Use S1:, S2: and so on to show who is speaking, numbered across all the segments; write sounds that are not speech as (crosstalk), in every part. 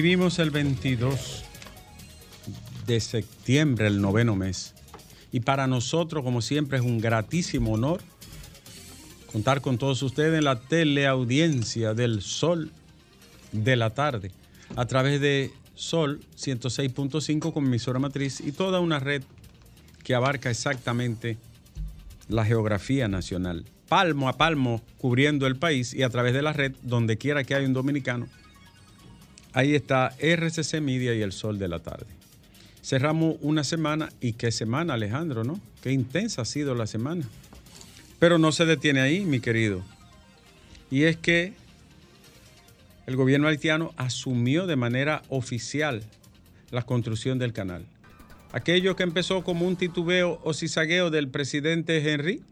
S1: Vivimos el 22 de septiembre, el noveno mes. Y para nosotros, como siempre, es un gratísimo honor contar con todos ustedes en la teleaudiencia del Sol de la tarde, a través de Sol 106.5 con emisora matriz y toda una red que abarca exactamente la geografía nacional, palmo a palmo cubriendo el país y a través de la red, donde quiera que haya un dominicano. Ahí está RCC Media y el Sol de la tarde. Cerramos una semana y qué semana, Alejandro, ¿no? Qué intensa ha sido la semana. Pero no se detiene ahí, mi querido. Y es que el gobierno haitiano asumió de manera oficial la construcción del canal. Aquello que empezó como un titubeo o cizagueo del presidente Henry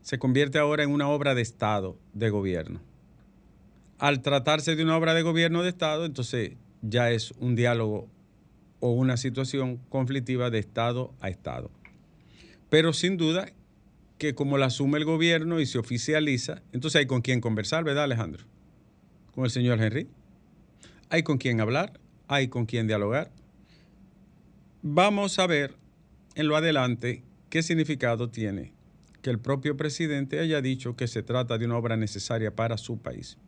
S1: se convierte ahora en una obra de Estado, de gobierno. Al tratarse de una obra de gobierno de Estado, entonces ya es un diálogo o una situación conflictiva de Estado a Estado. Pero sin duda que como la asume el gobierno y se oficializa, entonces hay con quién conversar, ¿verdad Alejandro? Con el señor Henry. Hay con quién hablar, hay con quién dialogar. Vamos a ver en lo adelante qué significado tiene que el propio presidente haya dicho que se trata de una obra necesaria para su país.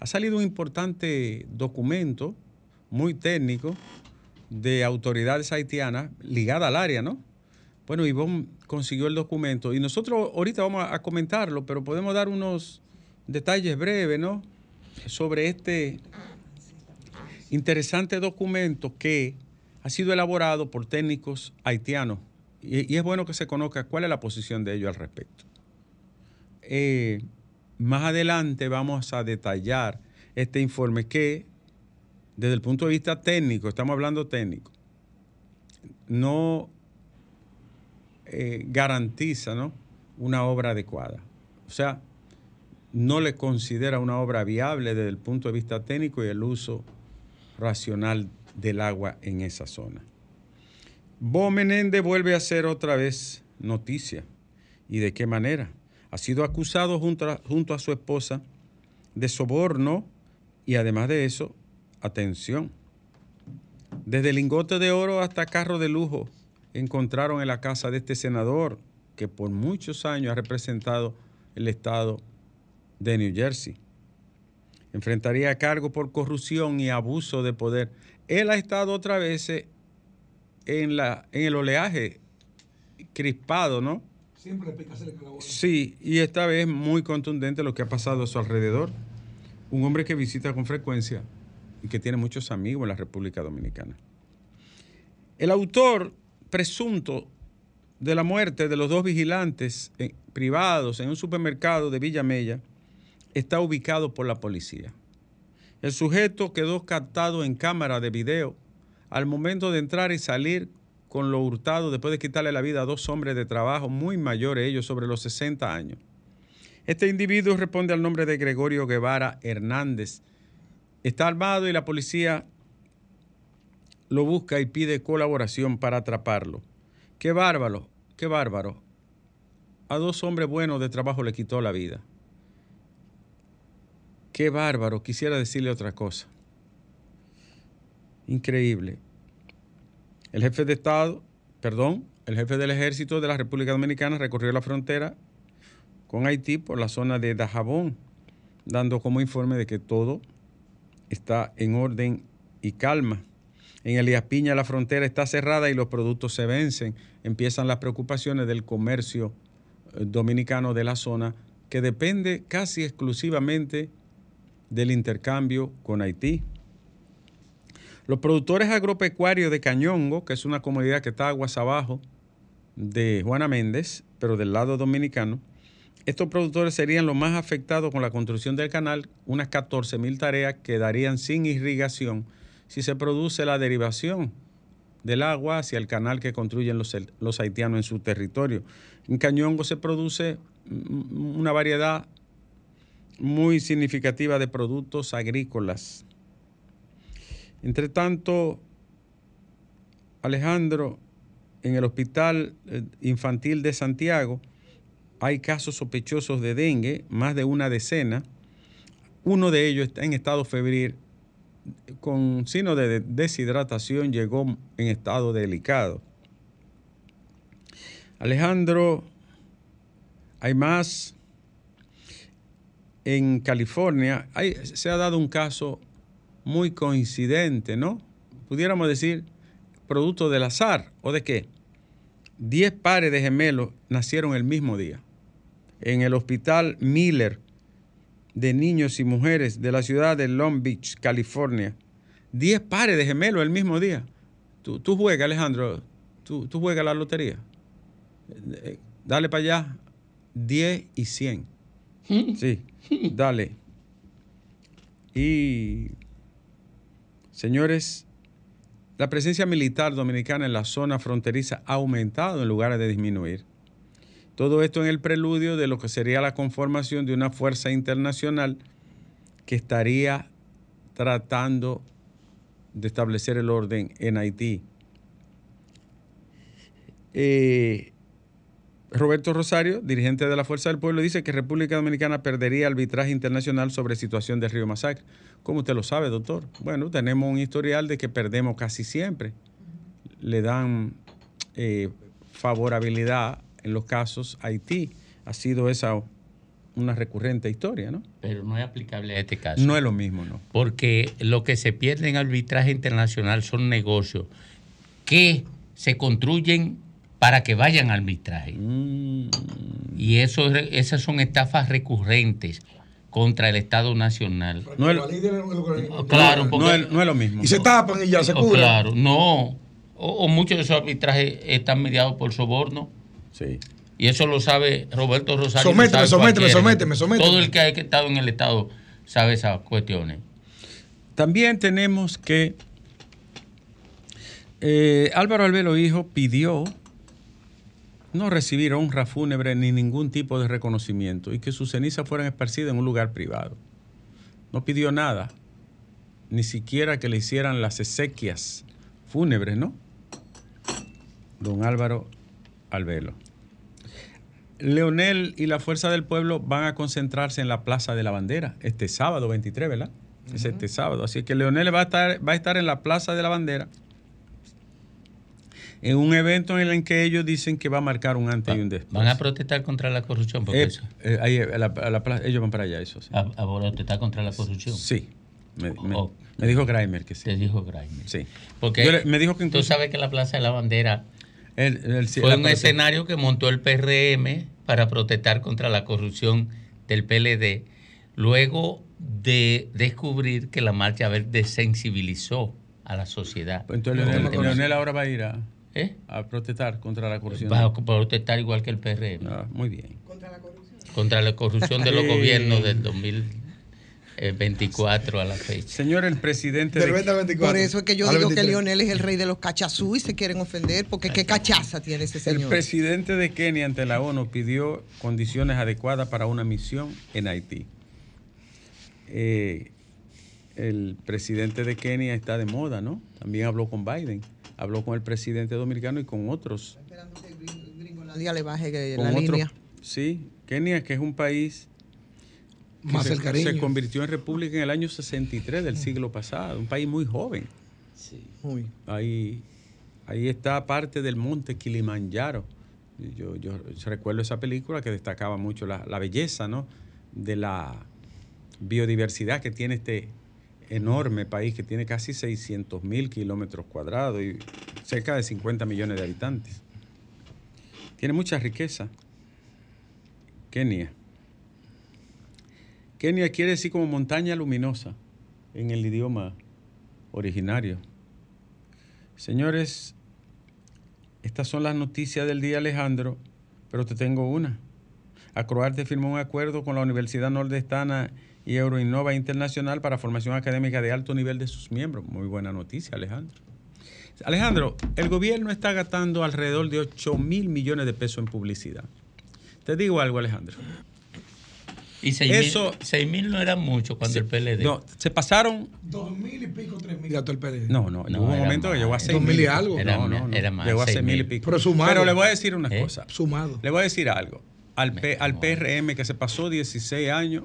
S1: Ha salido un importante documento muy técnico de autoridades haitianas ligada al área, ¿no? Bueno, Ivonne consiguió el documento y nosotros ahorita vamos a comentarlo, pero podemos dar unos detalles breves, ¿no? Sobre este interesante documento que ha sido elaborado por técnicos haitianos y, es bueno que se conozca cuál es la posición de ellos al respecto. Eh, más adelante vamos a detallar este informe que, desde el punto de vista técnico, estamos hablando técnico, no eh, garantiza ¿no? una obra adecuada. O sea, no le considera una obra viable desde el punto de vista técnico y el uso racional del agua en esa zona. Bo Menéndez vuelve a ser otra vez noticia. ¿Y de qué manera? Ha sido acusado junto a, su esposa de soborno y además de eso, atención, desde lingote de oro hasta carro de lujo encontraron en la casa de este senador que por muchos años ha representado el estado de New Jersey. Enfrentaría cargo por corrupción y abuso de poder. Él ha estado otra vez eh, en, la, en el oleaje crispado, ¿no? Siempre Sí, y esta vez muy contundente lo que ha pasado a su alrededor. Un hombre que visita con frecuencia y que tiene muchos amigos en la República Dominicana. El autor presunto de la muerte de los dos vigilantes eh, privados en un supermercado de Villamella está ubicado por la policía. El sujeto quedó captado en cámara de video al momento de entrar y salir con lo hurtado después de quitarle la vida a dos hombres de trabajo muy mayores, ellos sobre los 60 años. Este individuo responde al nombre de Gregorio Guevara Hernández. Está armado y la policía lo busca y pide colaboración para atraparlo. Qué bárbaro, qué bárbaro. A dos hombres buenos de trabajo le quitó la vida. Qué bárbaro, quisiera decirle otra cosa. Increíble. El jefe de Estado, perdón, el jefe del ejército de la República Dominicana recorrió la frontera con Haití por la zona de Dajabón, dando como informe de que todo está en orden y calma. En Elías Piña la frontera está cerrada y los productos se vencen. Empiezan las preocupaciones del comercio eh, dominicano de la zona, que depende casi exclusivamente del intercambio con Haití. Los productores agropecuarios de Cañongo, que es una comunidad que está aguas abajo de Juana Méndez, pero del lado dominicano, estos productores serían los más afectados con la construcción del canal. Unas 14 mil tareas quedarían sin irrigación si se produce la derivación del agua hacia el canal que construyen los, los haitianos en su territorio. En Cañongo se produce una variedad muy significativa de productos agrícolas. Entre tanto, Alejandro, en el Hospital eh, Infantil de Santiago hay casos sospechosos de dengue, más de una decena. Uno de ellos está en estado febril con signo de deshidratación, llegó en estado delicado. Alejandro, hay más. En California se ha dado un caso muy coincidente, ¿no? Pudiéramos decir, producto del azar o de qué. Diez pares de gemelos nacieron el mismo día. En el hospital Miller de niños y mujeres de la ciudad de Long Beach, California. Diez pares de gemelos el mismo día. Tú, tú juegas, Alejandro, tú, tú juegas la lotería. Eh, dale para allá, 10 y 100. Sí, dale. Y, señores, la presencia militar dominicana en la zona fronteriza ha aumentado en lugar de disminuir. Todo esto en el preludio de lo que sería la conformación de una fuerza internacional que estaría tratando de establecer el orden en Haití. Eh, Roberto Rosario, dirigente de la Fuerza del Pueblo, dice que República Dominicana perdería arbitraje internacional sobre situación de Río Masacre. ¿Cómo usted lo sabe, doctor? Bueno, tenemos un historial de que perdemos casi siempre. Le dan eh, favorabilidad en los casos Haití. Ha sido esa una recurrente historia, ¿no?
S2: Pero no es aplicable a este caso.
S1: No es lo mismo, ¿no?
S2: Porque lo que se pierde en arbitraje internacional son negocios que se construyen para que vayan al arbitraje. Mm. Y eso, esas son estafas recurrentes contra el Estado Nacional.
S1: No es, claro, no, es, lo mismo.
S3: Y se tapan y ya se cubren.
S2: Claro, no. O, muchos de esos arbitrajes están mediados por soborno.
S1: Sí.
S2: Y eso lo sabe Roberto Rosario.
S3: Sométeme, sométeme, sométeme, sométeme.
S2: Todo el que ha estado en el Estado sabe esas cuestiones.
S1: También tenemos que eh, Álvaro Albelo Hijo pidió no recibir honra fúnebre ni ningún tipo de reconocimiento y que sus cenizas fueran esparcidas en un lugar privado. No pidió nada, ni siquiera que le hicieran las exequias fúnebres, ¿no? Don Álvaro Albelo. Leonel y la Fuerza del Pueblo van a concentrarse en la Plaza de la Bandera este sábado 23, ¿verdad? Es este sábado. Así que Leonel va a, estar, va a estar en la Plaza de la Bandera en un evento en el que ellos dicen que va a marcar un antes y un después.
S2: ¿Van a protestar contra la corrupción?
S1: Porque eh, eso. Eh, ahí, ellos van para allá, eso sí.
S2: ¿A, protestar contra la corrupción?
S1: Sí. Me, dijo Grimer que sí.
S2: Te dijo Grimer.
S1: Sí.
S2: Porque me dijo que tú sabes que la Plaza de la Bandera fue un escenario que montó el PRM para protestar contra la corrupción del PLD, luego de descubrir que la marcha verde desensibilizó a la sociedad.
S1: Pues entonces Leonel ahora va a ir a... ¿Eh? A protestar contra la corrupción.
S2: Va a protestar igual que el PRM.
S1: Ah, muy bien.
S2: Contra la corrupción. Contra la corrupción de los gobiernos del 2024 a la fecha.
S1: Señor, el presidente.
S4: De... Por eso es que yo digo que Lionel es el rey de los cachazú y se quieren ofender, porque qué cachaza tiene ese señor.
S1: El presidente de Kenia ante la ONU pidió condiciones adecuadas para una misión en Haití. Eh, el presidente de Kenia está de moda, ¿no? También habló con Biden habló con el presidente dominicano y con otros. Esperando que
S4: le baje la línea.
S1: Sí, Kenia, que es un país Más se, se, convirtió en república en el año 63 del siglo pasado, un país muy joven.
S4: Sí.
S1: Ahí, ahí está parte del monte Kilimanjaro. Yo, yo recuerdo esa película que destacaba mucho la, la belleza ¿no? de la biodiversidad que tiene este, enorme país que tiene casi 600 mil kilómetros cuadrados y cerca de 50 millones de habitantes. Tiene mucha riqueza. Kenia. Kenia quiere decir como montaña luminosa en el idioma originario. Señores, estas son las noticias del día, Alejandro, pero te tengo una. Acroarte firmó un acuerdo con la Universidad Nordestana y Euroinnova Internacional para formación académica de alto nivel de sus miembros. Muy buena noticia, Alejandro. Alejandro, el gobierno está gastando alrededor de 8 mil millones de pesos en publicidad. Te digo algo, Alejandro.
S2: Y 6 mil no eran mucho cuando el PLD.
S1: No, se pasaron.
S3: Dos mil y pico, tres mil gastó el PLD.
S1: No, no, no hubo un momento que llegó a 6
S3: mil. y algo.
S1: Era, no, no, no. Era más, llegó a 6 mil y pico.
S3: Pero sumado.
S1: Pero le voy a decir una ¿Eh? cosa.
S3: Sumado.
S1: Le voy a decir algo. Al, P, al PRM que se pasó 16 años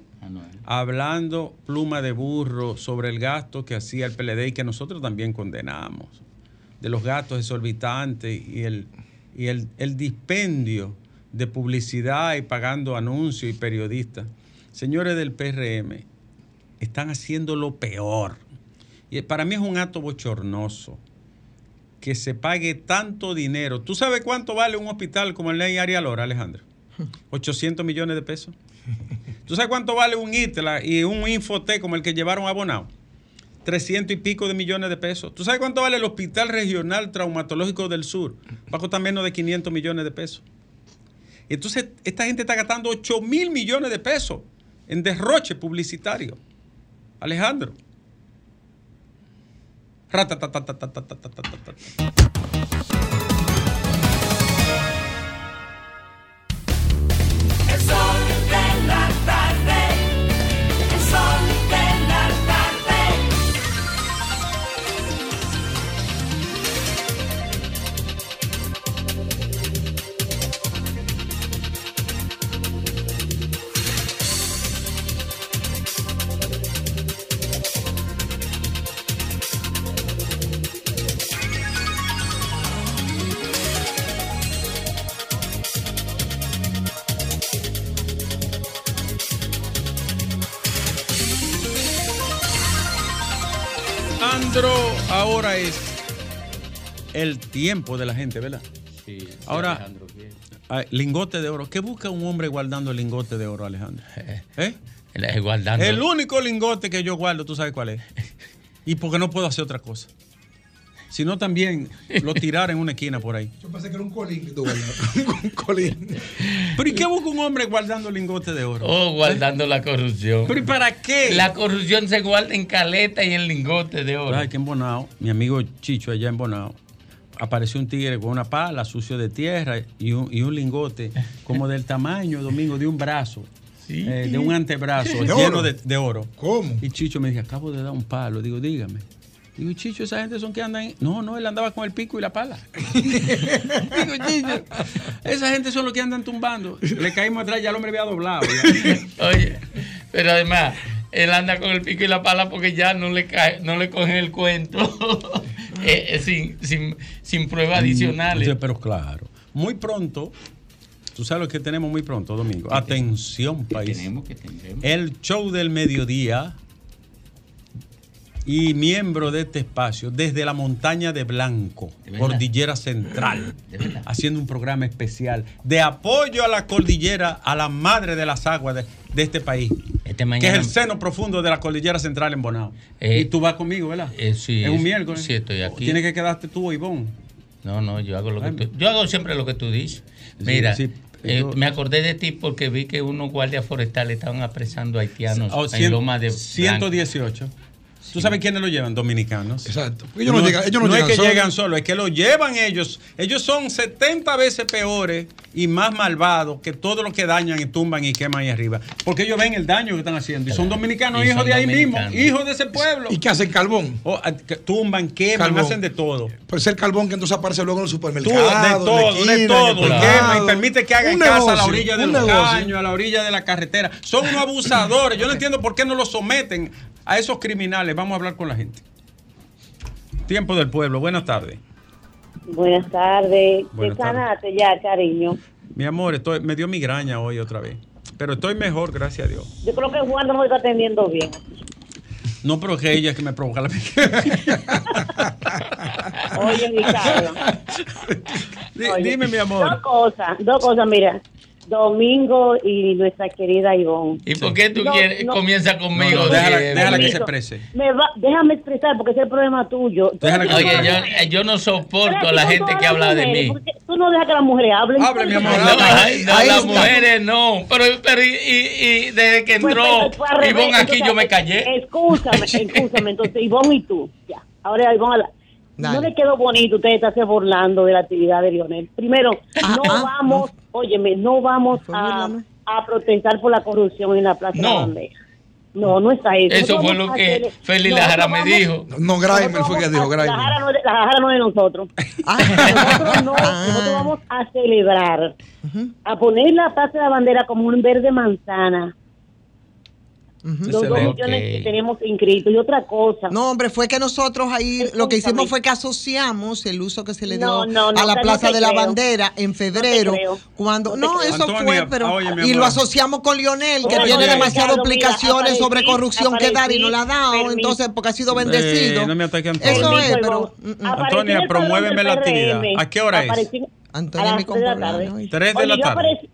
S1: ah, hablando pluma de burro sobre el gasto que hacía el PLD y que nosotros también condenamos. De los gastos exorbitantes y el, y el, el dispendio de publicidad y pagando anuncios y periodistas. Señores del PRM, están haciendo lo peor. Y para mí es un acto bochornoso que se pague tanto dinero. ¿Tú sabes cuánto vale un hospital como el Ley Arialora, Lora, Alejandro? 800 millones de pesos. ¿Tú sabes cuánto vale un ITLA y un Infoté como el que llevaron a Bonao? 300 y pico de millones de pesos. ¿Tú sabes cuánto vale el Hospital Regional Traumatológico del Sur? Va a costar menos de 500 millones de pesos. Entonces, esta gente está gastando 8 mil millones de pesos en derroche publicitario. Alejandro. El tiempo de la gente, ¿verdad? Sí. Ahora, lingote de oro. ¿Qué busca un hombre guardando lingote de oro, Alejandro? (laughs)
S2: ¿Eh? Guardando.
S1: El único lingote que yo guardo, ¿tú sabes cuál es? (laughs) Y porque no puedo hacer otra cosa sino también lo tirar en una esquina por ahí.
S3: Yo pensé que era un colín que tú (laughs) un colín.
S1: Pero ¿y qué busca un hombre guardando lingote de oro?
S2: Oh, guardando la corrupción.
S1: ¿Pero y para qué?
S2: La corrupción se guarda en caleta y en lingote de oro.
S1: Ay, que en Bonao, mi amigo Chicho allá en Bonao, apareció un tigre con una pala sucio de tierra y un, y un lingote como del tamaño, Domingo, de un brazo. Eh, de un antebrazo lleno De, de, oro.
S3: ¿Cómo?
S1: Y Chicho me dice, acabo de dar un palo. Digo, dígame. Digo, Chicho, esa gente son que andan. No, no, él andaba con el pico y la pala. (laughs) Digo, Chicho, esa gente son los que andan tumbando. Le caímos atrás, ya el hombre había doblado. (laughs)
S2: Oye, pero además, él anda con el pico y la pala porque ya no le cae, no le cogen el cuento (laughs) eh, eh, sin, sin, sin pruebas adicionales.
S1: Pero claro, muy pronto Tú sabes lo que tenemos muy pronto, Domingo. Atención, país.
S2: Tenemos que tendremos.
S1: El show del mediodía y miembro de este espacio desde la montaña de Blanco, Cordillera Central, haciendo un programa especial de apoyo a la cordillera, a la madre de las aguas de, este país, este que es el seno profundo de la Cordillera Central en Bonao.
S2: Eh,
S1: y tú vas conmigo, ¿verdad?
S2: Eh, sí,
S1: es un miércoles.
S2: Sí, estoy aquí.
S1: Tienes que quedarte tú, Ivonne.
S2: No, no, yo hago lo que tú, yo hago siempre lo que tú dices. Mira, eh, me acordé de ti porque vi que unos guardias forestales estaban apresando haitianos oh, en Loma de
S1: 118. ¿Tú sabes quiénes lo llevan? Dominicanos.
S3: Exacto.
S1: Ellos no, llegan, ellos no, es que llegan solos, es que lo llevan ellos. Ellos son 70 veces peores y más malvados que todos los que dañan y tumban y queman ahí arriba. Porque ellos ven el daño que están haciendo. Y son dominicanos, hijos de ahí mismo, hijos de ese pueblo.
S3: ¿Y qué hacen carbón?
S1: Ah, tumban, queman, hacen de todo.
S3: Pero es el carbón que entonces aparece luego en los supermercados.
S1: de todo, de todo. Quema y permite que hagan casa a la orilla de los caños, a la orilla de la carretera. Son unos (coughs) abusadores. Yo no entiendo por qué no los someten a esos criminales. Vamos a hablar con la gente. Tiempo del pueblo. Buenas tardes.
S5: Buenas tardes. ¿Qué sanaste ya, cariño?
S1: Mi amor, estoy, me dio migraña hoy otra vez. Pero estoy mejor, gracias a Dios.
S5: Yo creo que Juan no me está atendiendo bien.
S1: No, pero que ella es que me provoca la
S5: Oye, Ricardo. (laughs)
S1: Dime, mi amor.
S5: Dos cosas, dos cosas, mira. Domingo y nuestra querida Ivonne.
S2: ¿Y por qué tú quieres, comienza conmigo?
S1: déjala, que se exprese.
S5: déjame expresar porque es el problema tuyo.
S2: Oye, yo, yo, no soporto a la gente que habla de mí.
S5: Tú no dejas que las mujeres hablen.
S1: Hable, mi amor.
S2: No, las mujeres no. Pero, pero y, y, desde que pues, entró Ivonne aquí yo me callé.
S5: Escúchame, (laughs) escúchame. Entonces, Ivonne y tú. Ya. Ahora Ivonne no le quedó bonito usted estarse burlando de la actividad de Lionel. Primero, ah, no ah, vamos óyeme, no vamos a, a protestar por la corrupción en la Plaza de la Bandera. No, no está eso.
S2: Eso fue lo que Félix Lajara me dijo.
S3: No, Graimer fue que dijo, Graimer.
S5: La Lajara no, es de nosotros. Ah. (laughs) nosotros, no, ah. nosotros vamos a celebrar, a poner la Plaza de la Bandera como un verde manzana los dos millones que tenemos inscritos. Y otra cosa.
S4: No, hombre, fue que nosotros ahí lo que hicimos fue que asociamos el uso que se le dio a la Plaza de la Bandera en febrero. cuando No, eso fue, pero. y lo asociamos con Lionel, que tiene demasiadas explicaciones sobre corrupción que dar y no la ha dado. Entonces, porque ha sido bendecido.
S1: no me ataque Eso es, pero. Mm, mm. Antonia, promuéveme la actividad. ¿A qué hora es?
S4: Antonia, mi compañero.
S1: Tres de la tarde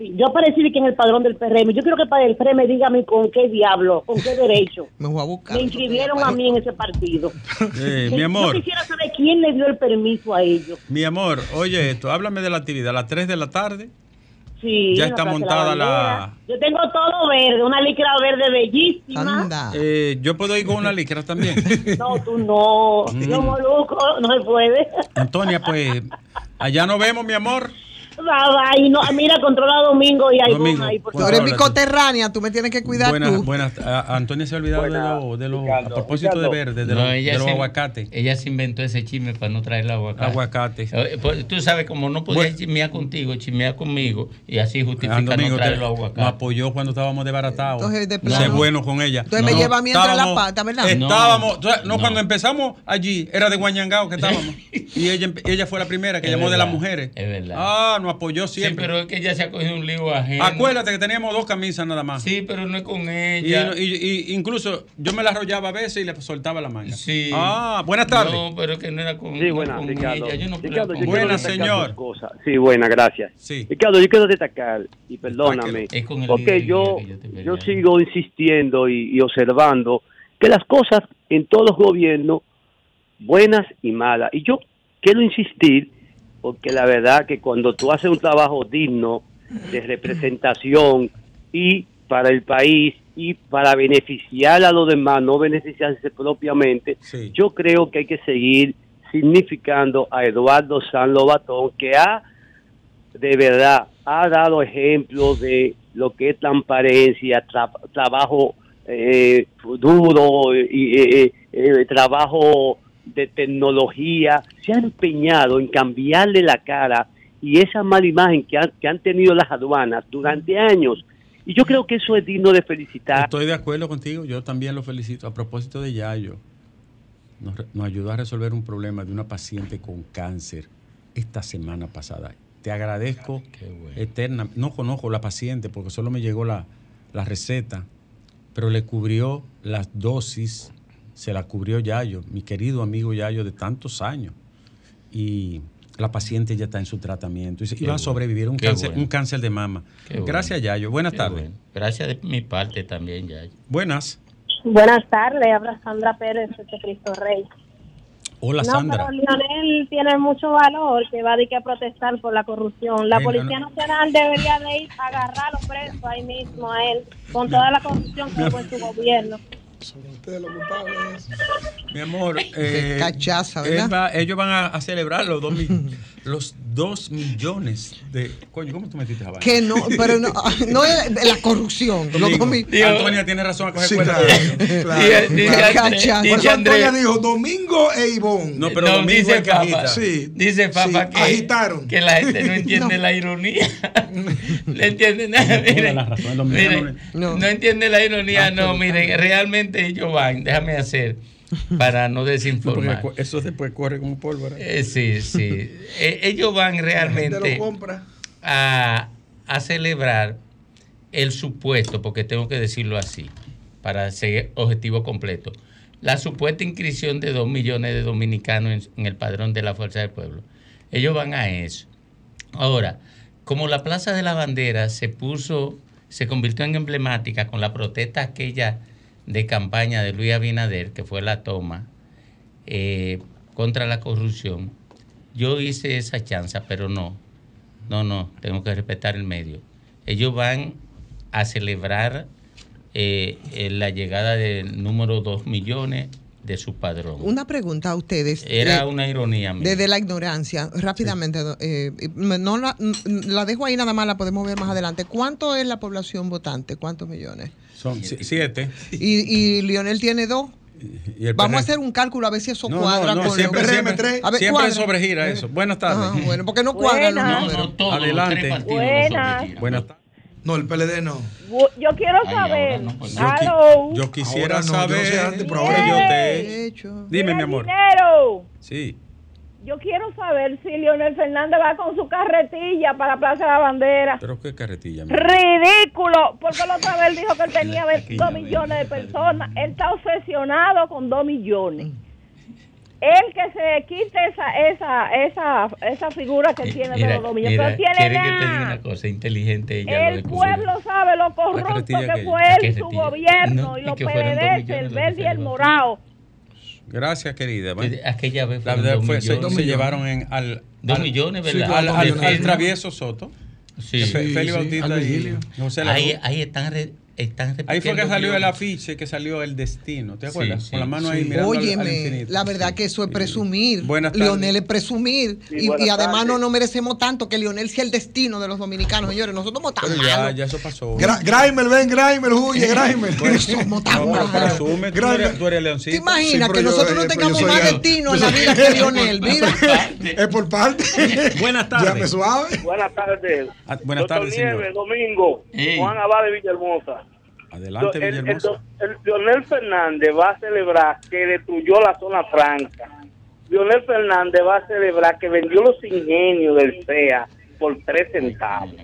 S5: yo aparecí que en el padrón del PRM. Yo quiero que para el PRM dígame con qué diablo, con qué (laughs) derecho.
S4: Me voy a buscar.
S5: Me inscribieron a mí en ese partido. (laughs)
S1: mi amor.
S5: Yo quisiera saber quién le dio el permiso a ellos.
S1: Mi amor, oye esto, háblame de la actividad. A las 3 de la tarde.
S5: Sí.
S1: Ya está montada la,
S5: Yo tengo todo verde, una licra verde bellísima.
S1: Eh, yo puedo ir con una (laughs) licra también.
S5: no, tú no. Mm. Yo moluco, no se puede.
S1: Antonia, pues allá nos vemos, mi amor.
S5: Y no, mira, controla Domingo y hay Domingo, ahí.
S4: Por tú eres mi coterránea, tú me tienes que cuidar
S1: buenas,
S4: tú.
S1: Buenas, Antonia se ha olvidado de los, de a propósito de verde, de, los aguacates.
S2: Ella se inventó ese chisme para no traer el aguacate.
S1: Aguacate.
S2: Eh, pues, tú sabes, como no podía chismear contigo, chismear conmigo, y así justifica no traer los aguacates.
S1: Nos apoyó cuando estábamos desbaratados. Entonces, de plano. bueno con ella.
S4: Entonces me lleva mientras la pata, ¿verdad?
S1: Estábamos, no, cuando empezamos allí, era de Guañangao que (laughs) estábamos. y ella, ella fue la primera que llamó de las mujeres.
S2: Es verdad.
S1: Ah, nos apoyó siempre
S2: pero es que ella se ha cogido un lío ajeno.
S1: Acuérdate que teníamos dos camisas nada más.
S2: Sí, pero no es con ella.
S1: Y, incluso yo me la arrollaba a veces y le soltaba la manga.
S2: Sí.
S1: Ah, buenas tardes.
S2: No, pero que no era con,
S6: sí, buenas, con ella.
S2: Yo no
S1: Ricardo, yo Buenas, señor.
S6: Sí, buenas, gracias. Sí. Ricardo, yo quiero destacar, y perdóname, porque yo, yo, sigo insistiendo y, y observando que las cosas en todos los gobiernos, buenas y malas, y yo quiero insistir porque la verdad que cuando tú haces un trabajo digno de representación y para el país y para beneficiar a los demás, no beneficiarse propiamente, yo creo que hay que seguir significando a Eduardo San Lobatón, que ha, de verdad, ha dado ejemplos de lo que es transparencia, trabajo eh, duro y eh, eh, trabajo de tecnología se ha empeñado en cambiarle la cara y esa mala imagen que, que han tenido las aduanas durante años. Y yo creo que eso es digno de felicitar.
S1: Estoy de acuerdo contigo, yo también lo felicito. A propósito de Yayo, nos, nos ayudó a resolver un problema de una paciente con cáncer esta semana pasada. Te agradezco eterna. No conozco la paciente porque solo me llegó la, la receta, pero le cubrió las dosis se la cubrió Yayo, mi querido amigo Yayo de tantos años. Y la paciente ya está en su tratamiento y va a sobrevivir un cáncer, un cáncer de mama. Gracias, Yayo. Buenas tardes.
S2: Gracias de mi parte también, Yayo.
S1: Buenas.
S5: Buenas tardes, habla Sandra Pérez de Cristo Rey.
S1: Hola, no, Sandra.
S5: Pero Lionel tiene mucho valor que va a, que a protestar por la corrupción. La Policía Nacional debería de ir a agarrar a los presos ahí mismo a él, con toda la corrupción que hubo en su gobierno
S3: son ustedes los culpables.
S1: Mi amor, eh,
S4: cachaza, ¿verdad?
S1: ellos van a, celebrar los dos, (laughs) los dos millones de. Coño, ¿cómo tú metiste a
S4: Que no, pero no, (laughs) no es la corrupción.
S1: Antonia tiene razón a coger sí, cuenta.
S3: Claro, (laughs) claro. Antonia dijo Domingo e Ivón.
S2: No, pero Domingo dice Papa, sí, dice Papa que, agitaron. que la gente no entiende (laughs) la ironía. ¿Le entienden? Miren, no, no entiende la ironía, no, miren, realmente ellos van, déjame hacer para no desinformar.
S1: eso después corre como pólvora.
S2: Eh, sí, sí. Eh, ellos van realmente a, a celebrar el supuesto, porque tengo que decirlo así, para ser objetivo completo, la supuesta inscripción de dos millones de dominicanos en, el padrón de la Fuerza del Pueblo. Ellos van a eso. Ahora, como la Plaza de la Bandera se puso, se convirtió en emblemática con la protesta aquella de campaña de Luis Abinader, que fue la toma eh, contra la corrupción, yo hice esa chanza, pero no, no, no, tengo que respetar el medio. Ellos van a celebrar eh, la llegada del número 2 millones de su padrón.
S4: Una pregunta a ustedes.
S2: Era eh, una ironía.
S4: Desde la ignorancia, rápidamente, eh, no la, la, dejo ahí nada más, la podemos ver más adelante. ¿Cuánto es la población votante? ¿Cuántos millones?
S1: Son siete.
S4: ¿Y, y Lionel tiene dos? Vamos a hacer un cálculo a ver si eso cuadra con
S1: siempre, siempre, a ver, siempre sobregira eso. Buenas tardes.
S4: Ah, bueno, porque no cuadra los números.
S2: No,
S1: Adelante.
S3: Buenas.
S1: Buenas tardes.
S3: No, el PLD no.
S5: Yo quiero saber.
S1: Pues yo, yo, quisiera saber. Yo, antes, pero ahora yo te. Dime, mi amor.
S5: Dinero.
S1: Sí.
S5: Yo quiero saber si Leonel Fernández va con su carretilla para Plaza de la Bandera.
S1: ¿Pero qué carretilla?
S5: Ridículo, porque la otra vez dijo que él (laughs) tenía dos millones de personas. Él está obsesionado con dos millones. Él que se quite esa esa esa esa figura que tiene de los dos millones. Pero tiene
S2: que te diga una cosa inteligente. Ella
S5: el pueblo sabe lo corrupto que, fue él, su gobierno, y los PDD, el verde y el morado
S1: Gracias, querida.
S2: Aquella vez
S1: fue, se, llevaron en, al,
S2: dos millones, ¿verdad?
S1: al, travieso Soto.
S2: Sí.
S1: Félix Bautista
S2: y José Ahí, ahí están
S1: Ahí fue que salió el afiche, que salió el destino, ¿te acuerdas? Con la mano ahí mirando
S4: Óyeme, la verdad que eso es presumir. Buenas Lionel es presumir. y, además no nos merecemos tanto que Lionel sea el destino de los dominicanos, señores. Nosotros somos tan
S1: ya, ya eso pasó.
S3: Graimer, ven, Graimer, huye, Graimer. (laughs)
S4: somos tan malos.
S1: Presume, tú eres, tú eres leoncito.
S4: ¿Te imaginas que nosotros no tengamos más destino en la vida que Lionel? (laughs) Mira.
S3: Es por parte. (laughs)
S1: Buenas tardes.
S3: me suave.
S7: Buenas tardes.
S1: Ah, buenas tardes, señor.
S7: Domingo, Juan Abad de Villahermosa.
S1: Adelante, el,
S7: el, el, Leonel Fernández va a celebrar que destruyó la zona franca. Leonel Fernández va a celebrar que vendió los ingenios del CEA por tres centavos.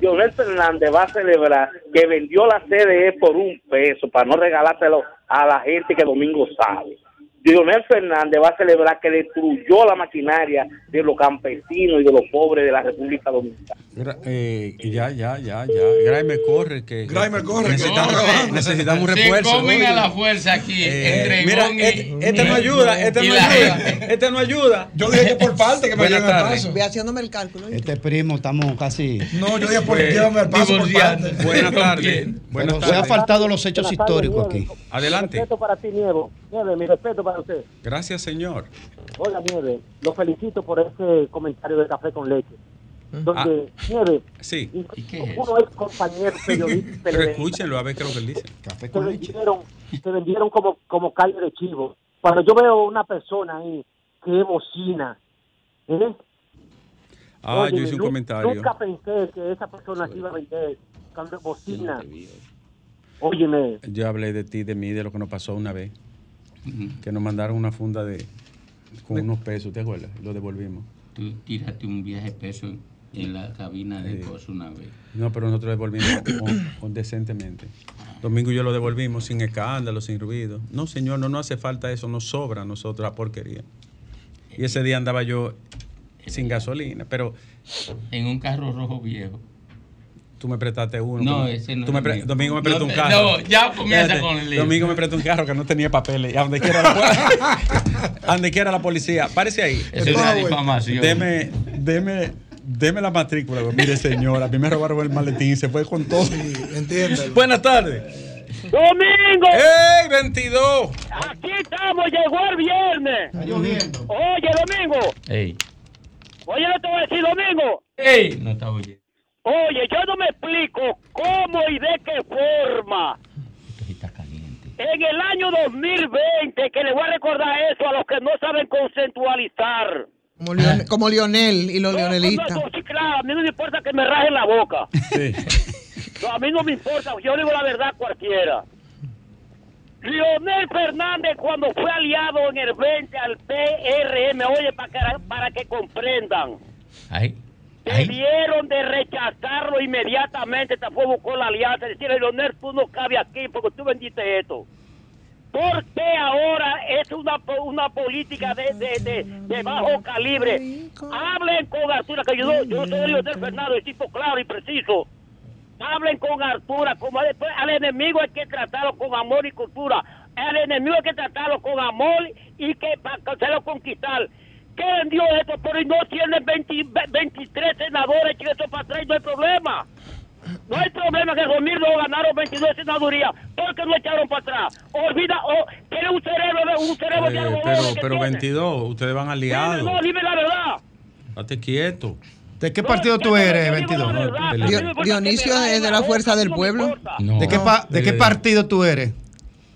S7: Leonel Fernández va a celebrar que vendió la CDE por un peso para no regalárselo a la gente que Domingo sabe. Leonel Fernández va a celebrar que destruyó la maquinaria de los campesinos y de los pobres de la República Dominicana.
S1: Eh, ya, ya, ya, ya. Graeme corre. Que,
S3: Graeme corre.
S1: Necesitamos, necesitamos un refuerzo.
S2: Se comen a la fuerza aquí.
S1: Eh, entre mira, este, este, no ayuda, este no ayuda. Este no ayuda.
S3: Yo dije que por parte que me lleven
S4: al paso. Voy haciéndome el cálculo.
S8: Este primo, estamos casi.
S3: No, yo dije por pues, llévame al paso por parte.
S1: Buenas (laughs) tardes.
S8: Buenas tardes. Se ha faltado los hechos históricos aquí.
S1: Adelante.
S7: Respeto para ti, Nievo. Nieve, mi respeto para usted.
S1: Gracias, señor.
S7: Hola, Nieve. Lo felicito por ese comentario de café con leche. Donde, ah, Nieve,
S1: sí.
S7: ¿Y qué uno es compañero periodista. (laughs)
S1: Pero escúchenlo, a ver qué es lo que él dice.
S7: Café con se leche. Vendieron, (laughs) se vendieron como, como calle de chivo. Cuando yo veo una persona ahí que es bocina, ¿eh?
S1: Ah, yo hice un comentario.
S7: Nunca pensé que esa persona se iba a vender cuando bocina. Óyeme.
S1: Yo hablé de ti, de mí, de lo que nos pasó una vez que nos mandaron una funda de con unos pesos, ¿te acuerdas? Lo devolvimos.
S2: Tú tiraste un viaje peso en, la cabina de sí. una vez.
S1: No, pero nosotros devolvimos (coughs) con, decentemente. Domingo y yo lo devolvimos sin escándalo, sin ruido. No, señor, no nos hace falta eso, nos sobra a nosotros la porquería. Y ese día andaba yo sin gasolina, pero...
S2: En un carro rojo viejo.
S1: Tú me prestaste uno.
S2: No, ese no.
S1: Tú me Domingo me prestó un carro.
S2: No, ya comienza con el
S1: lío. Domingo me prestó un carro que no tenía papeles. Y a donde quiera la, (laughs) a donde quiera la policía. Párese ahí.
S2: Eso es una difamación.
S1: Deme, deme, deme la matrícula. Mire, señor, a mí me robaron el maletín y se fue con todo. Sí. Buenas tardes.
S7: Domingo.
S1: ¡Ey, 22!
S7: Aquí estamos, llegó el viernes.
S3: Está lloviendo.
S7: Oye, Domingo.
S2: Ey.
S7: Oye, no te voy a decir, Domingo.
S2: Ey. No está oyendo.
S7: Oye, yo no me explico cómo y de qué forma. En el año 2020, que le voy a recordar eso a los que no saben conceptualizar.
S4: Como, Lionel, y los leonelistas.
S7: sí, claro, a mí no me importa que me rajen la boca. Sí. (laughs) a mí no me importa, yo digo la verdad a cualquiera. Lionel Fernández cuando fue aliado en el 20 al PRM, oye, para que, para que comprendan.
S2: Ay.
S7: Debieron de rechazarlo inmediatamente, tampoco buscó la alianza, decirle, Leonel, tú no cabes aquí porque tú vendiste esto. ¿Por qué ahora es una, una política de, de, de, bajo calibre? Hablen con Artura, que yo, yo soy Leonel Fernando, cito claro y preciso. Hablen con Artura, como después al enemigo hay que tratarlo con amor y cultura. Al enemigo hay que tratarlo con amor y que para hacerlo conquistar. ¿Qué vendió esto? Pero no tiene 23 senadores que esto para atrás no hay problema. No hay problema que Romero ganaron 22 senadurías. doctor que lo echaron para atrás. Olvida, oh, tiene un cerebro, un cerebro de
S1: algodón. Pero, pero 22, ustedes van aliados.
S7: No, dime la verdad.
S1: Date quieto.
S9: ¿De qué partido tú eres, 22?
S4: Dionisio es de la Fuerza del Pueblo.
S9: ¿De, qué ¿De qué partido tú eres?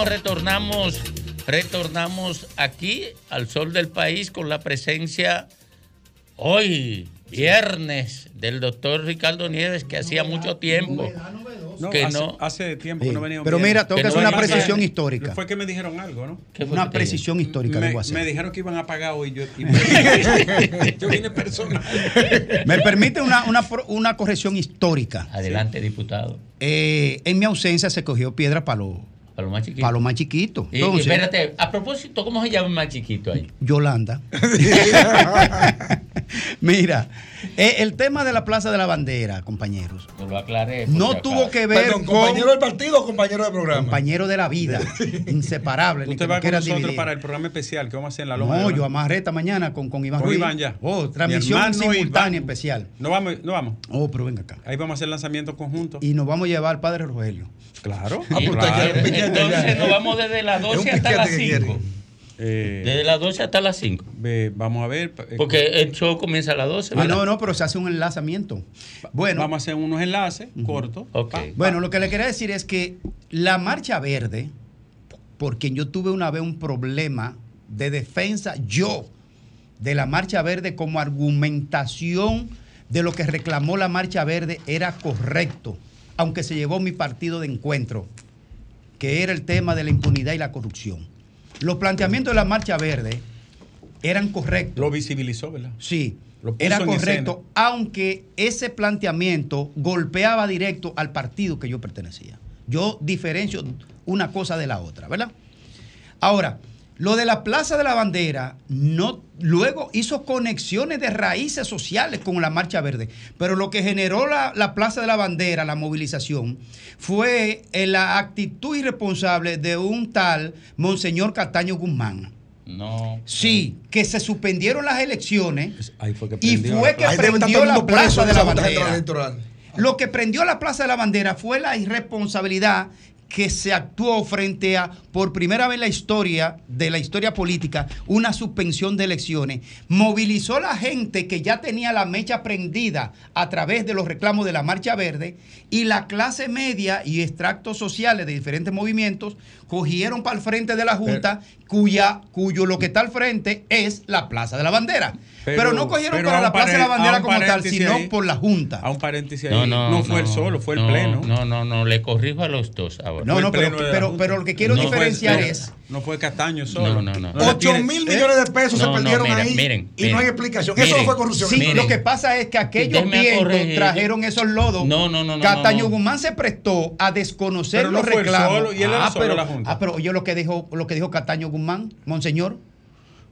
S2: Bueno, retornamos, retornamos aquí al sol del país con la presencia hoy, viernes, del doctor Ricardo Nieves, que hacía mucho tiempo que
S1: hace,
S2: no.
S1: Hace tiempo que no venía.
S9: Pero mira, tengo que, hacer una precisión histórica.
S1: Fue que me dijeron algo, ¿no?
S9: Una precisión histórica,
S1: me, Me dijeron que iban a pagar hoy. Yo, (laughs) yo vine personal.
S9: Me permite una, una, una corrección histórica.
S2: Adelante, diputado.
S9: Eh, en mi ausencia se cogió piedra para los
S2: para lo más chiquito.
S9: Más chiquito.
S2: Entonces, y, espérate, a propósito, ¿cómo se llama el más chiquito ahí?
S9: Yolanda. (laughs) (laughs) Mira, eh, el tema de la Plaza de la Bandera, compañeros.
S2: No lo aclaré.
S9: No tuvo que ver
S3: con. ¿Compañero del partido o compañero del programa?
S9: Compañero de la vida. (laughs) inseparable.
S1: Usted va con nosotros para el programa especial que vamos a hacer en la Loma.
S9: No, yo amarré esta mañana con, con Iván
S1: con Iván ya.
S9: Oh, transmisión simultánea especial.
S1: No vamos, no vamos.
S9: Oh, pero venga acá.
S1: Ahí vamos a hacer lanzamiento conjunto.
S9: Y nos vamos a llevar al padre Rogelio.
S1: Claro.
S2: Ah, pues claro. Entonces nos vamos desde las 12 hasta las 5. Eh, Desde las 12 hasta las 5.
S1: vamos a ver.
S2: Eh, Porque el show comienza a las 12.
S9: Ah, no, no, pero se hace un enlazamiento. Bueno,
S1: vamos a hacer unos enlaces cortos.
S9: Okay. Bueno, lo que le quería decir es que la Marcha Verde, porque yo tuve una vez un problema de defensa, yo, de la Marcha Verde como argumentación de lo que reclamó la Marcha Verde era correcto, aunque se llevó mi partido de encuentro, que era el tema de la impunidad y la corrupción. Los planteamientos de la Marcha Verde eran correctos.
S1: Lo visibilizó, ¿verdad?
S9: Sí, era correcto, aunque ese planteamiento golpeaba directo al partido que yo pertenecía. Yo diferencio una cosa de la otra, ¿verdad? Ahora, lo de la Plaza de la Bandera no, luego hizo conexiones de raíces sociales con la Marcha Verde, pero lo que generó la, la Plaza de la Bandera, la movilización, fue eh, la actitud irresponsable de un tal Monseñor Cataño Guzmán.
S2: No.
S9: Sí, que se suspendieron las elecciones y fue que prendió la Plaza de la Bandera. Lo que prendió la Plaza de la Bandera fue la irresponsabilidad que se actuó frente a, por primera vez en la historia, de la historia política, una suspensión de elecciones. Movilizó la gente que ya tenía la mecha prendida a través de los reclamos de la Marcha Verde y la clase media y extractos sociales de diferentes movimientos cogieron para el frente de la Junta, cuya, cuyo lo que está al frente es la Plaza de la Bandera. Pero, no cogieron para la Plaza de la Bandera como tal, sino por la Junta.
S1: A un paréntesis ahí. No, fue el solo, fue el pleno.
S2: No, no, no, le corrijo a los dos ahora.
S9: No, no, pero, pero, lo que quiero diferenciar es.
S1: No fue Castaño solo.
S3: No, no, no. 8 mil millones de pesos se perdieron ahí. y no hay explicación. Eso no fue corrupción.
S9: Sí, lo que pasa es que aquellos vientos trajeron esos lodos.
S2: No, no, no.
S9: Castaño Guzmán se prestó a desconocer los reclamos. y él ah, pero, la Junta. Ah, pero oye lo que dijo, lo que dijo Castaño Guzmán, Monseñor.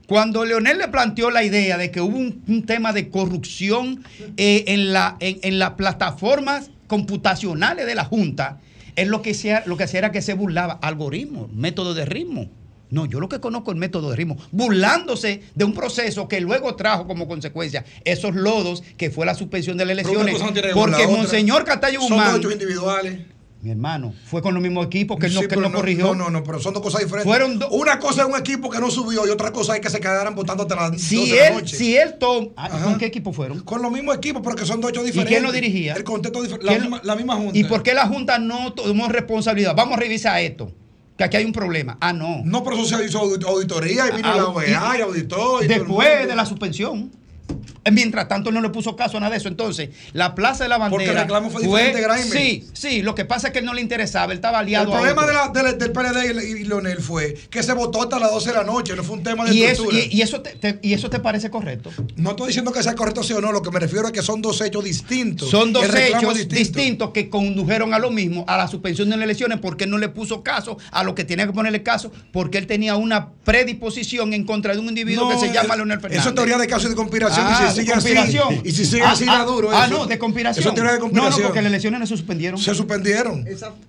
S9: Cuando Leonel le planteó la idea de que hubo un, tema de corrupción eh, en, la, en, las plataformas computacionales de la Junta, es lo que, sea, lo que hacía era que se burlaba. Algoritmo, método de ritmo. No, yo lo que conozco es el método de ritmo, burlándose de un proceso que luego trajo como consecuencia esos lodos que fue la suspensión de las elecciones. porque Monseñor Catallo Guzmán.
S3: Son individuales.
S9: Mi hermano, fue con los mismos equipos que él no, corrigió.
S3: No, no, no, pero son dos cosas diferentes. Fueron Una cosa es un equipo que no subió y otra cosa es que se quedaran votando hasta las
S9: si él, de la noche. Si él toma. Ah, ¿Con qué equipo fueron?
S3: Con los mismos equipos, pero que son dos hechos diferentes.
S9: ¿Y quién lo dirigía?
S3: El contexto diferente. La, misma Junta.
S9: ¿Y por qué la Junta no tomó responsabilidad? Vamos a revisar esto que aquí hay un problema. Ah, no.
S3: No, pero eso se hizo auditoría y vino ah, la OEA y, auditó.
S9: después de la suspensión. Mientras tanto, él no le puso caso a nada de eso. Entonces, la Plaza de la Bandera. Porque el reclamo fue, diferente, Sí, sí, lo que pasa es que él no le interesaba, él estaba aliado.
S3: El problema del PLD y, Leonel fue que se votó hasta las 12 de la noche, no fue un tema de
S9: y eso, y, eso te, ¿Y eso te parece correcto?
S3: No estoy diciendo que sea correcto sí o no, lo que me refiero es que son dos hechos distintos.
S9: Son dos hechos distintos que condujeron a lo mismo, a la suspensión de las elecciones, porque él no le puso caso a lo que tenía que ponerle caso, porque él tenía una predisposición en contra de un individuo que se llama Leonel Fernández.
S3: Eso es teoría de caso de conspiración y si sigue así. Y si sigue así,
S9: ah,
S3: duro.
S9: Ah, no, de conspiración. Eso es teoría de conspiración. No, no, porque las elecciones no se suspendieron.
S3: Se suspendieron.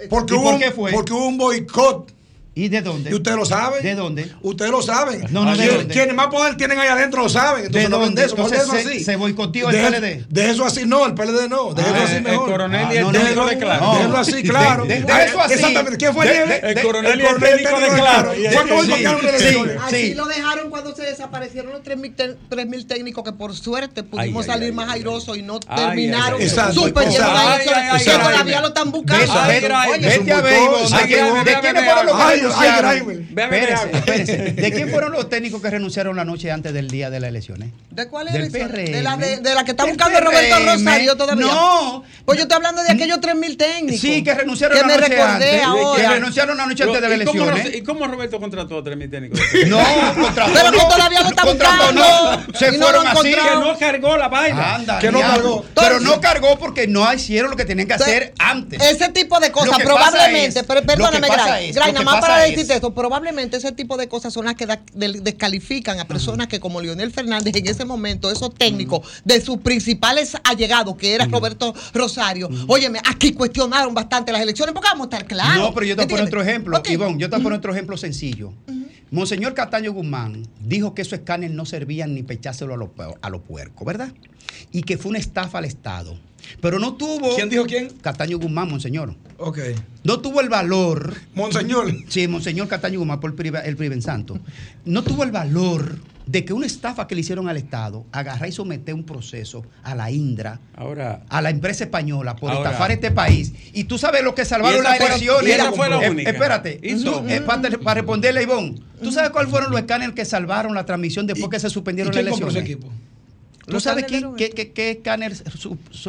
S3: porque, hubo, qué fue? porque hubo un boicot
S9: ¿Y de dónde?
S3: ¿Y ustedes lo saben?
S9: ¿De dónde?
S3: Ustedes lo saben.
S9: No, no, ¿de
S3: Quienes más poder tienen ahí adentro lo saben. Entonces
S9: ¿De dónde?
S3: eso,
S9: Entonces, eso así. Se, boicoteó el PLD.
S3: De eso así, no, el PLD no. De eso ah, así mejor.
S1: El coronel y el ah, técnico de claro.
S3: Déjelo así, claro.
S9: De eso así.
S3: Exactamente. ¿Quién fue
S1: el El coronel y el técnico de claro.
S4: ¿Cuándo boicotearon elecciones? Así lo dejaron cuando se desaparecieron los 3.000 técnicos que por suerte pudimos salir más airosos y no terminaron las elecciones. Que todavía lo están buscando.
S9: Vete a ver. ¿De quiénes fueron los que ¿De quién (laughs) fueron los técnicos que renunciaron la noche antes del día de las elecciones?
S4: ¿De cuál es? Del PRM. De la, de, la que está buscando Roberto Rosario todavía.
S9: No.
S4: Pues yo estoy hablando de aquellos 3.000 técnicos.
S9: Sí, que renunciaron la noche antes. Que renunciaron la noche antes de las elecciones.
S1: ¿Y cómo Roberto contrató a 3.000 técnicos?
S9: No, contrató.
S4: Pero que todavía lo está buscando.
S9: Se fueron así.
S1: Que no cargó la vaina.
S9: Que no cargó. Pero no cargó porque no hicieron lo que tenían que hacer antes.
S4: Ese tipo de cosas, probablemente. Perdóname, Gray. Gray, nada más para decirte esto. Probablemente ese tipo de cosas son las que descalifican a personas que como Leonel Fernández en ese momento, esos técnicos de sus principales allegados, que era Roberto Rosario, óyeme, aquí cuestionaron bastante las elecciones porque vamos a estar claros.
S9: No, pero yo te pongo otro ejemplo, Ivonne, yo te pongo otro ejemplo sencillo. Monseñor Cataño Guzmán dijo que esos escáneres no servían ni pechárselo a los a lo puercos, ¿verdad? Y que fue una estafa al Estado. Pero no tuvo.
S3: ¿Quién dijo quién?
S9: Cataño Guzmán, Monseñor.
S3: Ok.
S9: No tuvo el valor.
S3: Monseñor.
S9: Sí, Monseñor Cataño Guzmán, por el Priven Santo. No tuvo el valor de que una estafa que le hicieron al Estado, agarrar y someter un proceso a la Indra,
S1: ahora,
S9: a la empresa española por estafar este país. Y tú sabes lo que salvaron las elecciones. Eh, espérate, eh, para, responderle Ivonne, ¿tú sabes cuáles fueron los escáneres que salvaron la transmisión después que se suspendieron las elecciones? ¿Tú sabes qué, qué, escáneres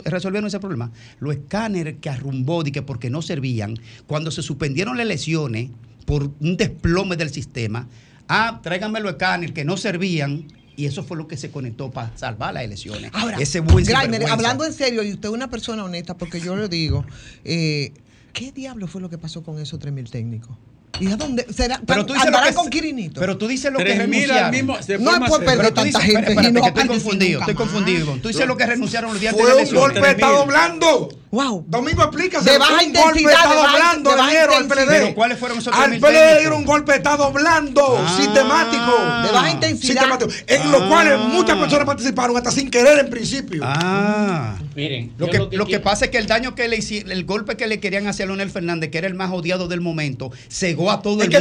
S9: resolvieron ese problema? Los escáneres que arrumbó y que porque no servían, cuando se suspendieron las elecciones por un desplome del sistema, ah, tráiganme los escáneres que no servían, y eso fue lo que se conectó para salvar las elecciones.
S4: Ahora, ese buen hablando en serio, y usted es una persona honesta, porque yo le digo, eh, ¿qué diablo fue lo que pasó con esos 3.000 técnicos? ¿Y a dónde? ¿Será,
S9: pero tú dices lo que, con Quirinito. Pero tú dices lo que renunciaron. Mismo,
S4: no es por perder tanta dices, gente.
S9: Espérate, no que estoy confundido, estoy confundido. Tú dices lo que renunciaron los días de la
S3: elección. Fue un golpe, está doblando.
S4: Wow.
S3: Domingo, explícase.
S4: De baja intensidad. Un golpe
S3: está doblando dinero al PLD.
S9: Pero ¿cuáles fueron esos
S3: Al PLD dieron un golpe está doblando, ah. sistemático.
S4: De baja intensidad. Sistemático.
S3: En los cuales muchas personas participaron hasta sin querer en principio.
S9: Ah. Miren. Lo que, lo que pasa es que el daño que le hicieron, el golpe que le querían hacer a Leonel Fernández, que era el más odiado del momento, cegó a todo el mundo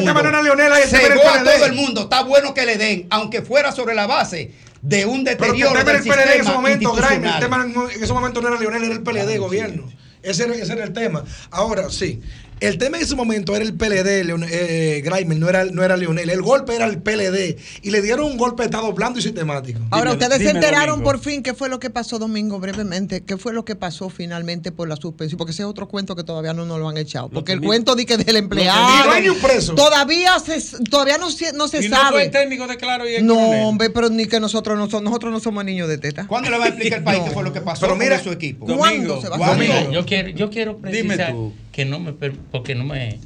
S3: se
S9: a todo el mundo. Está bueno que le den, aunque fuera sobre la base de un deterioro
S3: Pero
S9: del sistema
S3: en ese momento, el tema en ese momento no era Leonel, era el PLD gobierno. Ese ese era el tema. Ahora, sí. El tema en ese momento era el PLD, Leon, eh, no era, no era Leonel. El golpe era el PLD. Y le dieron un golpe de estado blando y sistemático.
S4: Ahora, ustedes se enteraron por fin qué fue lo que pasó, Domingo, brevemente. ¿Qué fue lo que pasó finalmente por la suspensión? Porque ese es otro cuento que todavía no nos lo han echado. Porque el cuento de que del empleado.
S3: No hay ni un preso.
S4: Todavía, se, todavía no, no se sabe.
S1: No técnico de claro y
S4: No, hombre, pero ni que nosotros no, somos, nosotros no somos niños de teta.
S9: ¿Cuándo le va a explicar el país (laughs) qué fue lo que pasó pero mira, con su equipo?
S4: ¿Cuándo se va a
S2: Domingo, yo quiero, yo quiero precisar que no me. Porque no me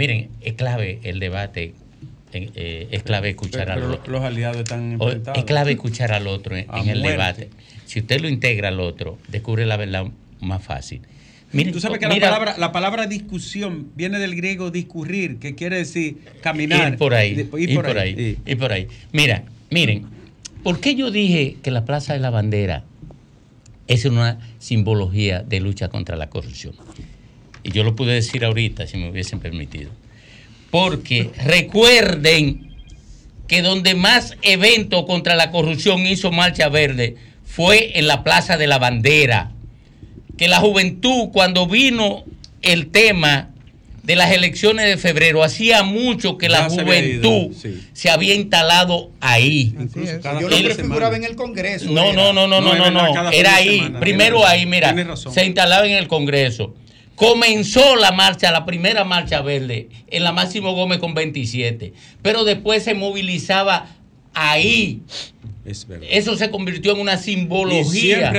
S2: Miren, es clave el debate, eh, es clave escuchar al otro.
S1: Los aliados están
S2: Es clave escuchar al otro en, el debate. Si usted lo integra al otro, descubre la verdad más fácil.
S1: Miren, Tú sabes que la, palabra, la palabra discusión viene del griego discurrir, que quiere decir caminar.
S2: Ir por ahí. ir por, ahí. Y por ahí. Mira, miren, ¿por qué yo dije que la Plaza de la Bandera es una simbología de lucha contra la corrupción? Y yo lo pude decir ahorita si me hubiesen permitido. Porque recuerden que donde más evento contra la corrupción hizo Marcha Verde fue en la Plaza de la Bandera. Que la juventud, cuando vino el tema de las elecciones de febrero, hacía mucho que la juventud se había, instalado ahí.
S8: Yo lo prefiguraba en el Congreso.
S2: No, no, no, no, no, no, no, era ahí. Primero ahí, mira, se instalaba en el Congreso. Comenzó la marcha, la primera marcha verde, en la Máximo Gómez con 27, pero después se movilizaba ahí. Eso se convirtió en una simbología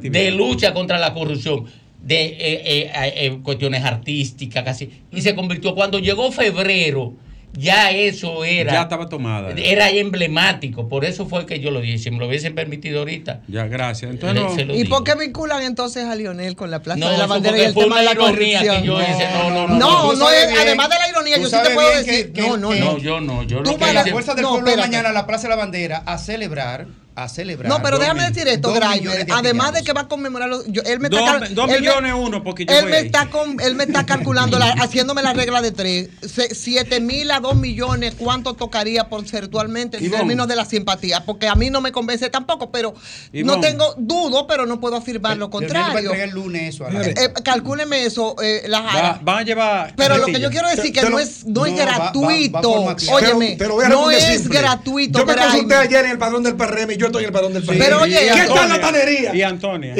S2: de lucha contra la corrupción de eh, eh, eh, cuestiones artísticas, casi. Y se convirtió, cuando llegó febrero, ya eso era.
S1: Ya estaba tomada.
S2: Era emblemático. Por eso fue que yo lo dije. Si me lo hubiesen permitido ahorita.
S1: Ya, gracias. Entonces,
S4: ¿Y por qué vinculan entonces a Lionel con la Plaza de la Bandera y el tema de la corrupción?
S2: no,
S4: no, no, no, no, además de la ironía, yo sí te puedo decir. no, no, no.
S2: yo no. Yo
S8: no. Tú para la fuerza del pueblo mañana a la Plaza de la Bandera a celebrar a celebrar.
S4: No, pero déjame decir esto, Graimer. Además de que va a conmemorar él me
S1: está dos, millones uno porque yo
S4: él me está él me está calculando haciéndome la regla de tres. Siete mil a dos millones, ¿cuánto tocaría porcentualmente en términos de la simpatía? Porque a mí no me convence tampoco, pero no tengo dudo, pero no puedo afirmar lo contrario.
S8: el lunes eso.
S4: Eh, calcúleme eso, eh,
S1: va, van a llevar.
S4: Pero lo que yo quiero decir que no es no, es gratuito. Óyeme, no es gratuito.
S3: Yo me consulté ayer en el padrón del PRM y yo estoy en el padrón del PRM.
S4: Pero oye,
S3: ¿qué está la tanería? (laughs)
S1: Y Antonia.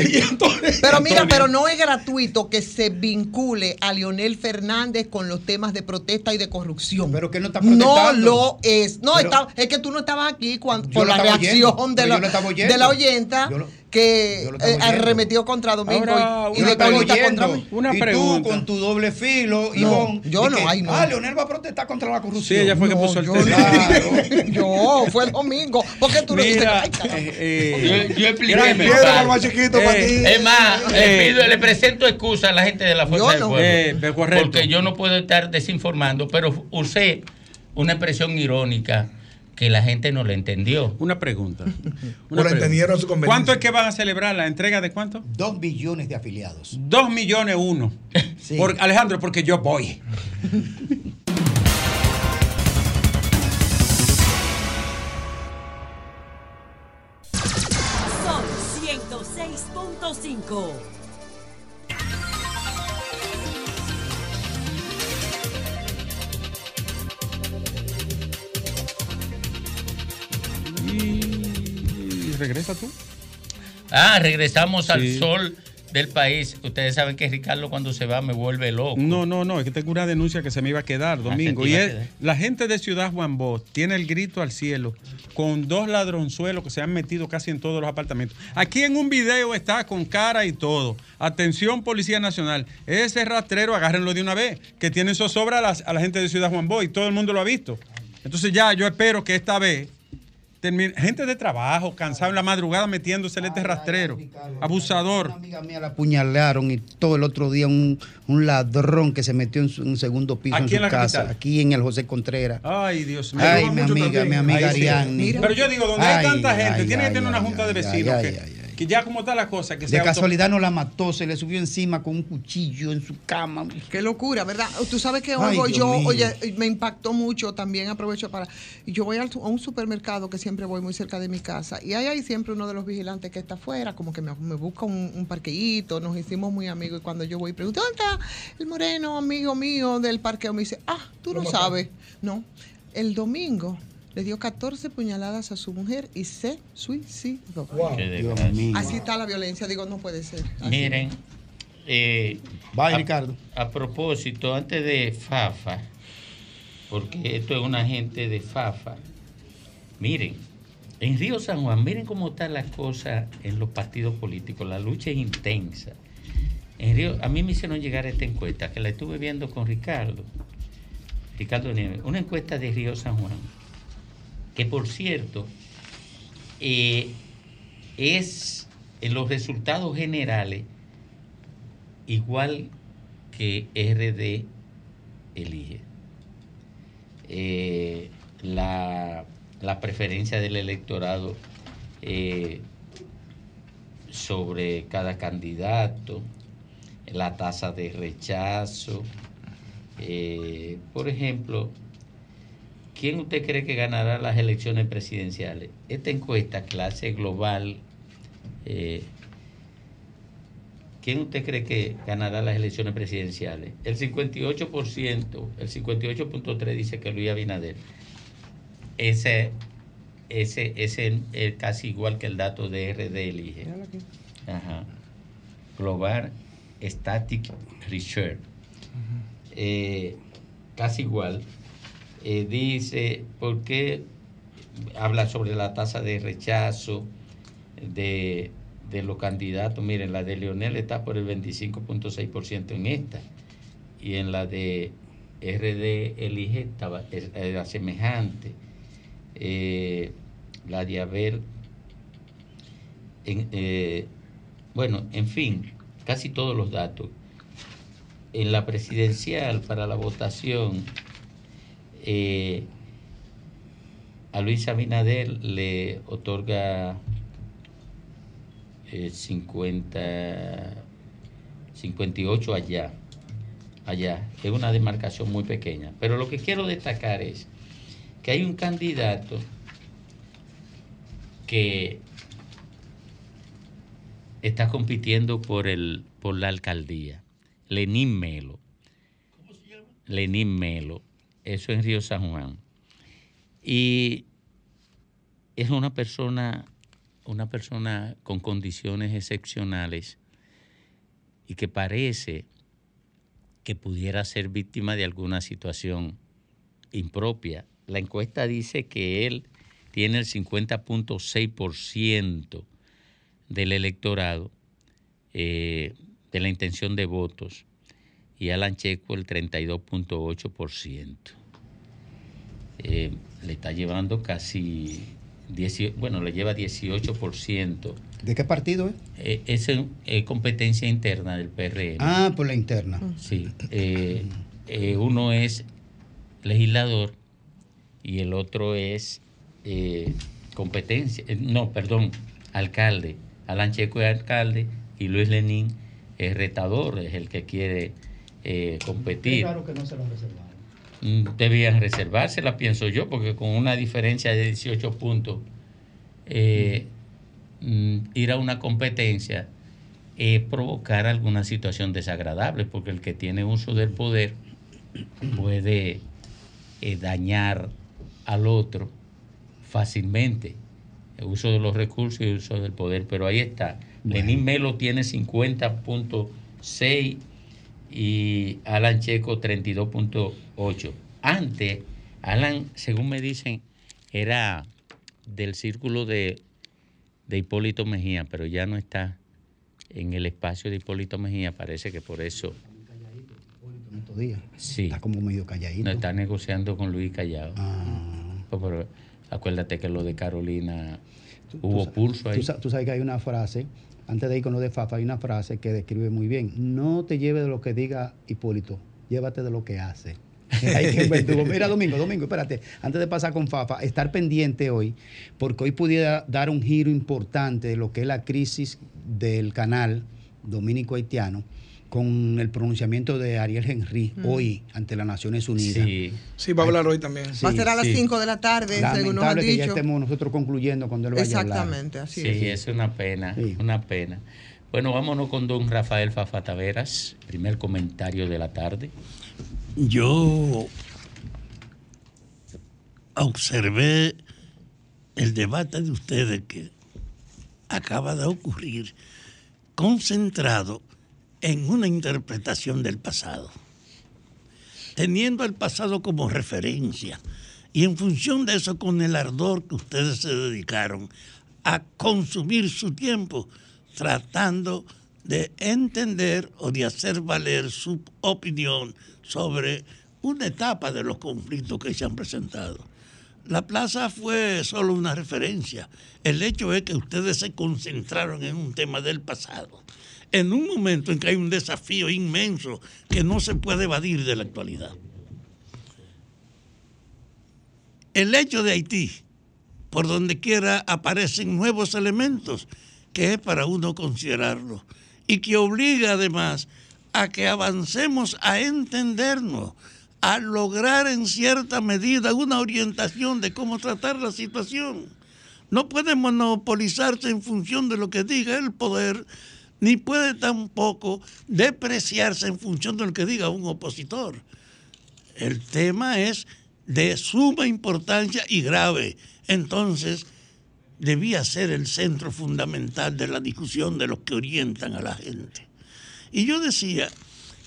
S4: Pero mira, pero no es gratuito que se vincule a Leonel Fernández con los temas de protesta y de corrupción.
S8: Pero que no está protestando.
S4: No lo es. No, está, es que tú no estabas aquí cuando, por la reacción de la, de la oyenta que eh, arremetió contra Domingo
S8: y, de contra mí. Una pregunta. tú con tu doble filo, no,
S4: Yo no, ay, no.
S8: Ah, Leonel va a protestar contra la corrupción. Sí,
S1: ella fue que puso el
S4: yo, (laughs) yo, fue el domingo. Porque tú
S2: Mira,
S4: no dices,
S2: eh, eh, yo, yo expliqué. más chiquito para ti. Es más, le, presento excusa a la gente de la Fuerza del Pueblo. porque yo no puedo estar desinformando, pero usé una expresión irónica que la gente no le entendió.
S1: Una pregunta. (laughs)
S3: Una entendieron su
S1: ¿Cuánto es que van a celebrar la entrega de cuánto?
S8: Dos millones de afiliados.
S1: Dos millones uno. (laughs) Por, Alejandro, porque yo voy.
S10: Son 106.5.
S1: regresa tú?
S2: Ah, regresamos al sol del país. Ustedes saben que Ricardo cuando se va me vuelve loco.
S1: No, no, no, es que tengo una denuncia que se me iba a quedar, Domingo. y es, la gente de Ciudad Juan Bosch tiene el grito al cielo con dos ladronzuelos que se han metido casi en todos los apartamentos. Aquí en un video está con cara y todo. Atención, Policía Nacional. Ese rastrero, agárrenlo de una vez, que tiene zozobra a la, a la gente de Ciudad Juan Bosch y todo el mundo lo ha visto. Entonces ya yo espero que esta vez gente de trabajo, cansado en la madrugada metiéndose en este rastrero, abusador. Una
S8: amiga mía la apuñalaron y todo el otro día un, ladrón que se metió en, un segundo piso en su casa, aquí en el José Contreras.
S1: Ay, Dios mío.
S8: Ay, mi amiga, mi amiga Ariane.
S1: Pero yo digo, donde hay tanta gente, tiene que tener una junta de vecinos que ya como está la cosa que
S8: de casualidad no la mató se le subió encima con un cuchillo en su cama.
S4: Qué locura verdad tú sabes que oigo yo oye me impactó mucho también aprovecho para yo voy a un supermercado que siempre voy muy cerca de mi casa y hay ahí siempre uno de los vigilantes que está afuera como que me, busca un, un, parqueíto nos hicimos muy amigos y cuando yo voy y pregunto dónde está el moreno amigo mío del parqueo me dice ah tú no sabes no el domingo le dio 14 puñaladas a su mujer y se suicidó. Así está la violencia, digo, no puede ser.
S2: Miren, eh,
S8: a, Ricardo.
S2: A propósito, antes de Fafa, porque esto es una gente de Fafa, miren, en Río San Juan, miren cómo está la cosa en los partidos políticos, la lucha es intensa. En Río, a mí me hicieron llegar esta encuesta, que la estuve viendo con Ricardo, Ricardo Nieves, una encuesta de Río San Juan que por cierto eh, es en los resultados generales igual que RD elige. Eh, la, preferencia del electorado eh, sobre cada candidato, la tasa de rechazo. por ejemplo, ¿quién usted cree que ganará las elecciones presidenciales? Esta encuesta, clase global, eh, ¿quién usted cree que ganará las elecciones presidenciales? El 58%, el 58.3 dice que Luis Abinader. Ese, ese, ese es casi igual que el dato de RD Elige. Ajá. Global Static Research. Eh, casi igual. Eh, dice, ¿por qué habla sobre la tasa de rechazo de, los candidatos? Miren, la de Leonel está por el 25.6% en esta. Y en la de RD Elige estaba, era semejante. Eh, la de Abel, en, bueno, en fin, casi todos los datos. En la presidencial para la votación, eh, a Luis Abinader le otorga 50, eh, 58 allá, allá. Es una demarcación muy pequeña. Pero lo que quiero destacar es que hay un candidato que está compitiendo por, el, por la alcaldía. Lenín Melo. ¿Cómo se llama? Lenín Melo. Eso en Río San Juan. Y es una persona, una persona con condiciones excepcionales y que parece que pudiera ser víctima de alguna situación impropia. La encuesta dice que él tiene el 50.6% del electorado, eh, de la intención de votos, y Alan Checo el 32.8%. Eh, le está llevando casi, bueno, le lleva 18%.
S8: ¿De qué partido es?
S2: Eh, es competencia interna del PRM.
S8: Ah, por la interna.
S2: Sí. uno es legislador y el otro es competencia, no, perdón, alcalde. Alan Checo es alcalde y Luis Lenín es retador, es el que quiere eh, competir.
S8: Claro que no se lo reservaron.
S2: Mm, debían reservársela, pienso yo, porque con una diferencia de 18 puntos, eh, mm, ir a una competencia es provocar alguna situación desagradable, porque el que tiene uso del poder puede eh, dañar al otro fácilmente el uso de los recursos y el uso del poder. Pero ahí está. Lenín Melo tiene 50.6 y Alan Checo 32.8. Antes, Alan, según me dicen, era del círculo de, de Hipólito Mejía, pero ya no está en el espacio de Hipólito Mejía. Parece que por eso.
S8: Sí. Está como medio calladito.
S2: No está negociando con Luis Callao. Ah. Pues, Acuérdate que lo de Carolina hubo pulso ahí.
S8: Tú, sabes que hay una frase, antes de ir con lo de Fafa, hay una frase que describe muy bien. No te lleves de lo que diga Hipólito, llévate de lo que hace. (laughs) Mira, Domingo, Domingo, espérate. Antes de pasar con Fafa, estar pendiente hoy, porque hoy pudiera dar un giro importante de lo que es la crisis del canal dominico haitiano con el pronunciamiento de Ariel Henry hoy ante las Naciones Unidas.
S3: Sí, sí va a hablar hoy también.
S4: va a ser a las 5 de la tarde, según nos han dicho.
S8: que ya estemos nosotros concluyendo cuando él vaya
S4: Exactamente,
S8: a
S4: así
S2: es. Sí, es una pena, una pena. Bueno, vámonos con don Rafael Fafa Taveras, primer comentario de la tarde.
S10: Yo observé el debate de ustedes que acaba de ocurrir concentrado en una interpretación del pasado, teniendo el pasado como referencia y en función de eso con el ardor que ustedes se dedicaron a consumir su tiempo tratando de entender o de hacer valer su opinión sobre una etapa de los conflictos que se han presentado. La plaza fue solo una referencia. El hecho es que ustedes se concentraron en un tema del pasado en un momento en que hay un desafío inmenso que no se puede evadir de la actualidad. El hecho de Haití, por donde quiera aparecen nuevos elementos que es para uno considerarlo y que obliga además a que avancemos a entendernos, a lograr en cierta medida una orientación de cómo tratar la situación. No puede monopolizarse en función de lo que diga el poder ni puede tampoco depreciarse en función de lo que diga un opositor. El tema es de suma importancia y grave. Entonces, debía ser el centro fundamental de la discusión de los que orientan a la gente. Y yo decía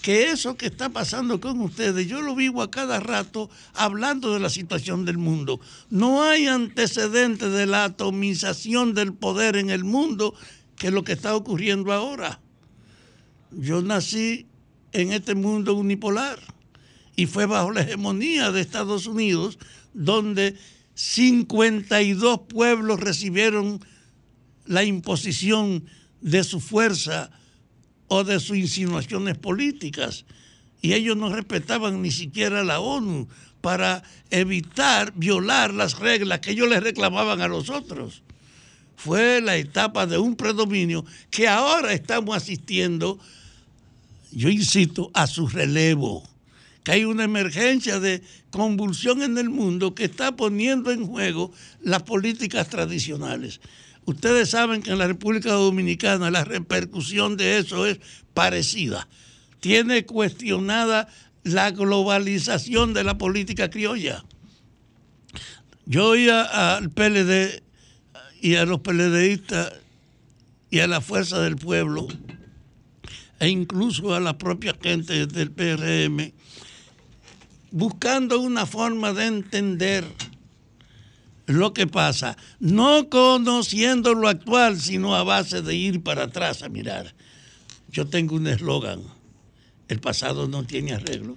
S10: que eso que está pasando con ustedes, yo lo vivo a cada rato hablando de la situación del mundo. No hay antecedentes de la atomización del poder en el mundo que lo que está ocurriendo ahora. Yo nací en este mundo unipolar y fue bajo la hegemonía de Estados Unidos donde 52 pueblos recibieron la imposición de su fuerza o de sus insinuaciones políticas. Y ellos no respetaban ni siquiera la ONU para evitar violar las reglas que ellos les reclamaban a los otros. Fue la etapa de un predominio que ahora estamos asistiendo, yo insisto, a su relevo que hay una emergencia de convulsión en el mundo que está poniendo en juego las políticas tradicionales. Ustedes saben que en la República Dominicana la repercusión de eso es parecida. Tiene cuestionada la globalización de la política criolla. Yo oía al PLD y a los PLDistas y a la fuerza del pueblo e incluso a la propia gente del PRM buscando una forma de entender lo que pasa, no conociendo lo actual, sino a base de ir para atrás a mirar. Yo tengo un eslogan, el pasado no tiene arreglo.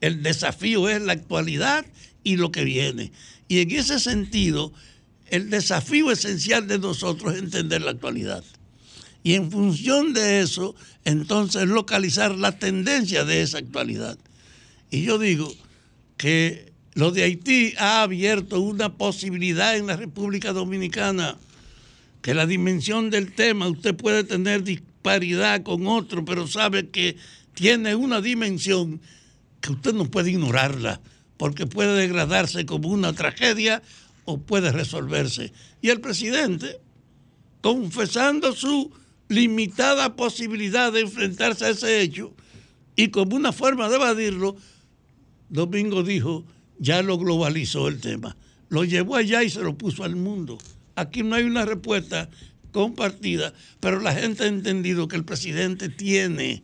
S10: El desafío es la actualidad y lo que viene. Y en ese sentido, el desafío esencial de nosotros es entender la actualidad. Y en función de eso, entonces localizar la tendencia de esa actualidad. Y yo digo que lo de Haití ha abierto una posibilidad en la República Dominicana, que la dimensión del tema, usted puede tener disparidad con otro, pero sabe que tiene una dimensión que usted no puede ignorarla, porque puede degradarse como una tragedia o puede resolverse. Y el presidente, confesando su limitada posibilidad de enfrentarse a ese hecho y como una forma de evadirlo, Domingo dijo, ya lo globalizó el tema. Lo llevó allá y se lo puso al mundo. Aquí no hay una respuesta compartida, pero la gente ha entendido que el presidente tiene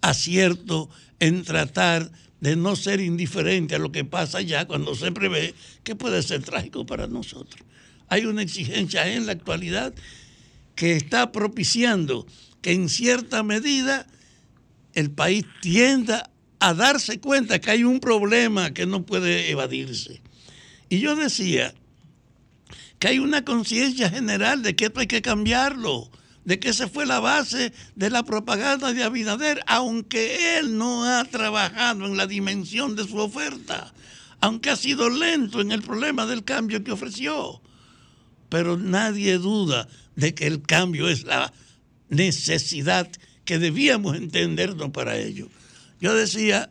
S10: acierto en tratar de no ser indiferente a lo que pasa allá cuando se prevé que puede ser trágico para nosotros. Hay una exigencia en la actualidad que está propiciando que en cierta medida el país tienda a darse cuenta que hay un problema que no puede evadirse. Y yo decía que hay una conciencia general de que esto hay que cambiarlo, de que esa fue la base de la propaganda de Abinader, aunque él no ha trabajado en la dimensión de su oferta, aunque ha sido lento en el problema del cambio que ofreció. Pero nadie duda de que el cambio es la necesidad que debíamos entendernos para ello. Yo decía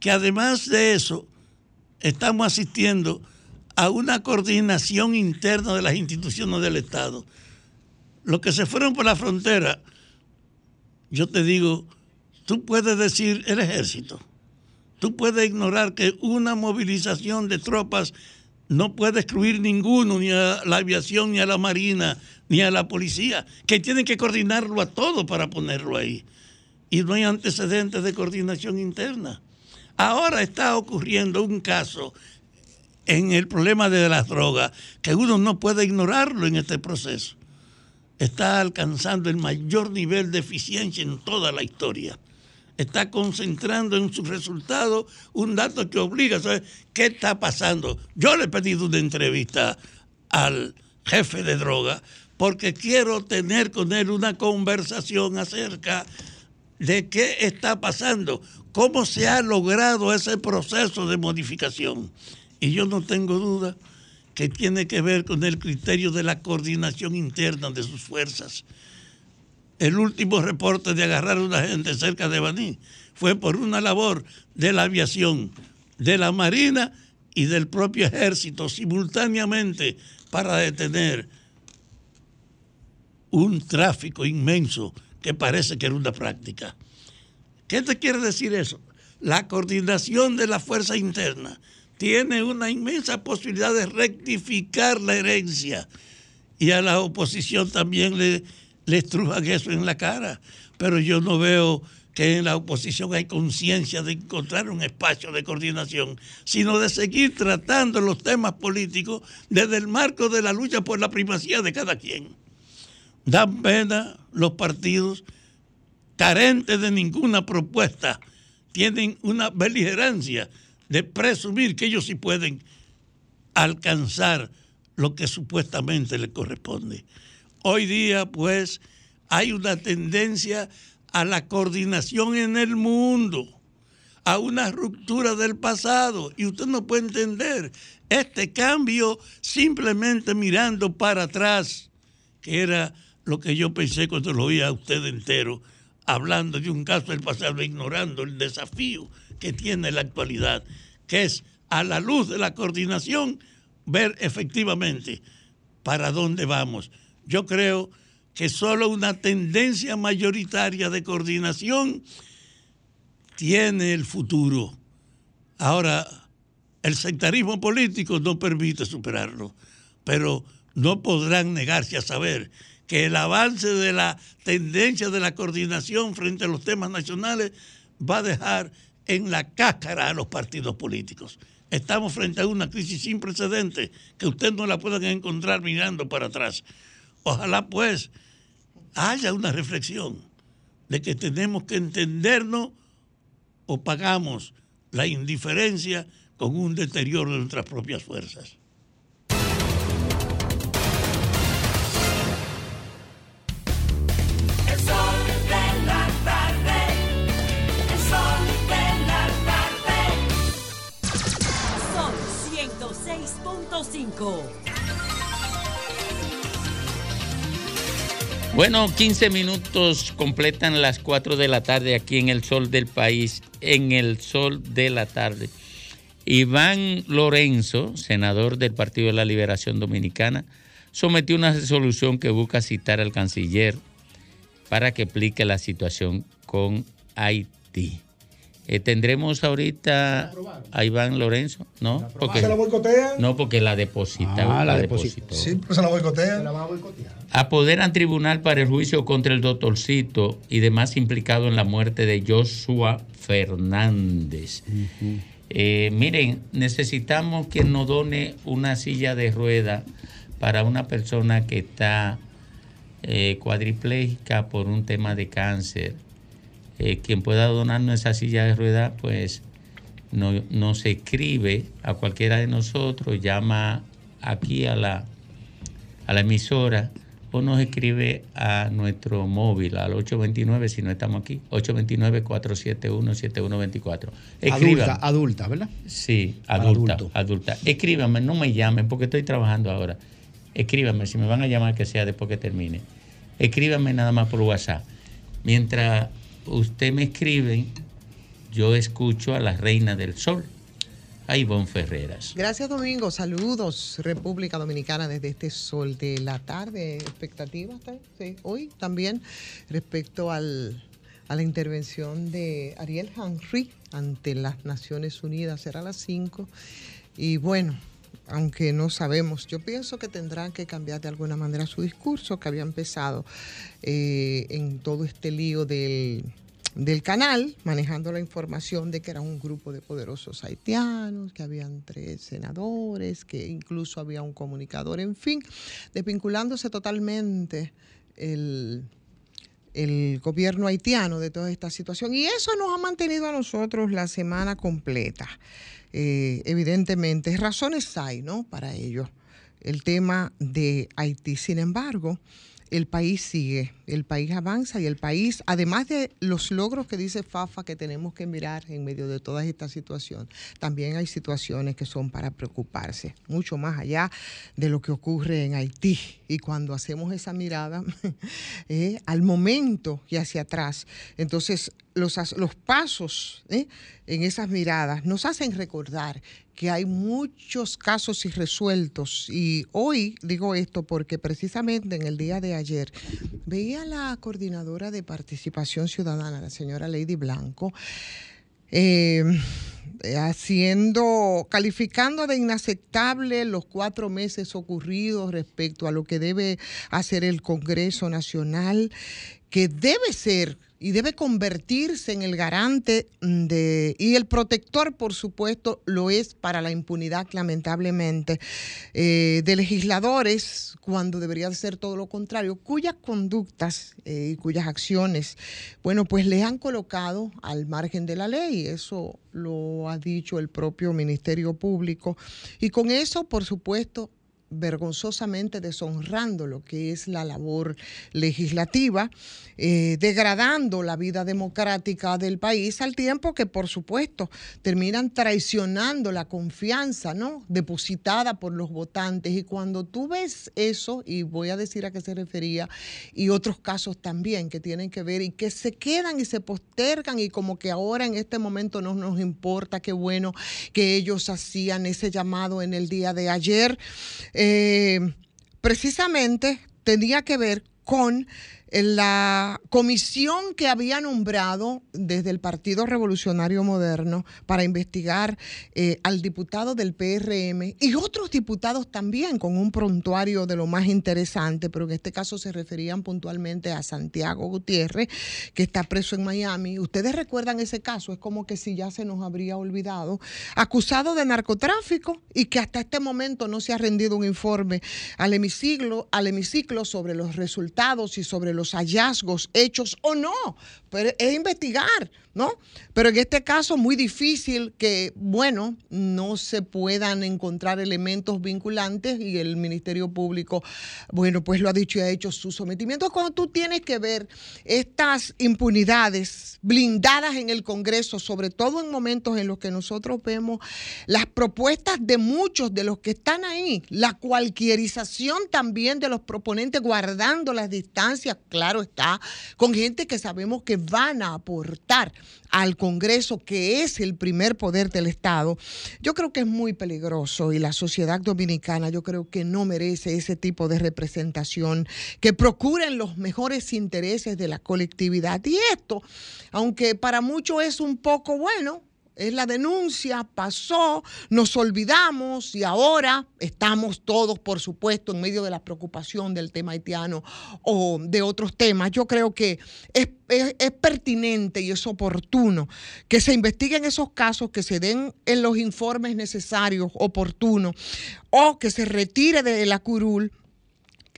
S10: que además de eso, estamos asistiendo a una coordinación interna de las instituciones del Estado. Los que se fueron por la frontera, yo te digo, tú puedes decir el ejército, tú puedes ignorar que una movilización de tropas no puede excluir ninguno, ni a la aviación, ni a la marina, ni a la policía, que tienen que coordinarlo a todo para ponerlo ahí y no hay antecedentes de coordinación interna. Ahora está ocurriendo un caso en el problema de las drogas que uno no puede ignorarlo en este proceso. Está alcanzando el mayor nivel de eficiencia en toda la historia. Está concentrando en su resultado un dato que obliga a saber qué está pasando. Yo le he pedido una entrevista al jefe de droga porque quiero tener con él una conversación acerca de qué está pasando, cómo se ha logrado ese proceso de modificación. Y yo no tengo duda que tiene que ver con el criterio de la coordinación interna de sus fuerzas. El último reporte de agarrar a una gente cerca de Baní fue por una labor de la aviación, de la Marina y del propio ejército simultáneamente para detener un tráfico inmenso que parece que era una práctica. ¿Qué te quiere decir eso? La coordinación de la fuerza interna tiene una inmensa posibilidad de rectificar la herencia y a la oposición también le, le estrujan eso en la cara. Pero yo no veo que en la oposición hay conciencia de encontrar un espacio de coordinación, sino de seguir tratando los temas políticos desde el marco de la lucha por la primacía de cada quien. Dan pena los partidos carentes de ninguna propuesta, tienen una beligerancia de presumir que ellos sí pueden alcanzar lo que supuestamente les corresponde. Hoy día, pues, hay una tendencia a la coordinación en el mundo, a una ruptura del pasado. Y usted no puede entender este cambio simplemente mirando para atrás, que era lo que yo pensé cuando lo oía a usted entero, hablando de un caso del pasado, ignorando el desafío que tiene la actualidad, que es a la luz de la coordinación ver efectivamente para dónde vamos. Yo creo que solo una tendencia mayoritaria de coordinación tiene el futuro. Ahora, el sectarismo político no permite superarlo, pero no podrán negarse a saber que el avance de la tendencia de la coordinación frente a los temas nacionales va a dejar en la cáscara a los partidos políticos. Estamos frente a una crisis sin precedentes que usted no la pueden encontrar mirando para atrás. Ojalá pues haya una reflexión de que tenemos que entendernos o pagamos la indiferencia con un deterioro de nuestras propias fuerzas.
S11: 106.5.
S2: Bueno, 15 minutos completan las 4 de la tarde aquí en el sol del país, en el sol de la tarde. Iván Lorenzo, senador del Partido de la Liberación Dominicana, sometió una resolución que busca citar al canciller para que explique la situación con Haití. Eh, tendremos ahorita a Iván Lorenzo, ¿no? Porque,
S3: ¿Se la boicotean?
S2: No, porque la deposita.
S3: Ah, la, depositó. Sí, pues se la boicotean. Se la van a boicotear.
S2: Apoderan tribunal para el juicio contra el doctorcito y demás implicados en la muerte de Joshua Fernández. Eh, miren, necesitamos que nos done una silla de rueda para una persona que está eh, cuadriplégica por un tema de cáncer eh, quien pueda donarnos esa silla de ruedas, pues nos escribe a cualquiera de nosotros, llama aquí a la, a la emisora o nos escribe a nuestro móvil al 829 si no estamos aquí, 829-471-7124.
S8: Adulta, adulta, ¿verdad?
S2: Sí, adulta, adulta. Escríbame, no me llamen porque estoy trabajando ahora. Escríbame, si me van a llamar que sea después que termine. Escríbame nada más por WhatsApp. Mientras usted me escribe, yo escucho a la Reina del Sol, a Ivonne Ferreras.
S4: Gracias, Domingo. Saludos, República Dominicana, desde este sol de la tarde. ¿Expectativas sí, hoy también respecto al, a la intervención de Ariel Henry ante las Naciones Unidas. Será a las 5. Y bueno, aunque no sabemos, yo pienso que tendrán que cambiar de alguna manera su discurso que había empezado eh, en todo este lío del, canal, manejando la información de que era un grupo de poderosos haitianos, que habían tres senadores, que incluso había un comunicador, en fin, desvinculándose totalmente el, el gobierno haitiano de toda esta situación. Y eso nos ha mantenido a nosotros la semana completa. Eh, evidentemente, razones hay, ¿no? Para ello. El tema de Haití. Sin embargo, el país sigue el país avanza y el país, además de los logros que dice Fafa que tenemos que mirar en medio de toda esta situación, también hay situaciones que son para preocuparse, mucho más allá de lo que ocurre en Haití. Y cuando hacemos esa mirada (laughs) eh, al momento y hacia atrás, entonces los, los pasos eh, en esas miradas nos hacen recordar que hay muchos casos irresueltos. Y hoy digo esto porque precisamente en el día de ayer veía a la coordinadora de participación ciudadana, la señora Lady Blanco, eh, haciendo, calificando de inaceptable los cuatro meses ocurridos respecto a lo que debe hacer el Congreso Nacional, que debe ser y debe convertirse en el garante de, y el protector, por supuesto, lo es para la impunidad, lamentablemente, eh, de legisladores, cuando debería ser todo lo contrario, cuyas conductas eh, y cuyas acciones, bueno, pues les han colocado al margen de la ley. Eso lo ha dicho el propio Ministerio Público. Y con eso, por supuesto, vergonzosamente deshonrando lo que es la labor legislativa, eh, degradando la vida democrática del país, al tiempo que, por supuesto, terminan traicionando la confianza ¿no? depositada por los votantes. Y cuando tú ves eso, y voy a decir a qué se refería, y otros casos también que tienen que ver y que se quedan y se postergan y como que ahora en este momento no nos importa, qué bueno que ellos hacían ese llamado en el día de ayer. Precisamente tenía que ver con la comisión que había nombrado desde el Partido Revolucionario Moderno para investigar eh, al diputado del PRM y otros diputados también con un prontuario de lo más interesante, pero en este caso se referían puntualmente a Santiago Gutiérrez, que está preso en Miami. Ustedes recuerdan ese caso, es como que si ya se nos habría olvidado, acusado de narcotráfico y que hasta este momento no se ha rendido un informe al hemiciclo, al hemiciclo sobre los resultados y sobre los hallazgos hechos o no, pero es investigar, ¿no? Pero en este caso muy difícil que, bueno, no se puedan encontrar elementos vinculantes y el Ministerio Público, bueno, pues lo ha dicho y ha hecho su sometimiento. Cuando tú tienes que ver estas impunidades blindadas en el Congreso, sobre todo en momentos en los que nosotros vemos las propuestas de muchos de los que están ahí, la cualquierización también de los proponentes guardando las distancias, claro está, con gente que sabemos que van a aportar al Congreso, que es el primer poder del Estado, yo creo que es muy peligroso y la sociedad dominicana yo creo que no merece ese tipo de representación, que procuren los mejores intereses de la colectividad. Y esto, aunque para muchos es un poco bueno, es la denuncia, pasó, nos olvidamos y ahora estamos todos, por supuesto, en medio de la preocupación del tema haitiano o de otros temas. Yo creo que es, pertinente y es oportuno que se investiguen esos casos, que se den en los informes necesarios, oportunos, o que se retire de la curul.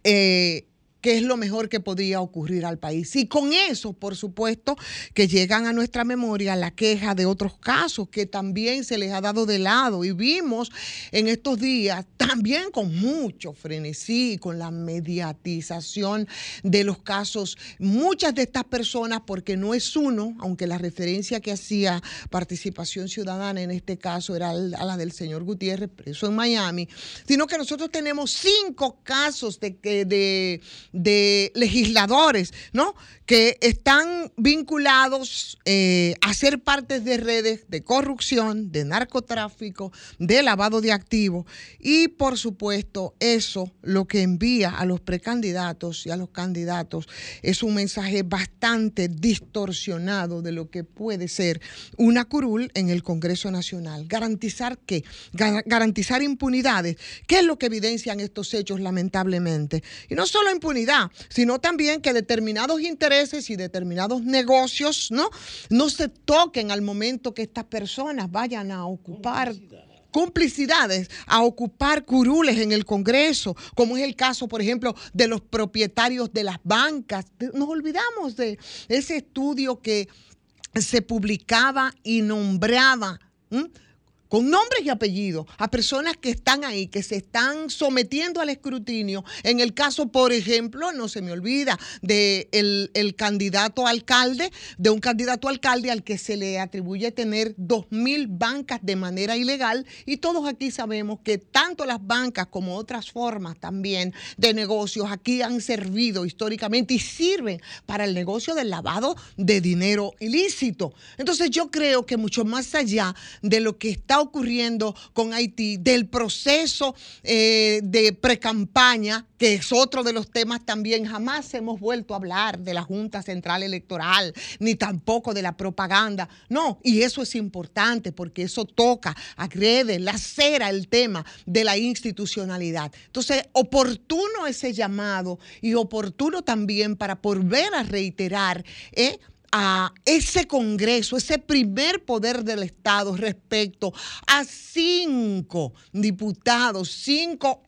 S4: Eh, que es lo mejor que podía ocurrir al país. Y con eso, por supuesto, que llegan a nuestra memoria la queja de otros casos que también se les ha dado de lado. Y vimos en estos días, también con mucho frenesí, con la mediatización de los casos, muchas de estas personas, porque no es uno, aunque la referencia que hacía participación ciudadana en este caso era a la del señor Gutiérrez, preso en Miami, sino que nosotros tenemos cinco casos de, de, de legisladores, ¿no? Que están vinculados eh, a ser parte de redes de corrupción, de narcotráfico, de lavado de activos. Y por supuesto, eso lo que envía a los precandidatos y a los candidatos es un mensaje bastante distorsionado de lo que puede ser una curul en el Congreso Nacional. Garantizar qué? Garantizar impunidades. ¿Qué es lo que evidencian estos hechos, lamentablemente? Y no solo impunidad sino también que determinados intereses y determinados negocios no, no se toquen al momento que estas personas vayan a ocupar complicidades. a ocupar curules en el Congreso, como es el caso, por ejemplo, de los propietarios de las bancas. Nos olvidamos de ese estudio que se publicaba y nombraba con nombres y apellidos a personas que están ahí, que se están sometiendo al escrutinio. En el caso, por ejemplo, no se me olvida, de el, candidato alcalde, de un candidato alcalde al que se le atribuye tener dos mil bancas de manera ilegal. Y todos aquí sabemos que tanto las bancas como otras formas también de negocios aquí han servido históricamente y sirven para el negocio del lavado de dinero ilícito. Entonces yo creo que mucho más allá de lo que está ocurriendo con Haití, del proceso eh, de precampaña, que es otro de los temas también. Jamás hemos vuelto a hablar de la Junta Central Electoral, ni tampoco de la propaganda. No, y eso es importante porque eso toca, agrede, lacera el tema de la institucionalidad. Entonces, oportuno ese llamado y oportuno también para volver a reiterar. ¿eh? A ese Congreso, ese primer poder del Estado respecto a cinco diputados, cinco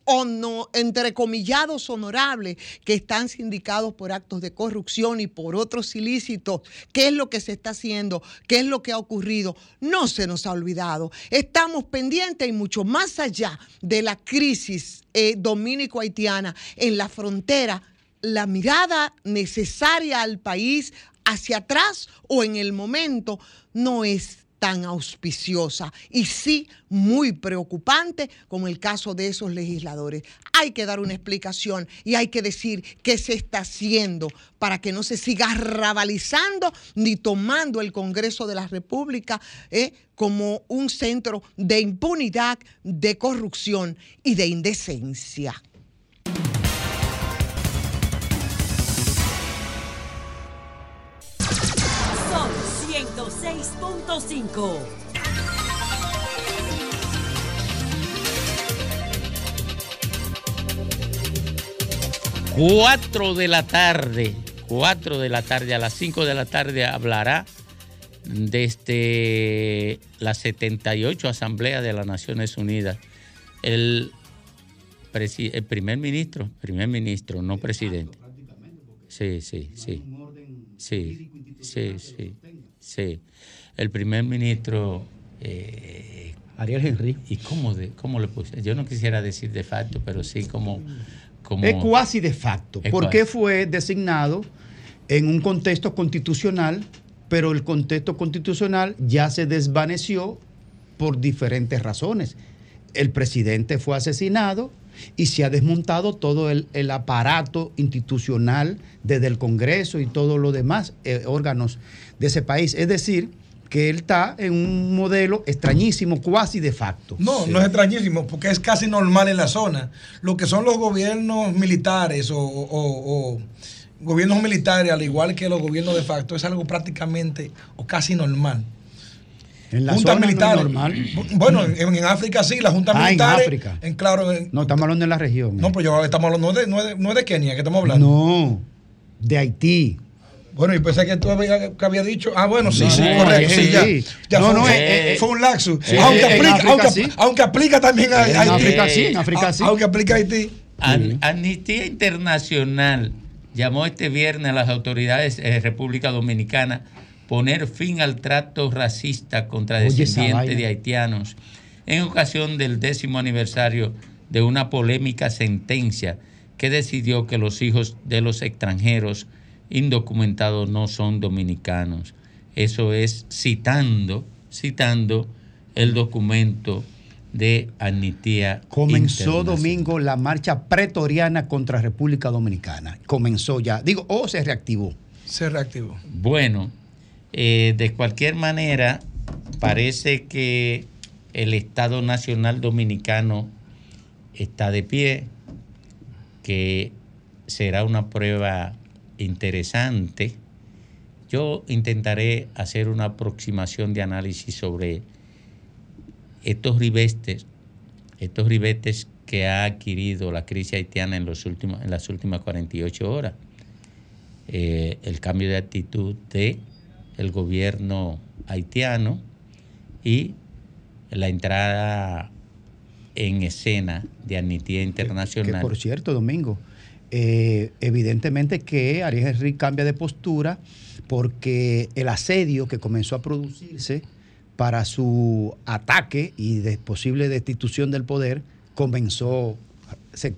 S4: entrecomillados honorables que están sindicados por actos de corrupción y por otros ilícitos. ¿Qué es lo que se está haciendo? ¿Qué es lo que ha ocurrido? No se nos ha olvidado. Estamos pendientes y mucho más allá de la crisis eh, dominico-haitiana en la frontera la mirada necesaria al país hacia atrás o en el momento no es tan auspiciosa y sí muy preocupante como el caso de esos legisladores. Hay que dar una explicación y hay que decir qué se está haciendo para que no se siga rabalizando ni tomando el Congreso de la República eh, como un centro de impunidad, de corrupción y de indecencia.
S8: 6.5.
S2: Cuatro de la tarde, cuatro de la tarde, a las 5 de la tarde hablará desde la 78 Asamblea de las Naciones Unidas el, el primer ministro, primer ministro, no presidente. Sí, sí, sí. Sí, sí, sí. Sí, el primer ministro...
S9: Eh, Ariel Henry.
S2: ¿Y cómo, de, cómo le puse? Yo no quisiera decir de facto, pero sí como... como
S9: es cuasi de facto, porque fue designado en un contexto constitucional, pero el contexto constitucional ya se desvaneció por diferentes razones. El presidente fue asesinado y se ha desmontado todo el, aparato institucional desde el Congreso y todos los demás eh, órganos de ese país. Es decir, que él está en un modelo extrañísimo, cuasi de facto.
S3: No, no es extrañísimo, porque es casi normal en la zona. Lo que son los gobiernos militares o, gobiernos militares, al igual que los gobiernos de facto, es algo prácticamente o casi normal.
S9: En la junta militar. normal.
S3: Bueno, en, África sí, la junta
S9: ah,
S3: militar.
S9: En África.
S3: En, claro.
S9: no, estamos hablando de la región.
S3: No, pues yo estamos hablando, no, de, no, de, no de Kenia, que estamos hablando.
S9: No, de Haití.
S3: Bueno, y pensé que tú habías había dicho. Ah, bueno, sí, sí, correcto. Sí, ya, ya no, fue, no, eh, fue un laxo. aunque, aplica, aunque, aunque, aplica también a, Haití.
S9: África sí, en África sí.
S3: Aunque aplica a Haití.
S2: Amnistía Internacional llamó este viernes a las autoridades de República Dominicana poner fin al trato racista contra descendientes de haitianos en ocasión del décimo aniversario de una polémica sentencia que decidió que los hijos de los extranjeros indocumentados no son dominicanos. Eso es citando, citando el documento de amnistía.
S9: Comenzó domingo la marcha pretoriana contra República Dominicana. Comenzó ya. Digo, o se reactivó.
S3: Se reactivó.
S2: Bueno, eh, de cualquier manera, parece que el Estado Nacional Dominicano está de pie, que será una prueba interesante. Yo intentaré hacer una aproximación de análisis sobre estos ribetes, estos ribetes que ha adquirido la crisis haitiana en, los últimos, en las últimas 48 horas. Eh, el cambio de actitud de el gobierno haitiano y la entrada en escena de Amnistía Internacional.
S9: por cierto, Domingo, eh, evidentemente que Ariel Henry cambia de postura porque el asedio que comenzó a producirse para su ataque y de posible destitución del poder, comenzó, se,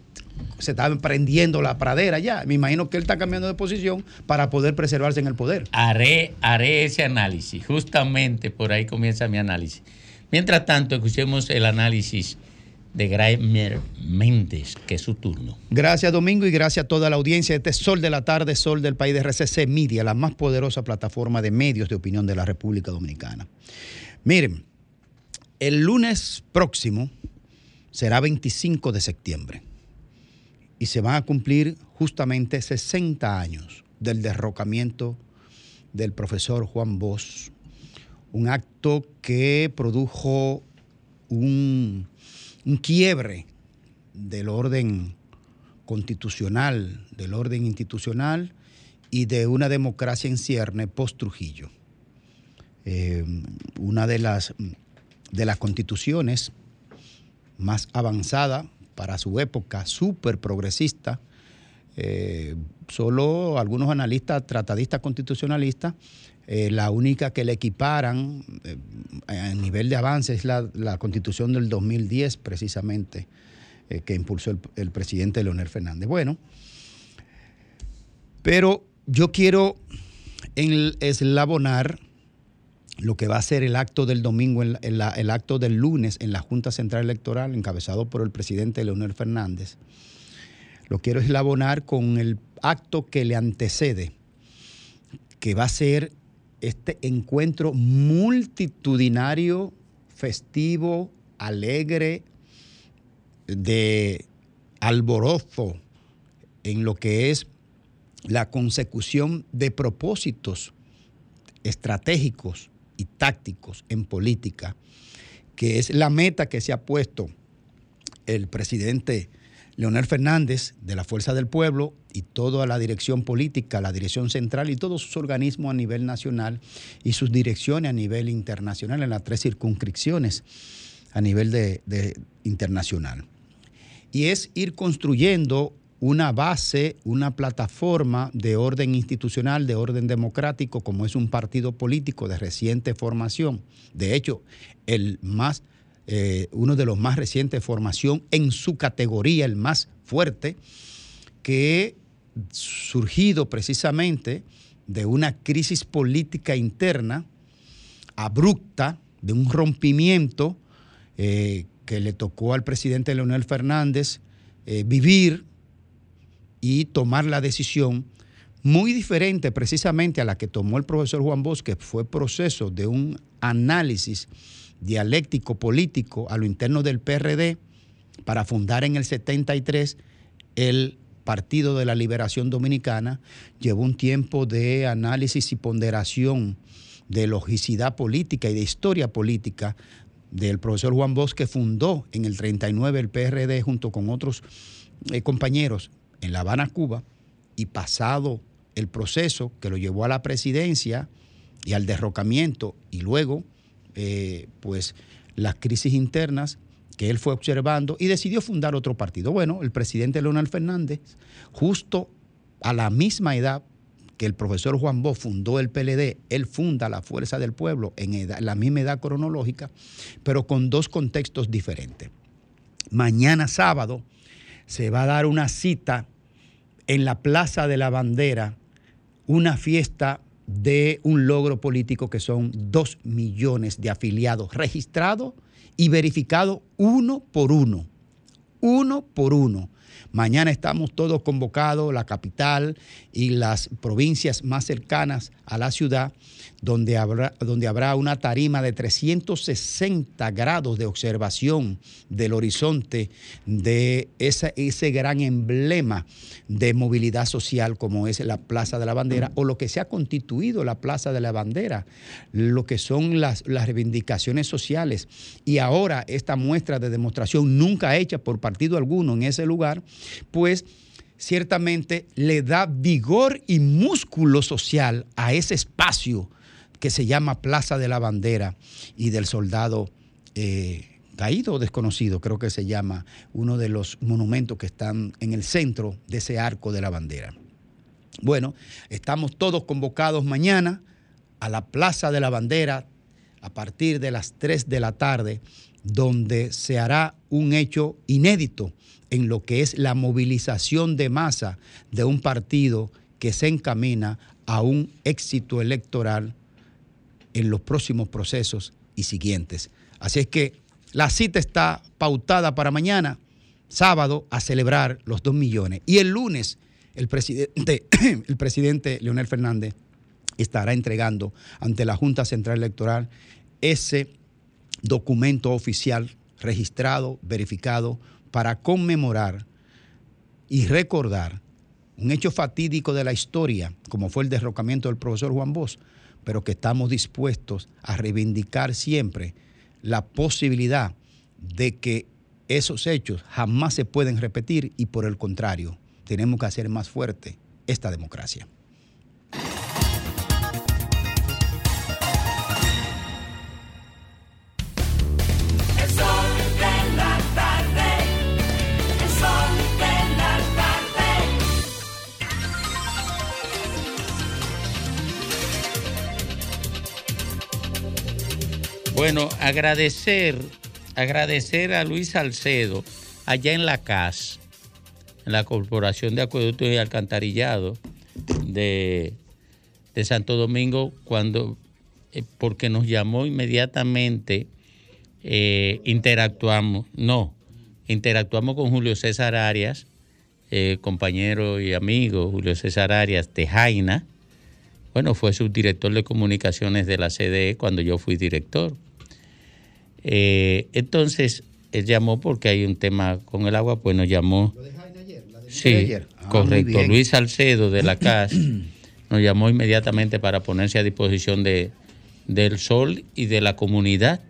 S9: estaba emprendiendo la pradera ya. Me imagino que él está cambiando de posición para poder preservarse en el poder.
S2: Haré, haré ese análisis, justamente por ahí comienza mi análisis. Mientras tanto, escuchemos el análisis de Graimer Méndez, que es su turno.
S9: Gracias Domingo y gracias a toda la audiencia este Sol de la Tarde, Sol del País de RCC Media, la más poderosa plataforma de medios de opinión de la República Dominicana. Miren, el lunes próximo será 25 de septiembre y se van a cumplir justamente 60 años del derrocamiento del profesor Juan Bosch, un acto que produjo un un quiebre del orden constitucional, del orden institucional y de una democracia en cierne post-Trujillo. Eh, una de las, de las constituciones más avanzada para su época, súper progresista. Eh, solo algunos analistas, tratadistas constitucionalistas, eh, la única que le equiparan eh, a nivel de avance es la, constitución del 2010, precisamente, eh, que impulsó el, presidente Leonel Fernández. Bueno, pero yo quiero eslabonar lo que va a ser el acto del domingo, el acto del lunes en la Junta Central Electoral, encabezado por el presidente Leonel Fernández. Lo quiero eslabonar con el acto que le antecede, que va a ser este encuentro multitudinario, festivo, alegre, de alborozo en lo que es la consecución de propósitos estratégicos y tácticos en política, que es la meta que se ha puesto el presidente Leonel Fernández de la Fuerza del Pueblo y toda la dirección política, la dirección central y todos sus organismos a nivel nacional y sus direcciones a nivel internacional en las tres circunscripciones a nivel de, internacional. Y es ir construyendo una base, una plataforma de orden institucional, de orden democrático, como es un partido político de reciente formación. De hecho, el más, eh, uno de los más recientes de formación en su categoría, el más fuerte, que surgido precisamente de una crisis política interna abrupta, de un rompimiento eh, que le tocó al presidente Leonel Fernández eh, vivir y tomar la decisión muy diferente precisamente a la que tomó el profesor Juan Bosch, que fue proceso de un análisis dialéctico político a lo interno del PRD para fundar en el 73 el Partido de la Liberación Dominicana. Llevó un tiempo de análisis y ponderación de logicidad política y de historia política del profesor Juan Bosch, que fundó en el 39 el PRD junto con otros eh, compañeros en La Habana, Cuba, y pasado el proceso que lo llevó a la presidencia y al derrocamiento y luego, eh, pues, las crisis internas que él fue observando y decidió fundar otro partido. Bueno, el presidente Leonel Fernández, justo a la misma edad que el profesor Juan Bosch fundó el PLD, él funda la Fuerza del Pueblo en, la misma edad cronológica, pero con dos contextos diferentes. Mañana sábado se va a dar una cita en la Plaza de la Bandera, una fiesta de un logro político que son dos millones de afiliados registrados y verificado uno por uno, uno por uno. Mañana estamos todos convocados, la capital y las provincias más cercanas a la ciudad, donde habrá, donde habrá una tarima de 360 grados de observación del horizonte de ese, ese gran emblema de movilidad social como es la Plaza de la Bandera o lo que se ha constituido la Plaza de la Bandera, lo que son las, las reivindicaciones sociales. Y ahora esta muestra de demostración nunca hecha por partido alguno en ese lugar, pues ciertamente le da vigor y músculo social a ese espacio que se llama Plaza de la Bandera y del Soldado eh, Caído o Desconocido, creo que se llama uno de los monumentos que están en el centro de ese arco de la bandera. Bueno, estamos todos convocados mañana a la Plaza de la Bandera a partir de las 3 de la tarde, donde se hará un hecho inédito en lo que es la movilización de masa de un partido que se encamina a un éxito electoral en los próximos procesos y siguientes. Así es que la cita está pautada para mañana, sábado, a celebrar los dos millones. Y el lunes, el presidente, (coughs) el presidente Leonel Fernández estará entregando ante la Junta Central Electoral ese documento oficial registrado, verificado, para conmemorar y recordar un hecho fatídico de la historia, como fue el derrocamiento del profesor Juan Bosch, pero que estamos dispuestos a reivindicar siempre la posibilidad de que esos hechos jamás se pueden repetir y por el contrario, tenemos que hacer más fuerte esta democracia.
S2: Bueno, agradecer, agradecer a Luis Salcedo allá en la CAS, en la Corporación de Acueductos y Alcantarillado de, Santo Domingo, cuando, eh, porque nos llamó inmediatamente, eh, interactuamos, no, interactuamos con Julio César Arias, eh, compañero y amigo Julio César Arias de Jaina, bueno, fue subdirector de comunicaciones de la CDE cuando yo fui director. Eh, entonces, él llamó porque hay un tema con el agua, pues nos llamó. ¿Lo de ayer? sí, ah, correcto. Luis Salcedo de la (clears throat) CAS nos llamó inmediatamente para ponerse a disposición de, del sol y de la comunidad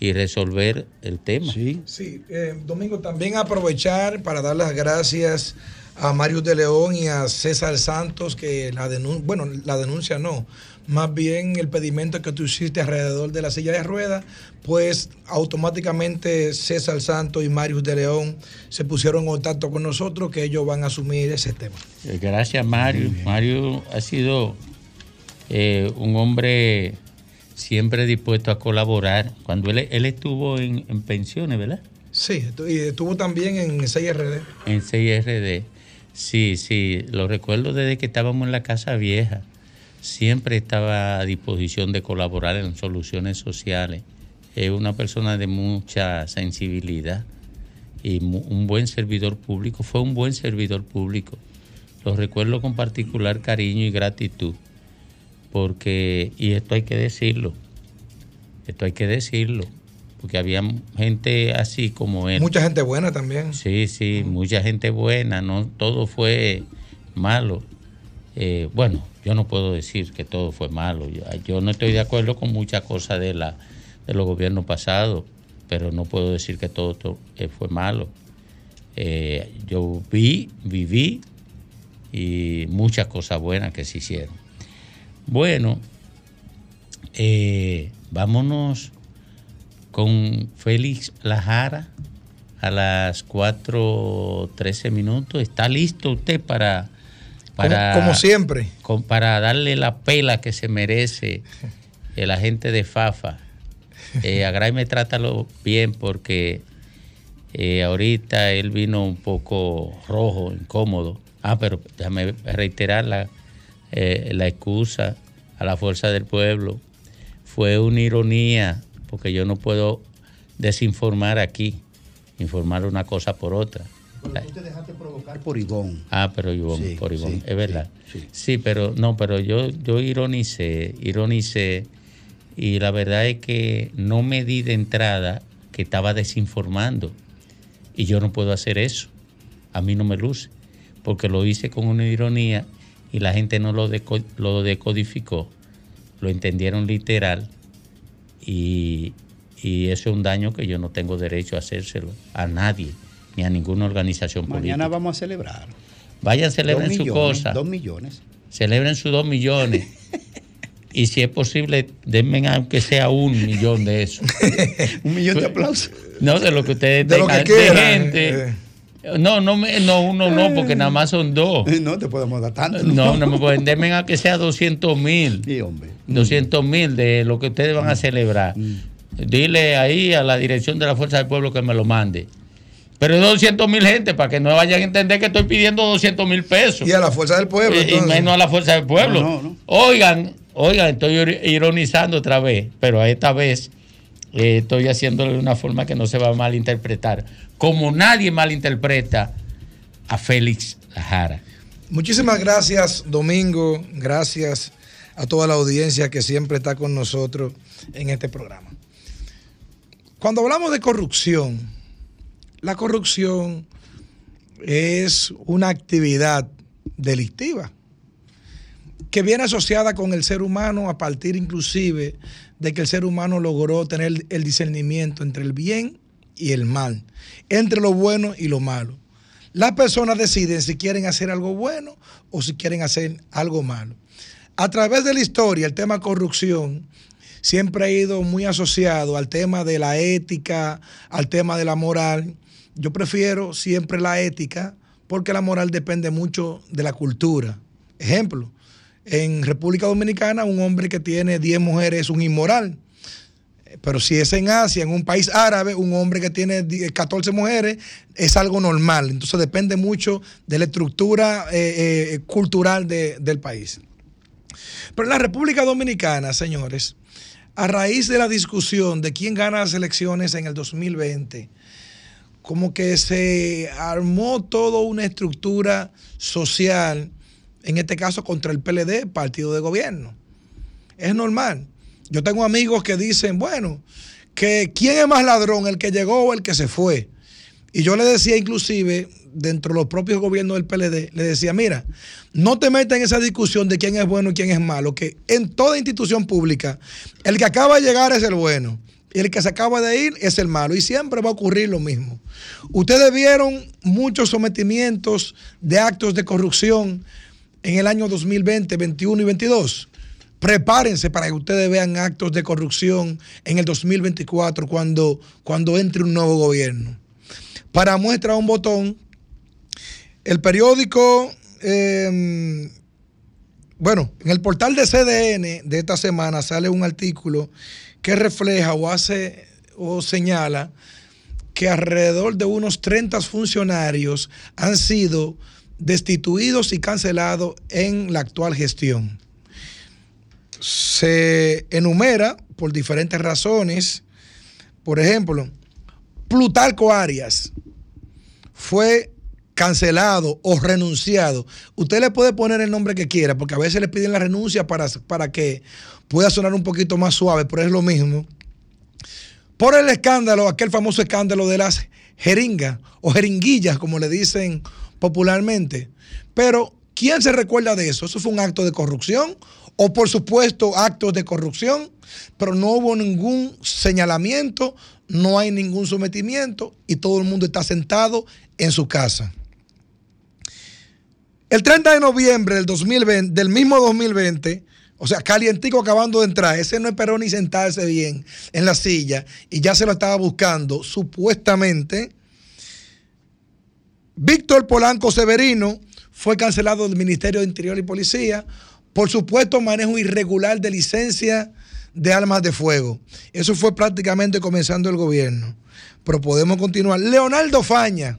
S2: y resolver el tema.
S3: Sí, sí. Eh, Domingo, también aprovechar para dar las gracias a Mario de León y a César Santos, que la denuncia, bueno, la denuncia no, más bien el pedimento que tú hiciste alrededor de la silla de ruedas, pues automáticamente César Santos y Marius de León se pusieron en contacto con nosotros que ellos van a asumir ese tema.
S2: Eh, gracias Mario. Mario ha sido eh, un hombre siempre dispuesto a colaborar. Cuando él, estuvo en, pensiones, ¿verdad?
S3: Sí, y estuvo también en 6RD.
S2: En 6RD. Sí, sí, lo recuerdo desde que estábamos en la casa vieja siempre estaba a disposición de colaborar en soluciones sociales. Es una persona de mucha sensibilidad y un buen servidor público. Fue un buen servidor público. Lo recuerdo con particular cariño y gratitud, porque, y esto hay que decirlo, esto hay que decirlo, porque había gente así como él.
S3: Mucha gente buena también.
S2: Sí, sí, mucha gente buena, no todo fue malo. Eh, bueno, yo no puedo decir que todo fue malo. Yo, no estoy de acuerdo con muchas cosas de, la, de los gobiernos pasados, pero no puedo decir que todo, eh, fue malo. Eh, yo vi, viví y muchas cosas buenas que se hicieron. Bueno, vámonos con Félix Lajara a las 4.13 minutos. ¿Está listo usted para
S3: como, siempre.
S2: para darle la pela que se merece el agente de Fafa. Eh, a me trátalo bien porque eh, ahorita él vino un poco rojo, incómodo. Ah, pero déjame reiterar la, eh, la excusa a la fuerza del pueblo. Fue una ironía, porque yo no puedo desinformar aquí, informar una cosa por otra.
S9: Pero tú te dejaste provocar por Ivón.
S2: Ah, pero Ivón, por Ivón, es verdad. Sí, pero no, pero yo, yo ironicé, ironicé, y la verdad es que no me di de entrada que estaba desinformando. Y yo no puedo hacer eso. A mí no me luce, porque lo hice con una ironía y la gente no lo, lo decodificó, lo entendieron literal y, y eso es un daño que yo no tengo derecho a hacérselo a nadie ni a ninguna organización política.
S9: Mañana vamos a celebrar.
S2: Vayan, celebren su cosa.
S9: Dos millones.
S2: Celebren sus dos millones. y si es posible, denme aunque sea un millón de eso. (laughs)
S9: un millón de aplausos.
S2: No, de lo que ustedes de tengan. de gente. Eh. No, no, no, uno no, porque nada más son dos.
S9: No te podemos dar tanto.
S2: No, no, me pueden. Denme a que sea 200 mil. Sí, hombre. 200 mil de lo que ustedes van a celebrar. Mm. Dile ahí a la dirección de la Fuerza del Pueblo que me lo mande. Pero es 200 mil gente, para que no vayan a entender que estoy pidiendo 200 mil pesos.
S3: Y a la Fuerza del Pueblo.
S2: Y, menos a la Fuerza del Pueblo. Oigan, oigan, estoy ironizando otra vez, pero esta vez eh, estoy haciéndolo de una forma que no se va a malinterpretar. Como nadie malinterpreta a Félix Lajara.
S3: Muchísimas gracias, Domingo. Gracias a toda la audiencia que siempre está con nosotros en este programa. Cuando hablamos de corrupción, la corrupción es una actividad delictiva que viene asociada con el ser humano a partir inclusive de que el ser humano logró tener el discernimiento entre el bien y el mal, entre lo bueno y lo malo. Las personas deciden si quieren hacer algo bueno o si quieren hacer algo malo. A través de la historia, el tema corrupción siempre ha ido muy asociado al tema de la ética, al tema de la moral. Yo prefiero siempre la ética porque la moral depende mucho de la cultura. Ejemplo, en República Dominicana un hombre que tiene 10 mujeres es un inmoral. Pero si es en Asia, en un país árabe, un hombre que tiene 14 mujeres es algo normal. Entonces depende mucho de la estructura eh, eh, cultural del país. Pero en la República Dominicana, señores, a raíz de la discusión de quién gana las elecciones en el 2020, como que se armó toda una estructura social, en este caso contra el PLD, partido de gobierno. Es normal. Yo tengo amigos que dicen, bueno, que quién es más ladrón, el que llegó o el que se fue. Y yo le decía inclusive, dentro de los propios gobiernos del PLD, le decía, mira, no te metas en esa discusión de quién es bueno y quién es malo, que en toda institución pública, el que acaba de llegar es el bueno y el que se acaba de ir es el malo. Y siempre va a ocurrir lo mismo. Ustedes vieron muchos sometimientos de actos de corrupción en el año 2020, 21 y 22. Prepárense para que ustedes vean actos de corrupción en el 2024 cuando, cuando entre un nuevo gobierno. Para muestra un botón, el periódico, em, bueno, en el portal de CDN de esta semana sale un artículo que refleja o hace o señala que alrededor de unos 30 funcionarios han sido destituidos y cancelados en la actual gestión. Se enumera por diferentes razones. Por ejemplo, Plutarco Arias fue cancelado o renunciado. Usted le puede poner el nombre que quiera, porque a veces le piden la renuncia para, para que pueda sonar un poquito más suave, pero es lo mismo. Por el escándalo, aquel famoso escándalo de las jeringas o jeringuillas, como le dicen popularmente. Pero, ¿quién se recuerda de eso? ¿Eso fue un acto de corrupción? O, por supuesto, actos de corrupción, pero no hubo ningún señalamiento, no hay ningún sometimiento y todo el mundo está sentado en su casa. El 30 de noviembre del, 2020, del mismo 2020, o sea, calientico acabando de entrar. Ese no esperó ni sentarse bien en la silla y ya se lo estaba buscando, supuestamente. Víctor Polanco Severino fue cancelado del Ministerio de Interior y Policía por supuesto manejo irregular de licencia de armas de fuego. Eso fue prácticamente comenzando el gobierno. Pero podemos continuar. Leonardo Faña,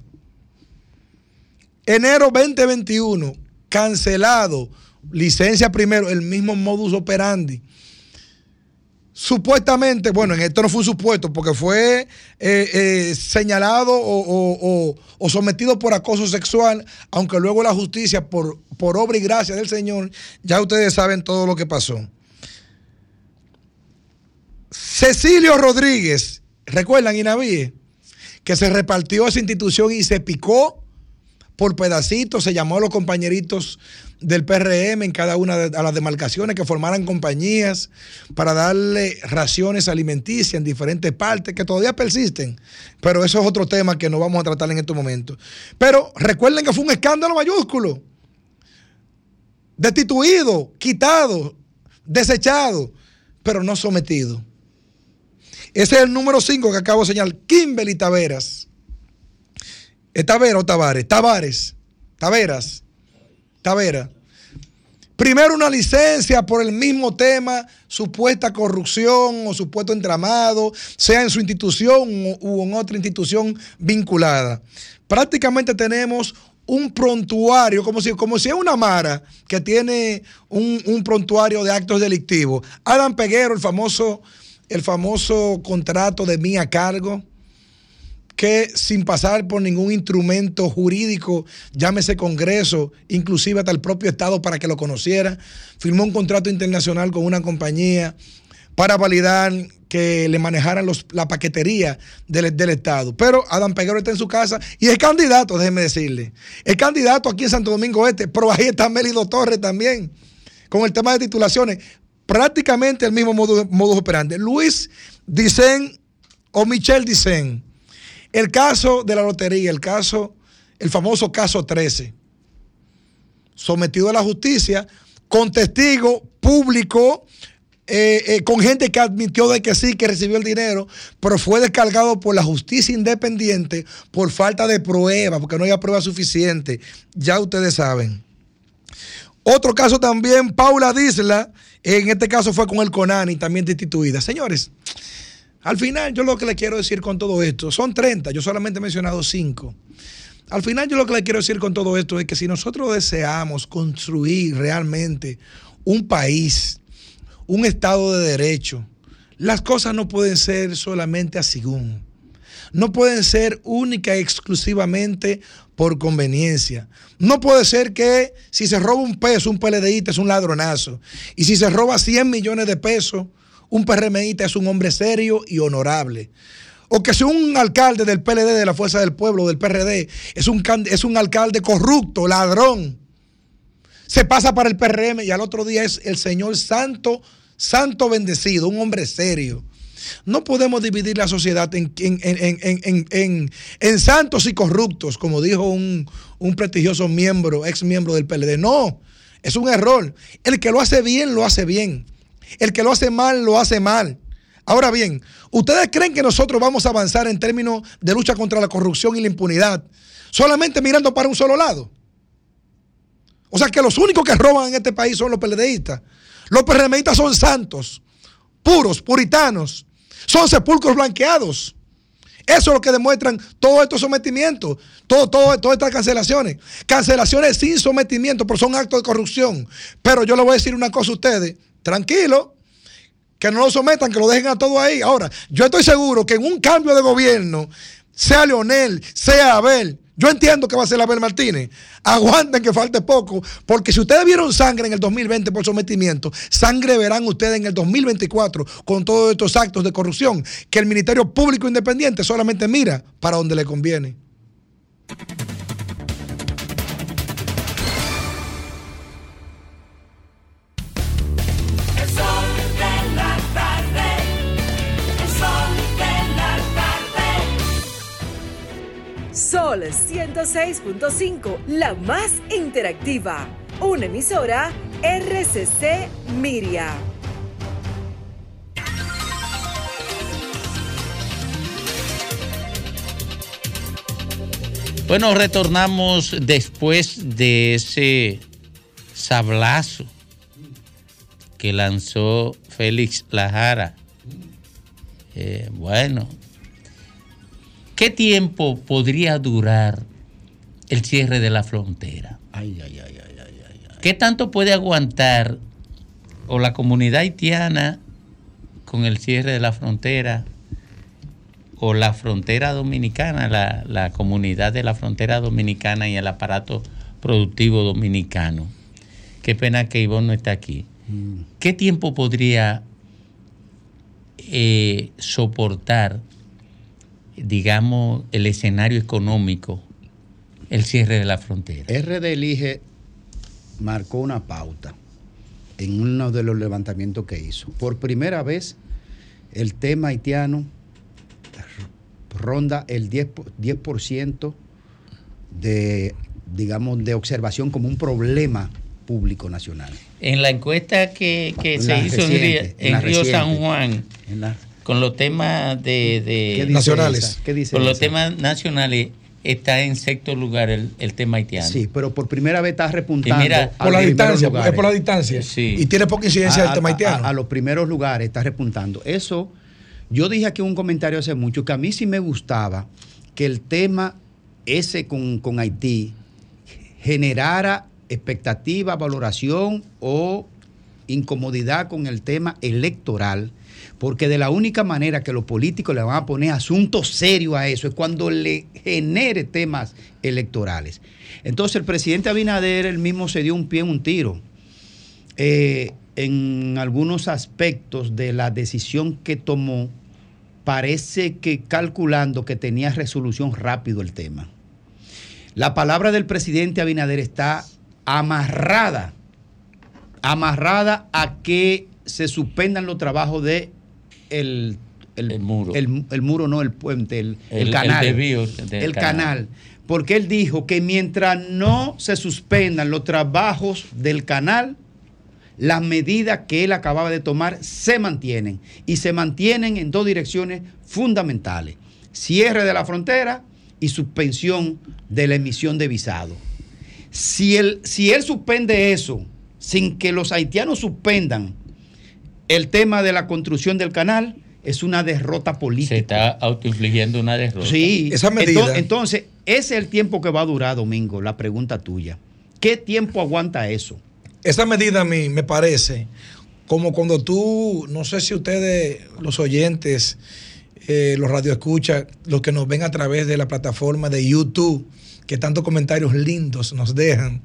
S3: enero 2021, cancelado licencia primero, el mismo modus operandi. Supuestamente, bueno, en esto no fue un supuesto, porque fue eh, eh, señalado o, sometido por acoso sexual, aunque luego la justicia, por, por obra y gracia del Señor, ya ustedes saben todo lo que pasó. Cecilio Rodríguez, ¿recuerdan Inavíe? Que se repartió esa institución y se picó por pedacitos, se llamó a los compañeritos del PRM en cada una de las demarcaciones que formaran compañías para darle raciones alimenticias en diferentes partes que todavía persisten. Pero eso es otro tema que no vamos a tratar en estos momentos. Pero recuerden que fue un escándalo mayúsculo. Destituido, quitado, desechado, pero no sometido. Ese es el número 5 que acabo de señalar. Kimberly Taveras ¿Es Tavera o Tavares? Tavares. Taveras. Tavera. Primero una licencia por el mismo tema, supuesta corrupción o supuesto entramado, sea en su institución u en otra institución vinculada. Prácticamente tenemos un prontuario, como si, como si es una Mara que tiene un, prontuario de actos delictivos. Adam Peguero, el famoso, el famoso contrato de mí a cargo, que sin pasar por ningún instrumento jurídico, llámese Congreso, inclusive hasta el propio Estado para que lo conociera, firmó un contrato internacional con una compañía para validar que le manejaran la paquetería del, del, Estado. Pero Adam Peguero está en su casa y es candidato, déjeme decirle. Es candidato aquí en Santo Domingo Este, pero ahí está Melido Torres también, con el tema de titulaciones. Prácticamente el mismo modo, modo operandi. Luis Dicen o Michelle Dicen el caso de la lotería, el caso, el famoso caso 13, sometido a la justicia con testigo público, eh, eh, con gente que admitió de que sí, que recibió el dinero, pero fue descargado por la justicia independiente por falta de prueba, porque no había prueba suficiente. Ya ustedes saben. Otro caso también, Paula Disla, en este caso fue con el CONANI, también destituida. Señores, al final, yo lo que le quiero decir con todo esto, son 30, yo solamente he mencionado 5. Al final, yo lo que le quiero decir con todo esto es que si nosotros deseamos construir realmente un país, un Estado de Derecho, las cosas no pueden ser solamente así. No pueden ser única y exclusivamente por conveniencia. No puede ser que si se roba un peso, un PLDista es un ladronazo. Y si se roba 100 millones de pesos, un PRMista es un hombre serio y honorable. O que si un alcalde del PLD, de la Fuerza del Pueblo, del PRD, es un, es un alcalde corrupto, ladrón. Se pasa para el PRM y al otro día es el señor santo, santo bendecido, un hombre serio. No podemos dividir la sociedad en, en, santos y corruptos, como dijo un, un, prestigioso miembro, ex miembro del PLD. No, es un error. El que lo hace bien, lo hace bien. El que lo hace mal, lo hace mal. Ahora bien, ¿ustedes creen que nosotros vamos a avanzar en términos de lucha contra la corrupción y la impunidad solamente mirando para un solo lado? O sea que los únicos que roban en este país son los PLDistas. Los PRMistas son santos, puros, puritanos. Son sepulcros blanqueados. Eso es lo que demuestran todos estos sometimientos, todo, todo, todas estas cancelaciones. Cancelaciones sin sometimiento, pero son actos de corrupción. Pero yo le voy a decir una cosa a ustedes tranquilo, que no lo sometan, que lo dejen a todo ahí. Ahora, yo estoy seguro que en un cambio de gobierno, sea Leonel, sea Abel, yo entiendo que va a ser Abel Martínez. Aguanten que falte poco, porque si ustedes vieron sangre en el 2020 por sometimiento, sangre verán ustedes en el 2024 con todos estos actos de corrupción que el Ministerio Público Independiente solamente mira para donde le conviene.
S11: Sol 106.5, la más interactiva. Una emisora RCC Miria.
S2: Bueno, retornamos después de ese sablazo que lanzó Félix Lajara. Eh, bueno, ¿Qué tiempo podría durar el cierre de la frontera? Ay, ay, ay, ay, ay, ay. ¿Qué tanto puede aguantar o la comunidad haitiana con el cierre de la frontera o la frontera dominicana, la, comunidad de la frontera dominicana y el aparato productivo dominicano? Qué pena que Ivonne no está aquí. Mm. ¿Qué tiempo podría eh, soportar digamos, el escenario económico, el cierre de la frontera.
S9: RD Elige marcó una pauta en uno de los levantamientos que hizo. Por primera vez, el tema haitiano ronda el 10%, de, digamos, de observación como un problema público nacional.
S2: En la encuesta que, se hizo en, Río San Juan, con los temas de,
S3: nacionales.
S2: con los temas nacionales, está en sexto lugar el, tema haitiano.
S9: Sí, pero por primera vez está repuntando.
S3: por la distancia, es por la distancia. Sí. Y tiene poca incidencia el tema haitiano.
S9: A, los primeros lugares está repuntando. Eso, yo dije aquí un comentario hace mucho que a mí sí me gustaba que el tema ese con, con Haití generara expectativa, valoración o incomodidad con el tema electoral porque de la única manera que los políticos le van a poner asunto serio a eso es cuando le genere temas electorales. Entonces el presidente Abinader él mismo se dio un pie un tiro eh, en algunos aspectos de la decisión que tomó. Parece que calculando que tenía resolución rápido el tema. La palabra del presidente Abinader está amarrada, amarrada a que se suspendan los trabajos de el, muro. El, muro, no el puente, el, canal. El, canal. Porque él dijo que mientras no se suspendan los trabajos del canal, las medidas que él acababa de tomar se mantienen. Y se mantienen en dos direcciones fundamentales. Cierre de la frontera y suspensión de la emisión de visado. Si él, si él suspende eso sin que los haitianos suspendan el tema de la construcción del canal es una derrota política.
S2: Se está autoinfligiendo una derrota.
S9: Sí, esa medida. Entonces, ese es el tiempo que va a durar, Domingo, la pregunta tuya. ¿Qué tiempo aguanta eso?
S3: Esa medida a mí me parece como cuando tú, no sé si ustedes, los oyentes, eh, los radioescuchas, los que nos ven a través de la plataforma de YouTube, que tantos comentarios lindos nos dejan.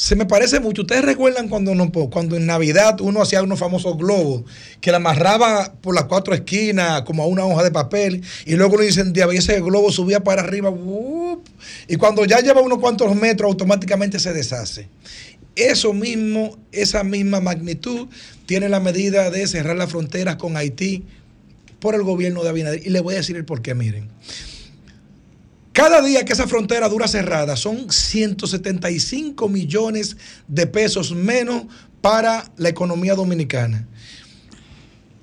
S3: Se me parece mucho. ¿Ustedes recuerdan cuando, cuando en Navidad uno hacía unos famosos globos que la amarraba por las cuatro esquinas como a una hoja de papel y luego lo incendiaba y ese globo subía para arriba y cuando ya lleva unos cuantos metros automáticamente se deshace? Eso mismo, esa misma magnitud tiene la medida de cerrar las fronteras con Haití por el gobierno de Abinader. Y le voy a decir el por qué, miren. Cada día que esa frontera dura cerrada son 175 millones de pesos menos para la economía dominicana.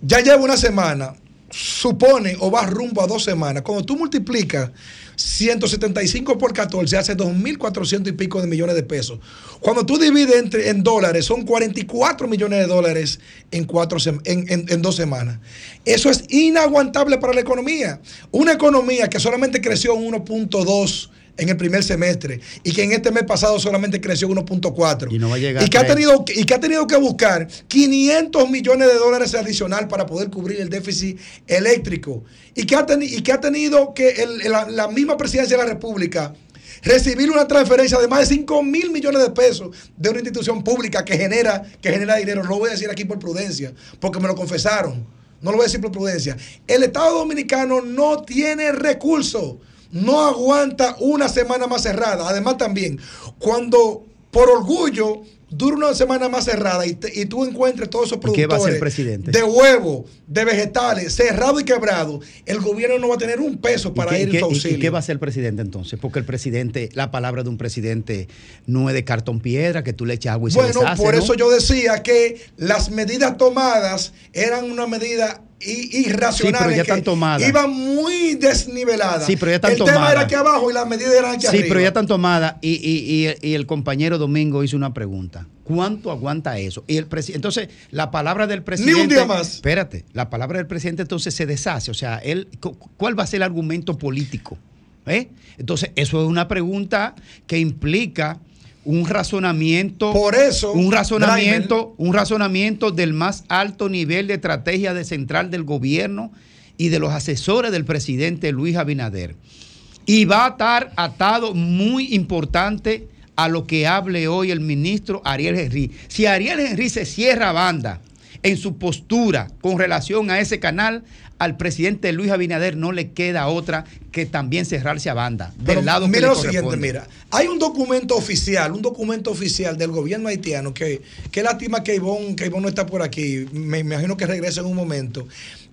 S3: Ya lleva una semana, supone o va rumbo a dos semanas. Cuando tú multiplicas 175 por 14 hace 2.400 y pico de millones de pesos. Cuando tú divides entre, en dólares, son 44 millones de dólares en, cuatro, en, dos semanas. Eso es inaguantable para la economía. Una economía que solamente creció en 1.2 en el primer semestre y que en este mes pasado solamente creció 1.4 y, no va a llegar y, que ha tenido, y que ha tenido que buscar 500 millones de dólares adicional para poder cubrir el déficit eléctrico y que ha, y que ha tenido que la, misma presidencia de la República recibir una transferencia de más de 5 mil millones de pesos de una institución pública que genera, que genera dinero. No lo voy a decir aquí por prudencia, porque me lo confesaron. No lo voy a decir por prudencia. El Estado Dominicano no tiene recursos no aguanta una semana más cerrada. Además también, cuando por orgullo dura una semana más cerrada y, tú encuentres todos esos productores
S9: presidente?
S3: de huevo, de vegetales, cerrado y quebrado, el gobierno no va a tener un peso para ir
S9: en su auxilio. ¿Y qué va a hacer el presidente entonces? Porque el presidente, la palabra de un presidente no es de cartón piedra, que tú le echas agua y
S3: bueno,
S9: se Bueno,
S3: por eso yo decía que las medidas tomadas eran una medida irracionales.
S9: Sí, pero ya
S3: están Iban muy desniveladas.
S9: Sí, pero ya están
S3: el tema era aquí abajo y las medidas eran aquí
S9: arriba. Sí, pero ya están tomadas. Y, el compañero Domingo hizo una pregunta. ¿Cuánto aguanta eso? Y el entonces, la palabra del presidente.
S3: Ni un día más.
S9: Espérate, la palabra del presidente entonces se deshace. O sea, él, ¿cuál va a ser el argumento político? ¿Eh? Entonces, eso es una pregunta que implica un razonamiento.
S3: Por eso.
S9: Un razonamiento, un razonamiento del más alto nivel de estrategia de central del gobierno y de los asesores del presidente Luis Abinader. Y va a estar atado muy importante a lo que hable hoy el ministro Ariel Henry. Si Ariel Henry se cierra banda en su postura con relación a ese canal, al presidente Luis Abinader no le queda otra que también cerrarse a banda. del lado
S3: mira lo siguiente, mira, hay un documento oficial, un documento oficial del gobierno haitiano que qué lástima que Ivonne, que no está por aquí, me imagino que regresa en un momento,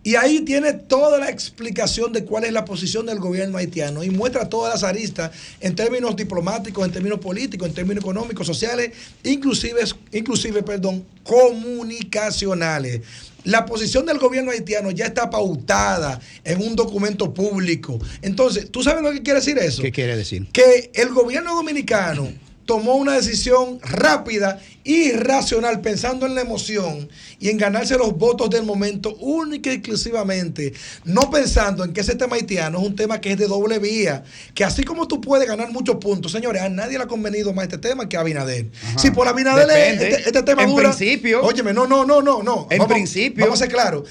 S3: Y ahí tiene toda la explicación de cuál es la posición del gobierno haitiano y muestra todas las aristas en términos diplomáticos, en términos políticos, en términos económicos, sociales, inclusive, inclusive perdón, comunicacionales. La posición del gobierno haitiano ya está pautada en un documento público. Entonces, ¿tú sabes lo que quiere decir eso?
S9: ¿Qué quiere decir?
S3: Que el gobierno dominicano tomó una decisión rápida y racional pensando en la emoción y en ganarse los votos del momento única y exclusivamente, no pensando en que ese tema haitiano es un tema que es de doble vía, que así como tú puedes ganar muchos puntos, señores, a nadie le ha convenido más este tema que a Abinader. Si por Abinader este, este, tema
S9: en principio.
S3: Óyeme, no, no, no, no, no.
S9: En principio.
S3: Vamos a ser claros.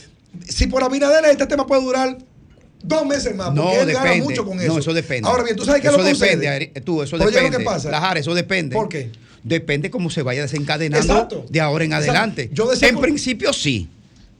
S3: Si por Abinader este tema puede durar dos meses más, porque
S9: no, él depende. gana
S3: mucho con eso.
S9: No, eso depende.
S3: Ahora bien, tú sabes que
S9: eso
S3: lo
S9: depende, tú, eso depende.
S3: ¿qué pasa?
S9: Lajar, eso depende.
S3: ¿Por qué?
S9: Depende cómo se vaya desencadenando de ahora en adelante. Yo en principio sí,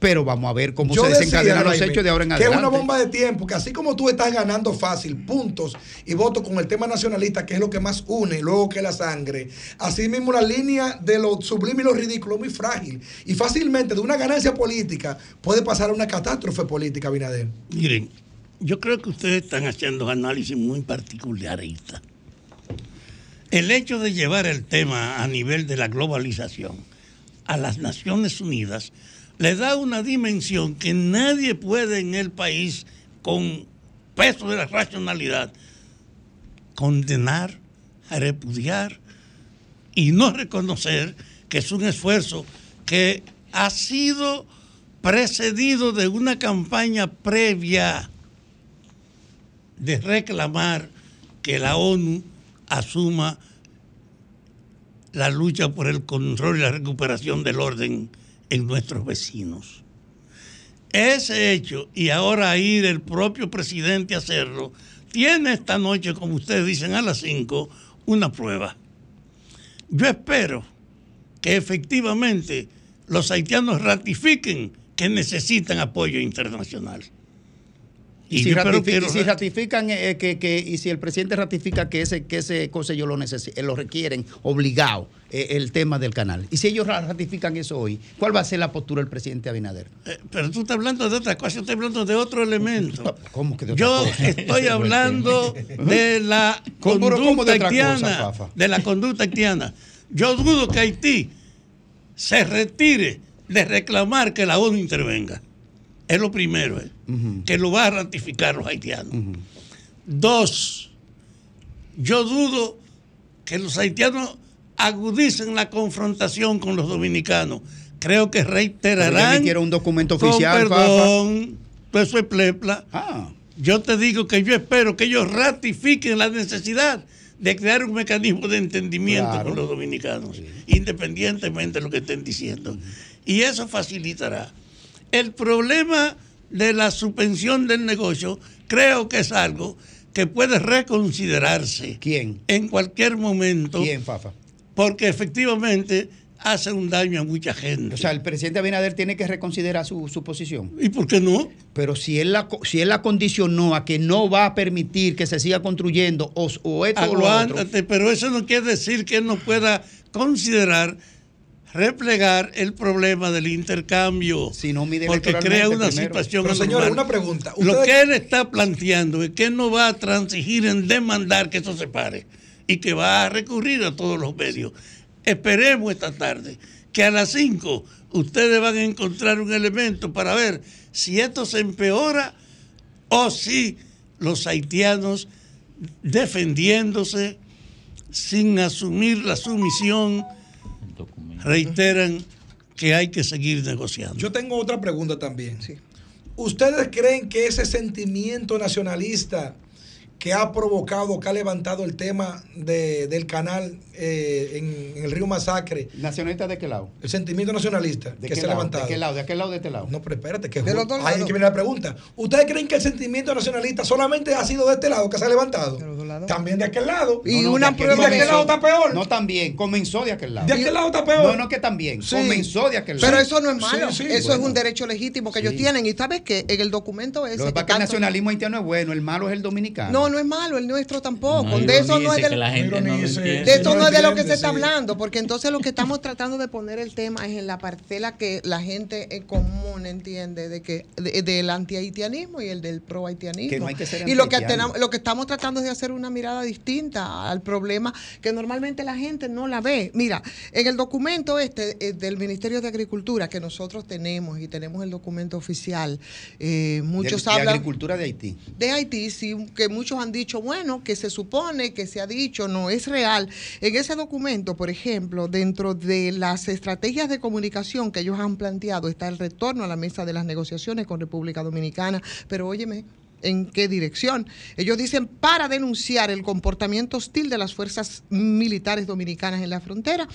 S9: pero vamos a ver cómo se desencadenan los hechos de ahora en adelante.
S3: Que es una bomba de tiempo, que así como tú estás ganando fácil puntos y votos con el tema nacionalista, que es lo que más une, luego que la sangre, así mismo la línea de lo sublime y lo ridículo es muy frágil. Y fácilmente de una ganancia política puede pasar a una catástrofe política, Binader.
S10: Miren, yo creo que ustedes están haciendo análisis muy particularistas. El hecho de llevar el tema a nivel de la globalización a las Naciones Unidas le da una dimensión que nadie puede en el país con peso de la racionalidad condenar, repudiar y no reconocer que es un esfuerzo que ha sido precedido de una campaña previa de reclamar que la ONU asuma la lucha por el control y la recuperación del orden en nuestros vecinos. Ese hecho, y ahora ir el propio presidente a hacerlo, tiene esta noche, como ustedes dicen, a las 5, una prueba. Yo espero que efectivamente los haitianos ratifiquen que necesitan apoyo internacional.
S9: Y, si, ratifican eh, que, y si el presidente ratifica que ese que ese cosa ellos lo eh, lo requieren obligado eh, el tema del canal. Y si ellos ratifican eso hoy cuál va a ser la postura del presidente Abinader
S10: pero tú estás hablando de otra cosa yo estoy hablando de otro elemento.
S9: ¿Cómo que de
S10: otra yo (laughs) estoy hablando de la conducta haitiana de la conducta haitiana. Yo dudo que Haití se retire de reclamar que la ONU intervenga. Es lo primero, eh, que lo va a ratificar los haitianos. Dos, yo dudo que los haitianos agudicen la confrontación con los dominicanos. Creo que reiterarán.
S9: quiero un documento oficial.
S10: perdón, pues eso es plepla. Ah. Yo te digo que yo espero que ellos ratifiquen la necesidad de crear un mecanismo de entendimiento con los dominicanos, independientemente de lo que estén diciendo. Y eso facilitará el problema de la suspensión del negocio creo que es algo que puede reconsiderarse.
S9: ¿Quién?
S10: En cualquier momento.
S9: ¿Quién, Fafa?
S10: Porque efectivamente hace un daño a mucha gente.
S9: O sea, el presidente Abinader tiene que reconsiderar su, posición.
S10: ¿Y por qué no?
S9: Pero si él, la, si él la condicionó a que no va a permitir que se siga construyendo o, o esto o lo otro.
S10: pero eso no quiere decir que él no pueda considerar replegar el problema del intercambio.
S9: Si no mide
S10: porque crea una situación
S3: Pero señora, una pregunta.
S10: Lo que él está planteando es que él no va a transigir en demandar que eso se pare y que va a recurrir a todos los medios. Esperemos esta tarde que a las 5 ustedes van a encontrar un elemento para ver si esto se empeora o si los haitianos defendiéndose sin asumir la sumisión reiteran que hay que seguir negociando.
S3: Yo tengo otra pregunta también. ¿Ustedes creen que ese sentimiento nacionalista que ha provocado, que ha levantado el tema del canal eh, en, el río Masacre.
S9: ¿Nacionalista de qué lado?
S3: El sentimiento nacionalista
S9: que se ha levantado. ¿De qué lado? ¿De aquel lado de este lado?
S3: No, pero espérate, que, ahí que viene la pregunta. ¿Ustedes creen que el sentimiento nacionalista solamente ha sido de este lado que se ha levantado? También de aquel lado.
S9: Y una prueba
S3: de aquel lado está peor.
S9: No, también. Comenzó de aquel lado.
S3: De aquel lado está peor.
S9: No, no, que también. Comenzó de aquel lado.
S4: Pero eso no es malo. eso es un derecho legítimo que ellos tienen. Y sabes que en el documento ese.
S9: Lo que, que el nacionalismo haitiano es bueno, el malo es el dominicano.
S4: No, no es malo, el nuestro tampoco. de eso no es de, de eso no es de lo que se está hablando, porque entonces lo que estamos tratando de poner el tema es en la parcela que la gente en común entiende de que del anti-haitianismo y el del pro-haitianismo. y lo que, tenemos, lo que estamos tratando es de hacer una mirada distinta al problema que normalmente la gente no la ve. Mira, en el documento este eh, del Ministerio de Agricultura que nosotros tenemos y tenemos el documento oficial, eh, muchos hablan...
S9: De agricultura de Haití.
S4: De Haití, sí, que muchos han dicho, bueno, que se supone, que se ha dicho, no es real. En ese documento, por ejemplo, dentro de las estrategias de comunicación que ellos han planteado, está el retorno a la mesa de las negociaciones con República Dominicana, pero óyeme, en qué dirección. Ellos dicen para denunciar el comportamiento hostil de las fuerzas militares dominicanas en la frontera,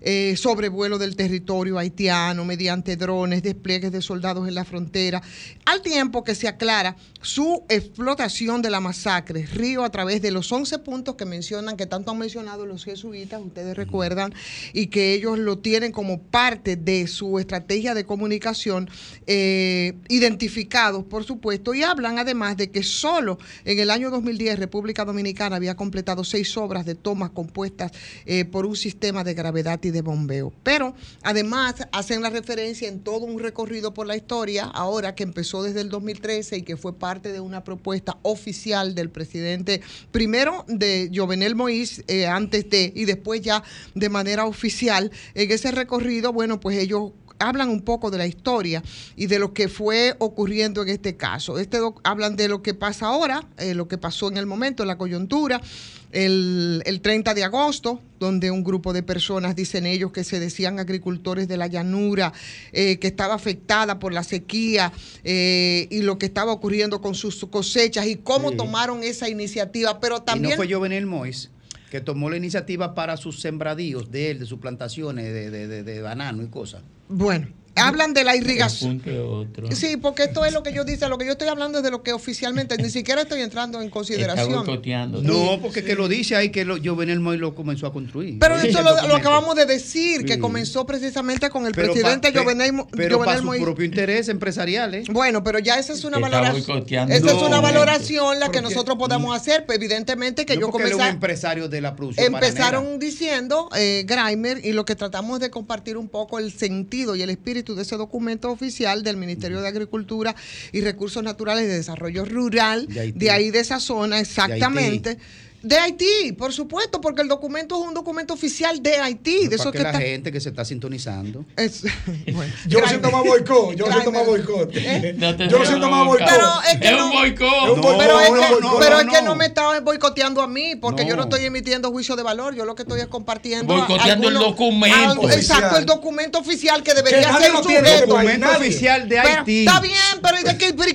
S4: eh, sobrevuelo del territorio haitiano mediante drones, despliegues de soldados en la frontera, al tiempo que se aclara su explotación de la masacre, Río a través de los 11 puntos que mencionan, que tanto han mencionado los jesuitas, ustedes recuerdan, y que ellos lo tienen como parte de su estrategia de comunicación, eh, identificados, por supuesto, y hablan además de que solo en el año 2010 República Dominicana había completado seis obras de tomas compuestas eh, por un sistema de gravedad y de bombeo. Pero además hacen la referencia en todo un recorrido por la historia, ahora que empezó desde el 2013 y que fue parte de una propuesta oficial del presidente, primero de Jovenel Moïse, eh, antes de, y después ya de manera oficial, en ese recorrido, bueno, pues ellos hablan un poco de la historia y de lo que fue ocurriendo en este caso. Este hablan de lo que pasa ahora, eh, lo que pasó en el momento, la coyuntura. El, 30 de agosto, donde un grupo de personas, dicen ellos, que se decían agricultores de la llanura, eh, que estaba afectada por la sequía eh, y lo que estaba ocurriendo con sus cosechas y cómo tomaron esa iniciativa. Pero también.
S9: Y no fue Jovenel Mois que tomó la iniciativa para sus sembradíos de él, de sus plantaciones de, de, de banano y cosas.
S4: Bueno, hablan de la irrigación. Sí, porque esto es lo que yo dice, lo que yo estoy hablando es de lo que oficialmente, ni siquiera estoy entrando en consideración.
S9: No, porque que lo dice ahí que lo, Jovenel Moy lo comenzó a construir.
S4: Pero eso lo, lo, acabamos de decir, que comenzó precisamente con el presidente Jovenel, Moy.
S9: Pero para su propio interés empresarial. ¿eh?
S4: Bueno, pero ya esa es una valoración. Esa es una valoración la que nosotros podemos hacer, pues, evidentemente que yo comencé. un
S9: empresario de la producción.
S4: Empezaron diciendo, eh, Grimer, y lo que tratamos de compartir un poco el sentido y el espíritu de ese documento oficial del Ministerio de Agricultura y Recursos Naturales y de Desarrollo Rural, de, ahí de esa zona, exactamente. De Haití, por supuesto, porque el documento es un documento oficial de Haití. de
S9: eso que, la gente que se está sintonizando. (laughs)
S3: yo lo siento más boicot. Yo lo siento más boicot. (laughs) yo lo siento más boicot.
S2: Pero es, que un boicot.
S4: pero es que, no, pero es que no me estaba boicoteando a mí, porque yo no estoy emitiendo juicio de valor. Yo lo que estoy es compartiendo.
S2: Boicoteando el documento.
S4: exacto, el documento oficial que debería ser sujeto. El
S9: documento oficial de Haití.
S4: está bien, pero,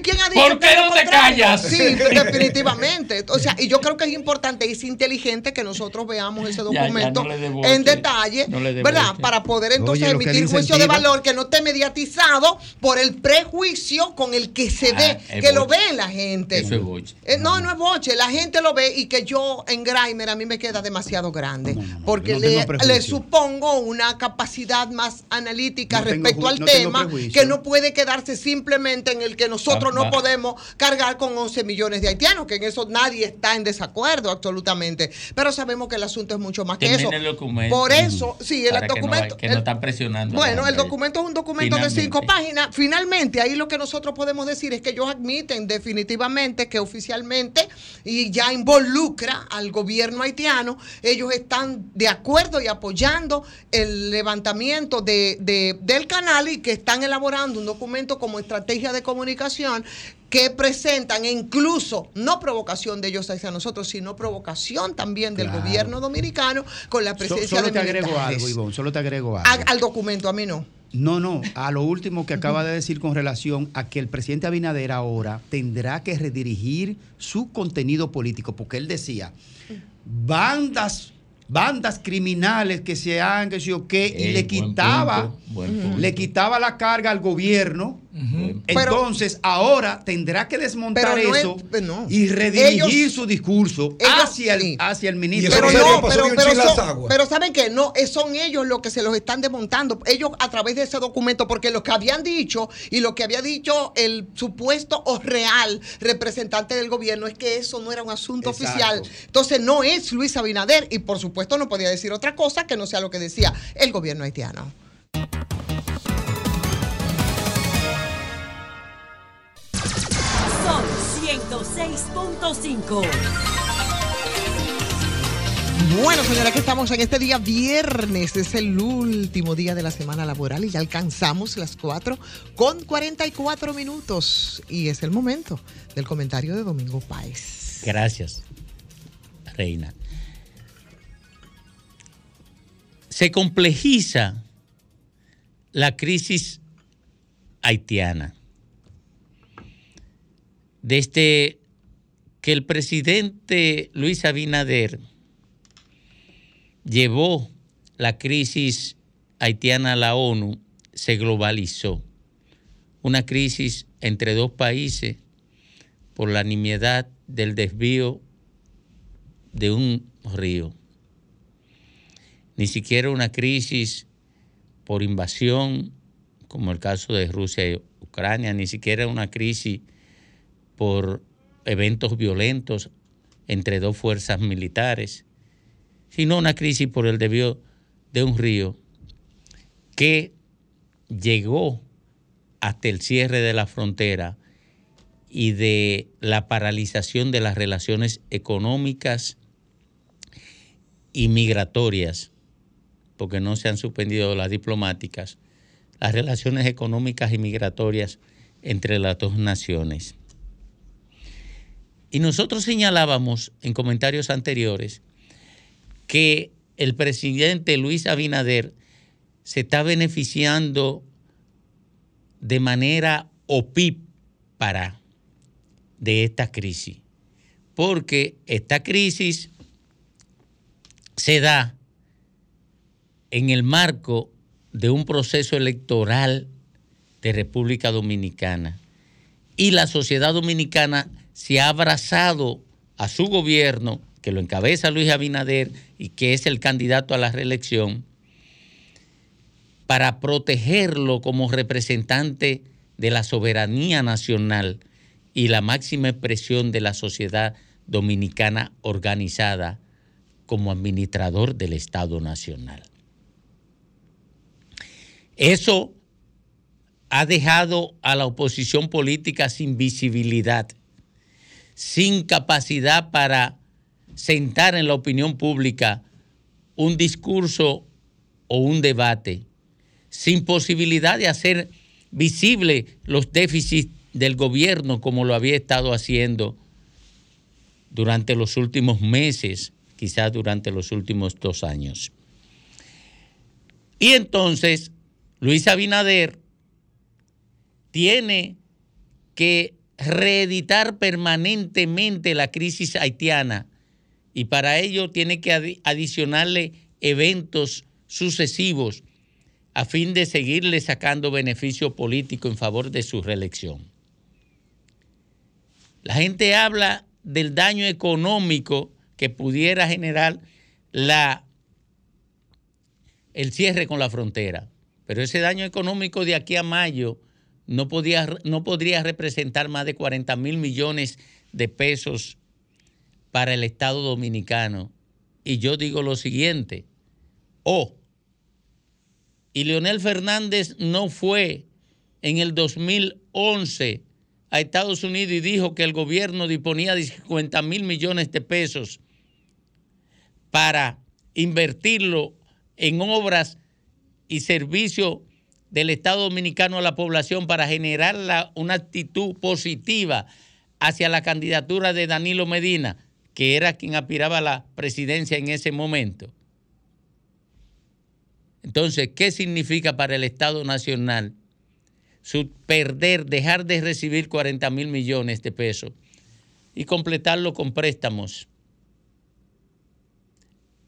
S4: ¿quién ha dicho
S2: ¿Por qué no te callas?
S4: Sí, definitivamente. O sea, y yo creo que es importante es inteligente que nosotros veamos ese documento en detalle, ¿verdad? Para poder entonces emitir juicio de valor que no esté mediatizado por el prejuicio con el que se ah, ve, que lo ve la gente.
S2: Eso es boche.
S4: Eh, no, no es boche, la gente lo ve y que yo en Grimer a mí me queda demasiado grande, porque le, supongo una capacidad más analítica respecto al tema que no puede quedarse simplemente en el que nosotros no podemos cargar con 11 millones de haitianos, que en eso nadie está en desacuerdo absolutamente. Pero sabemos que el asunto es mucho más que eso. Por eso, sí, el documento.
S2: Que no, están presionando.
S4: Bueno, el documento es un documento de cinco páginas. Finalmente, ahí lo que nosotros podemos decir es que ellos admiten definitivamente que oficialmente y ya involucra al gobierno haitiano, ellos están de acuerdo y apoyando el levantamiento de, del canal y que están elaborando un documento como estrategia de comunicación que presentan, e incluso no provocación de ellos hacia nosotros, sino provocación también del gobierno dominicano con la presencia
S9: solo
S4: de
S9: te agrego algo, Ivonne, solo te agrego algo.
S4: al documento, a mí no.
S9: No, no, a lo último que acaba de decir con relación a que el presidente Abinader ahora tendrá que redirigir su contenido político, porque él decía, bandas bandas criminales que se han, que yo qué, y le quitaba, le quitaba la carga al gobierno
S8: Entonces, ahora tendrá que desmontar eso y redirigir su discurso hacia, el, hacia el ministro.
S4: Pero, no, pero, pero, saben que no, son ellos los que se los están desmontando. Ellos a través de ese documento, porque lo que habían dicho y lo que había dicho el supuesto o real representante del gobierno es que eso no era un asunto oficial. Entonces, no es Luis Abinader y por supuesto no podía decir otra cosa que no sea lo que decía el gobierno haitiano.
S11: 106.5.
S4: Bueno, señora, que estamos en este día viernes, es el último día de la semana laboral y ya alcanzamos las 4 con 44 minutos y es el momento del comentario de Domingo Páez.
S2: Gracias, Reina. Se complejiza la crisis haitiana. Desde que el presidente Luis Abinader llevó la crisis haitiana a la ONU, se globalizó. Una crisis entre dos países por la nimiedad del desvío de un río. Ni siquiera una crisis por invasión, como el caso de Rusia y Ucrania, ni siquiera una crisis por eventos violentos entre dos fuerzas militares, sino una crisis por el desvío de un río que llegó hasta el cierre de la frontera y de la paralización de las relaciones económicas y migratorias porque no se han suspendido las diplomáticas, las relaciones económicas y migratorias entre las dos naciones. Y nosotros señalábamos en comentarios anteriores que el presidente Luis Abinader se está beneficiando de manera opípara de esta crisis, porque esta crisis se da en el marco de un proceso electoral de República Dominicana. Y la sociedad dominicana se ha abrazado a su gobierno, que lo encabeza Luis Abinader y que es el candidato a la reelección, para protegerlo como representante de la soberanía nacional y la máxima expresión de la sociedad dominicana organizada como administrador del Estado Nacional. Eso ha dejado a la oposición política sin visibilidad, sin capacidad para sentar en la opinión pública un discurso o un debate, sin posibilidad de hacer visible los déficits del gobierno como lo había estado haciendo durante los últimos meses, quizás durante los últimos dos años. Y entonces Luis Abinader tiene que reeditar permanentemente la crisis haitiana y para ello tiene que adicionarle eventos sucesivos a fin de seguirle sacando beneficio político en favor de su reelección. La gente habla del daño económico que pudiera generar la, el cierre con la frontera. Pero ese daño económico de aquí a mayo no, podía, no podría representar más de 40 mil millones de pesos para el Estado dominicano. Y yo digo lo siguiente, oh, y Leonel Fernández no fue en el 2011 a Estados Unidos y dijo que el gobierno disponía de 50 mil millones de pesos para invertirlo en obras y servicio del Estado Dominicano a la población para generar una actitud positiva hacia la candidatura de Danilo Medina, que era quien aspiraba a la presidencia en ese momento. Entonces, ¿qué significa para el Estado Nacional su perder, dejar de recibir 40 mil millones de pesos y completarlo con préstamos?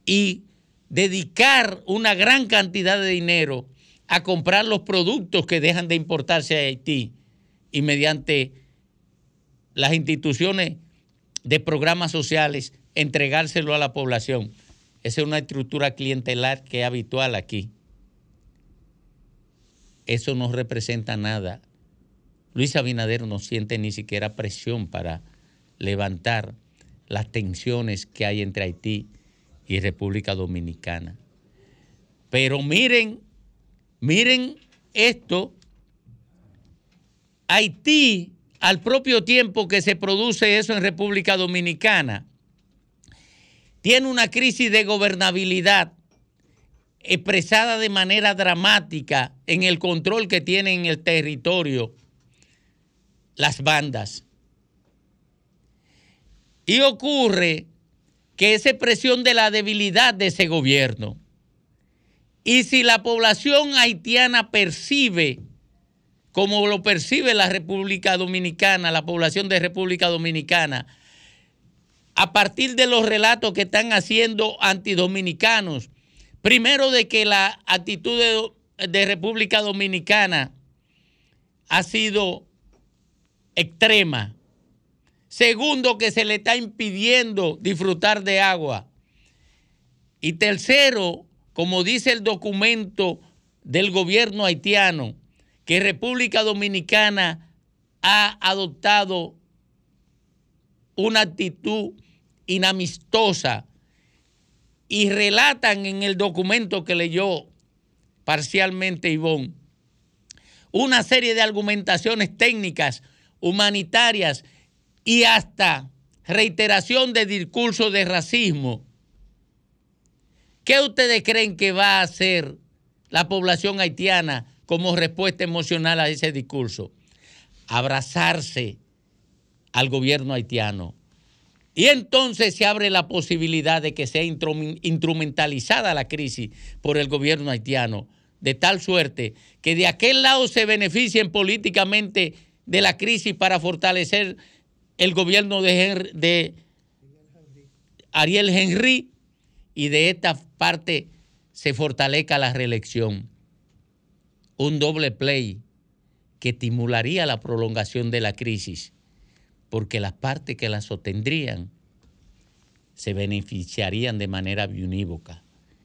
S2: Y dedicar una gran cantidad de dinero a comprar los productos que dejan de importarse a Haití y mediante las instituciones de programas sociales entregárselo a la población. Esa es una estructura clientelar que es habitual aquí. Eso no representa nada. Luis Abinader no siente ni siquiera presión para levantar las tensiones que hay entre Haití y República Dominicana. Pero miren, miren esto. Haití, al propio tiempo que se produce eso en República Dominicana, tiene una crisis de gobernabilidad expresada de manera dramática en el control que tienen en el territorio las bandas. Y ocurre que es expresión de la debilidad de ese gobierno. Y si la población haitiana percibe, como lo percibe la República Dominicana, la población de República Dominicana, a partir de los relatos que están haciendo antidominicanos, primero de que la actitud de, República Dominicana ha sido extrema, Segundo, que se le está impidiendo disfrutar de agua. Y tercero, como dice el documento del gobierno haitiano, que República Dominicana ha adoptado una actitud inamistosa y relatan en el documento que leyó parcialmente Ivón una serie de argumentaciones técnicas, humanitarias y hasta reiteración de discursos de racismo. ¿Qué ustedes creen que va a hacer la población haitiana como respuesta emocional a ese discurso? Abrazarse al gobierno haitiano. Y entonces se abre la posibilidad de que sea instrumentalizada la crisis por el gobierno haitiano, de tal suerte que de aquel lado se beneficien políticamente de la crisis para fortalecer el gobierno de, de Ariel Henry y de esta parte se fortalezca la reelección. Un doble play que estimularía la prolongación de la crisis, porque las partes que la sostendrían se beneficiarían de manera unívoca.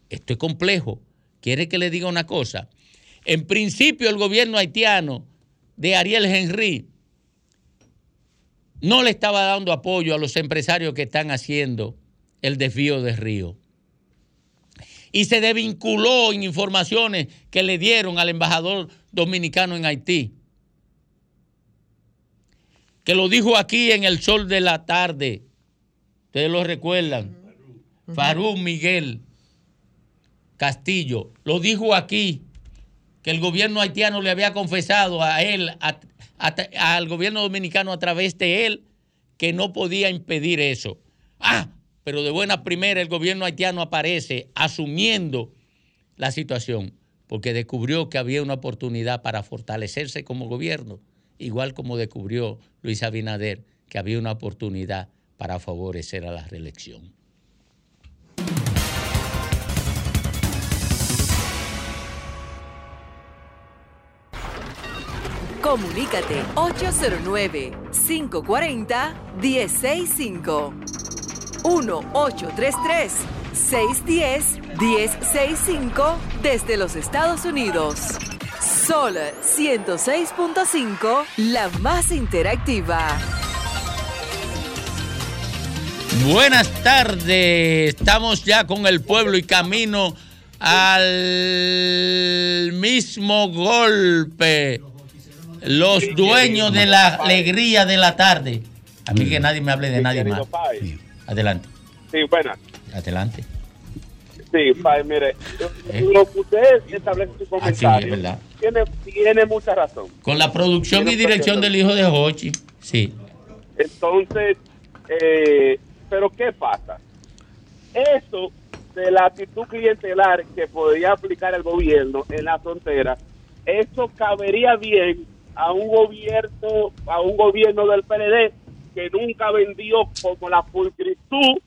S2: Esto es complejo. ¿Quiere que le diga una cosa? En principio el gobierno haitiano de Ariel Henry no le estaba dando apoyo a los empresarios que están haciendo el desvío de río. Y se desvinculó en informaciones que le dieron al embajador dominicano en Haití, que lo dijo aquí en el sol de la tarde. Ustedes lo recuerdan. Farú Miguel Castillo lo dijo aquí, que el gobierno haitiano le había confesado a él, a, al gobierno dominicano a través de él que no podía impedir eso. Ah, pero de buena primera el gobierno haitiano aparece asumiendo la situación porque descubrió que había una oportunidad para fortalecerse como gobierno, igual como descubrió Luis Abinader que había una oportunidad para favorecer a la reelección.
S11: Comunícate 809-540-1065. 1-833-610-1065 desde los Estados Unidos. Sol 106.5, la más interactiva.
S2: Buenas tardes, estamos ya con el pueblo y camino al mismo golpe los dueños de la alegría de la tarde. A mí que nadie me hable de nadie más. Adelante.
S12: Sí, buenas.
S2: Adelante.
S12: Sí, Pai, mire, ¿Eh? lo que usted establece su comentario Tiene, tiene mucha razón.
S2: Con la producción y dirección del hijo de Hochi, sí.
S12: Entonces, eh, pero ¿qué pasa? Eso de la actitud clientelar que podría aplicar el gobierno en la frontera, eso cabería bien a un gobierno, a un gobierno del PLD que nunca vendió como la pulcritud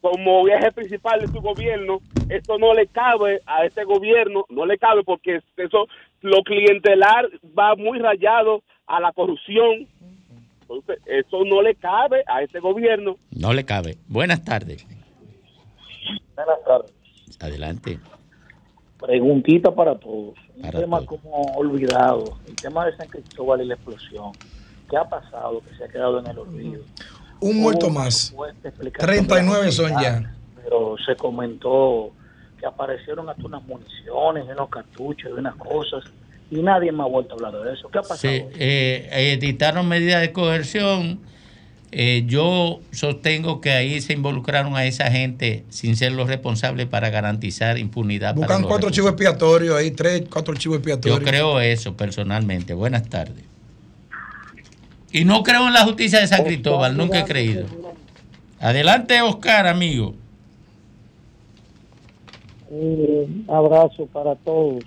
S12: como viaje principal de su gobierno, esto no le cabe a este gobierno, no le cabe porque eso, lo clientelar va muy rayado a la corrupción. Entonces, eso no le cabe a este gobierno.
S2: No le cabe. Buenas tardes.
S13: Buenas tardes.
S2: Adelante.
S13: Preguntita para todos. Un tema como olvidado. El tema de San Cristóbal y la explosión. ¿Qué ha pasado que se ha quedado en el olvido?
S3: Un muerto más. 39 son ya.
S13: Pero se comentó que aparecieron hasta unas municiones, unos cartuchos, y unas cosas. Y nadie me ha vuelto a hablar de eso. ¿Qué ha pasado? Sí,
S2: eh, editaron medidas de coerción eh, yo sostengo que ahí se involucraron a esa gente sin ser los responsables para garantizar impunidad.
S3: Buscan cuatro chivos expiatorios, ahí tres, cuatro chivos expiatorios.
S2: Yo creo eso personalmente. Buenas tardes. Y no creo en la justicia de San Cristóbal, nunca he creído. Adelante, Oscar, amigo.
S13: Un abrazo para todos.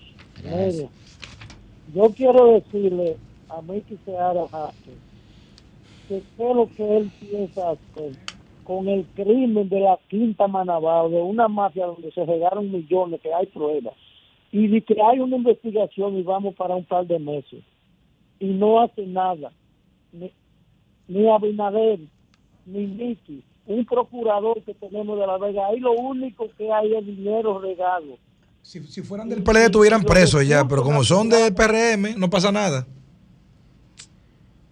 S13: yo quiero decirle a Miki Seara que qué lo que él piensa hacer con el crimen de la Quinta Manabao, de una mafia donde se regaron millones, que hay pruebas, y de que hay una investigación y vamos para un par de meses, y no hace nada, ni, ni Abinader, ni Miki, un procurador que tenemos de La Vega, ahí lo único que hay es dinero regado.
S3: Si, si fueran del PLD estuvieran presos ya, pero como son del PRM, no pasa nada.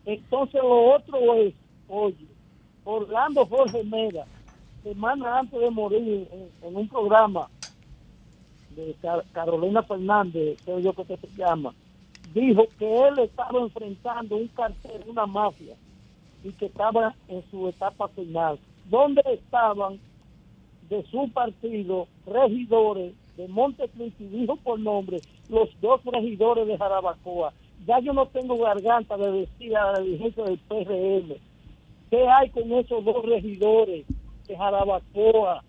S13: Entonces lo otro es, oye, Orlando Jorge Mera, semana antes de morir en, un programa de Carolina Fernández, creo yo que se llama, dijo que él estaba enfrentando un cartel, una mafia, y que estaba en su etapa final. ¿Dónde estaban de su partido regidores de Montecristi, dijo por nombre, los dos regidores de Jarabacoa, ya yo no tengo garganta de decir a la dirigencia del PRM qué hay con esos dos regidores de Jarabacoa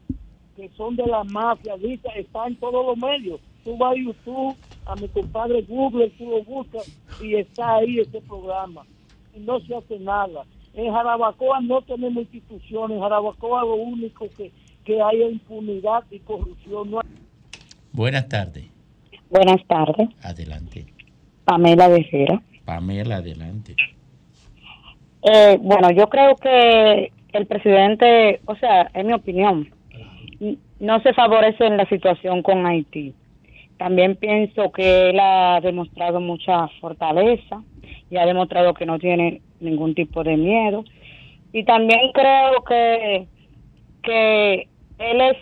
S13: que son de la mafia, dice, está en todos los medios. Tú vas a YouTube, a mi compadre Google, tú lo buscas y está ahí ese programa. Y no se hace nada. En Jarabacoa no tenemos instituciones, en Jarabacoa lo único que, que hay es impunidad y corrupción.
S2: Buenas tardes.
S14: Buenas tardes.
S2: Adelante.
S14: Pamela Becerra.
S2: Pamela, adelante.
S14: Eh, bueno, yo creo que el presidente, o sea, en mi opinión, no se favorece en la situación con Haití. También pienso que él ha demostrado mucha fortaleza y ha demostrado que no tiene ningún tipo de miedo. Y también creo que, que él es,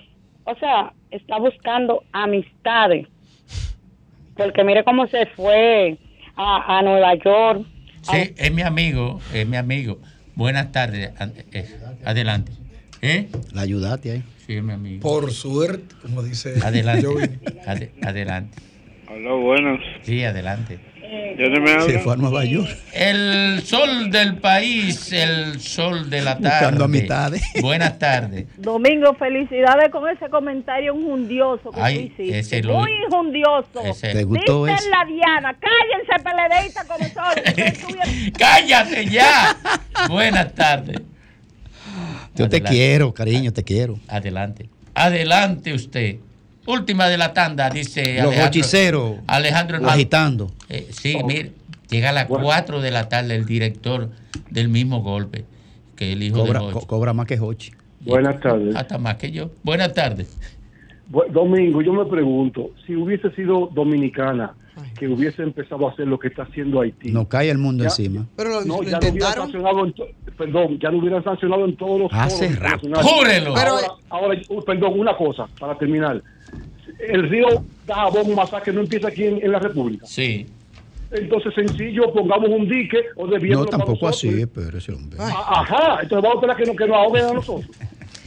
S14: o sea, está buscando amistades porque mire cómo se fue a, Nueva York.
S2: Sí, es mi amigo, es mi amigo. Buenas tardes, eh, adelante. ¿Eh?
S9: La ayudaste ahí.
S2: Sí, es mi amigo.
S3: Por suerte, como dice.
S2: Adelante. adelante.
S15: Hola, buenas.
S2: Sí, adelante.
S9: Se fue a Nueva York.
S2: El sol del país, el sol de la tarde.
S9: a mitades.
S2: Buenas tardes.
S14: Domingo, felicidades con ese comentario injundioso que
S2: Ay,
S14: tú hiciste. Muy injundioso.
S9: ¿Te gustó
S14: eso? la Diana, cállense, peledeita como son. (laughs)
S2: Cállate ya. Buenas tardes.
S9: Yo te quiero, cariño, te quiero.
S2: Adelante. Adelante usted. Última de la tanda, dice
S9: Los hechiceros.
S2: Alejandro
S9: agitando.
S2: Eh, sí, mire, llega a las 4 de la tarde el director del mismo golpe que el hijo
S9: cobra,
S2: de Hochi.
S9: cobra más que Hochi.
S15: Buenas tardes.
S2: Hasta más que yo. Buenas tardes.
S15: Domingo, yo me pregunto, si hubiese sido dominicana, que hubiese empezado a hacer lo que está haciendo Haití.
S9: No cae el mundo encima.
S3: Pero
S15: no, ya lo hubieran sancionado en perdón, ya lo hubieran sancionado en todos los
S9: Hace rato.
S2: Júrelo.
S15: Ahora, perdón, una cosa, para terminar el río Dajabón, un masacre, no empieza aquí en, la República.
S2: Sí.
S15: Entonces, sencillo, pongamos un dique o
S9: No, tampoco así, pero ese hombre.
S15: Ah, ajá, entonces vamos a esperar que, no, que nos ahoguen a nosotros.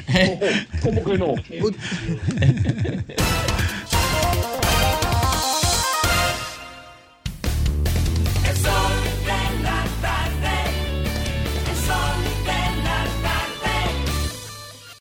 S15: (laughs) ¿Cómo, ¿Cómo que no? (laughs)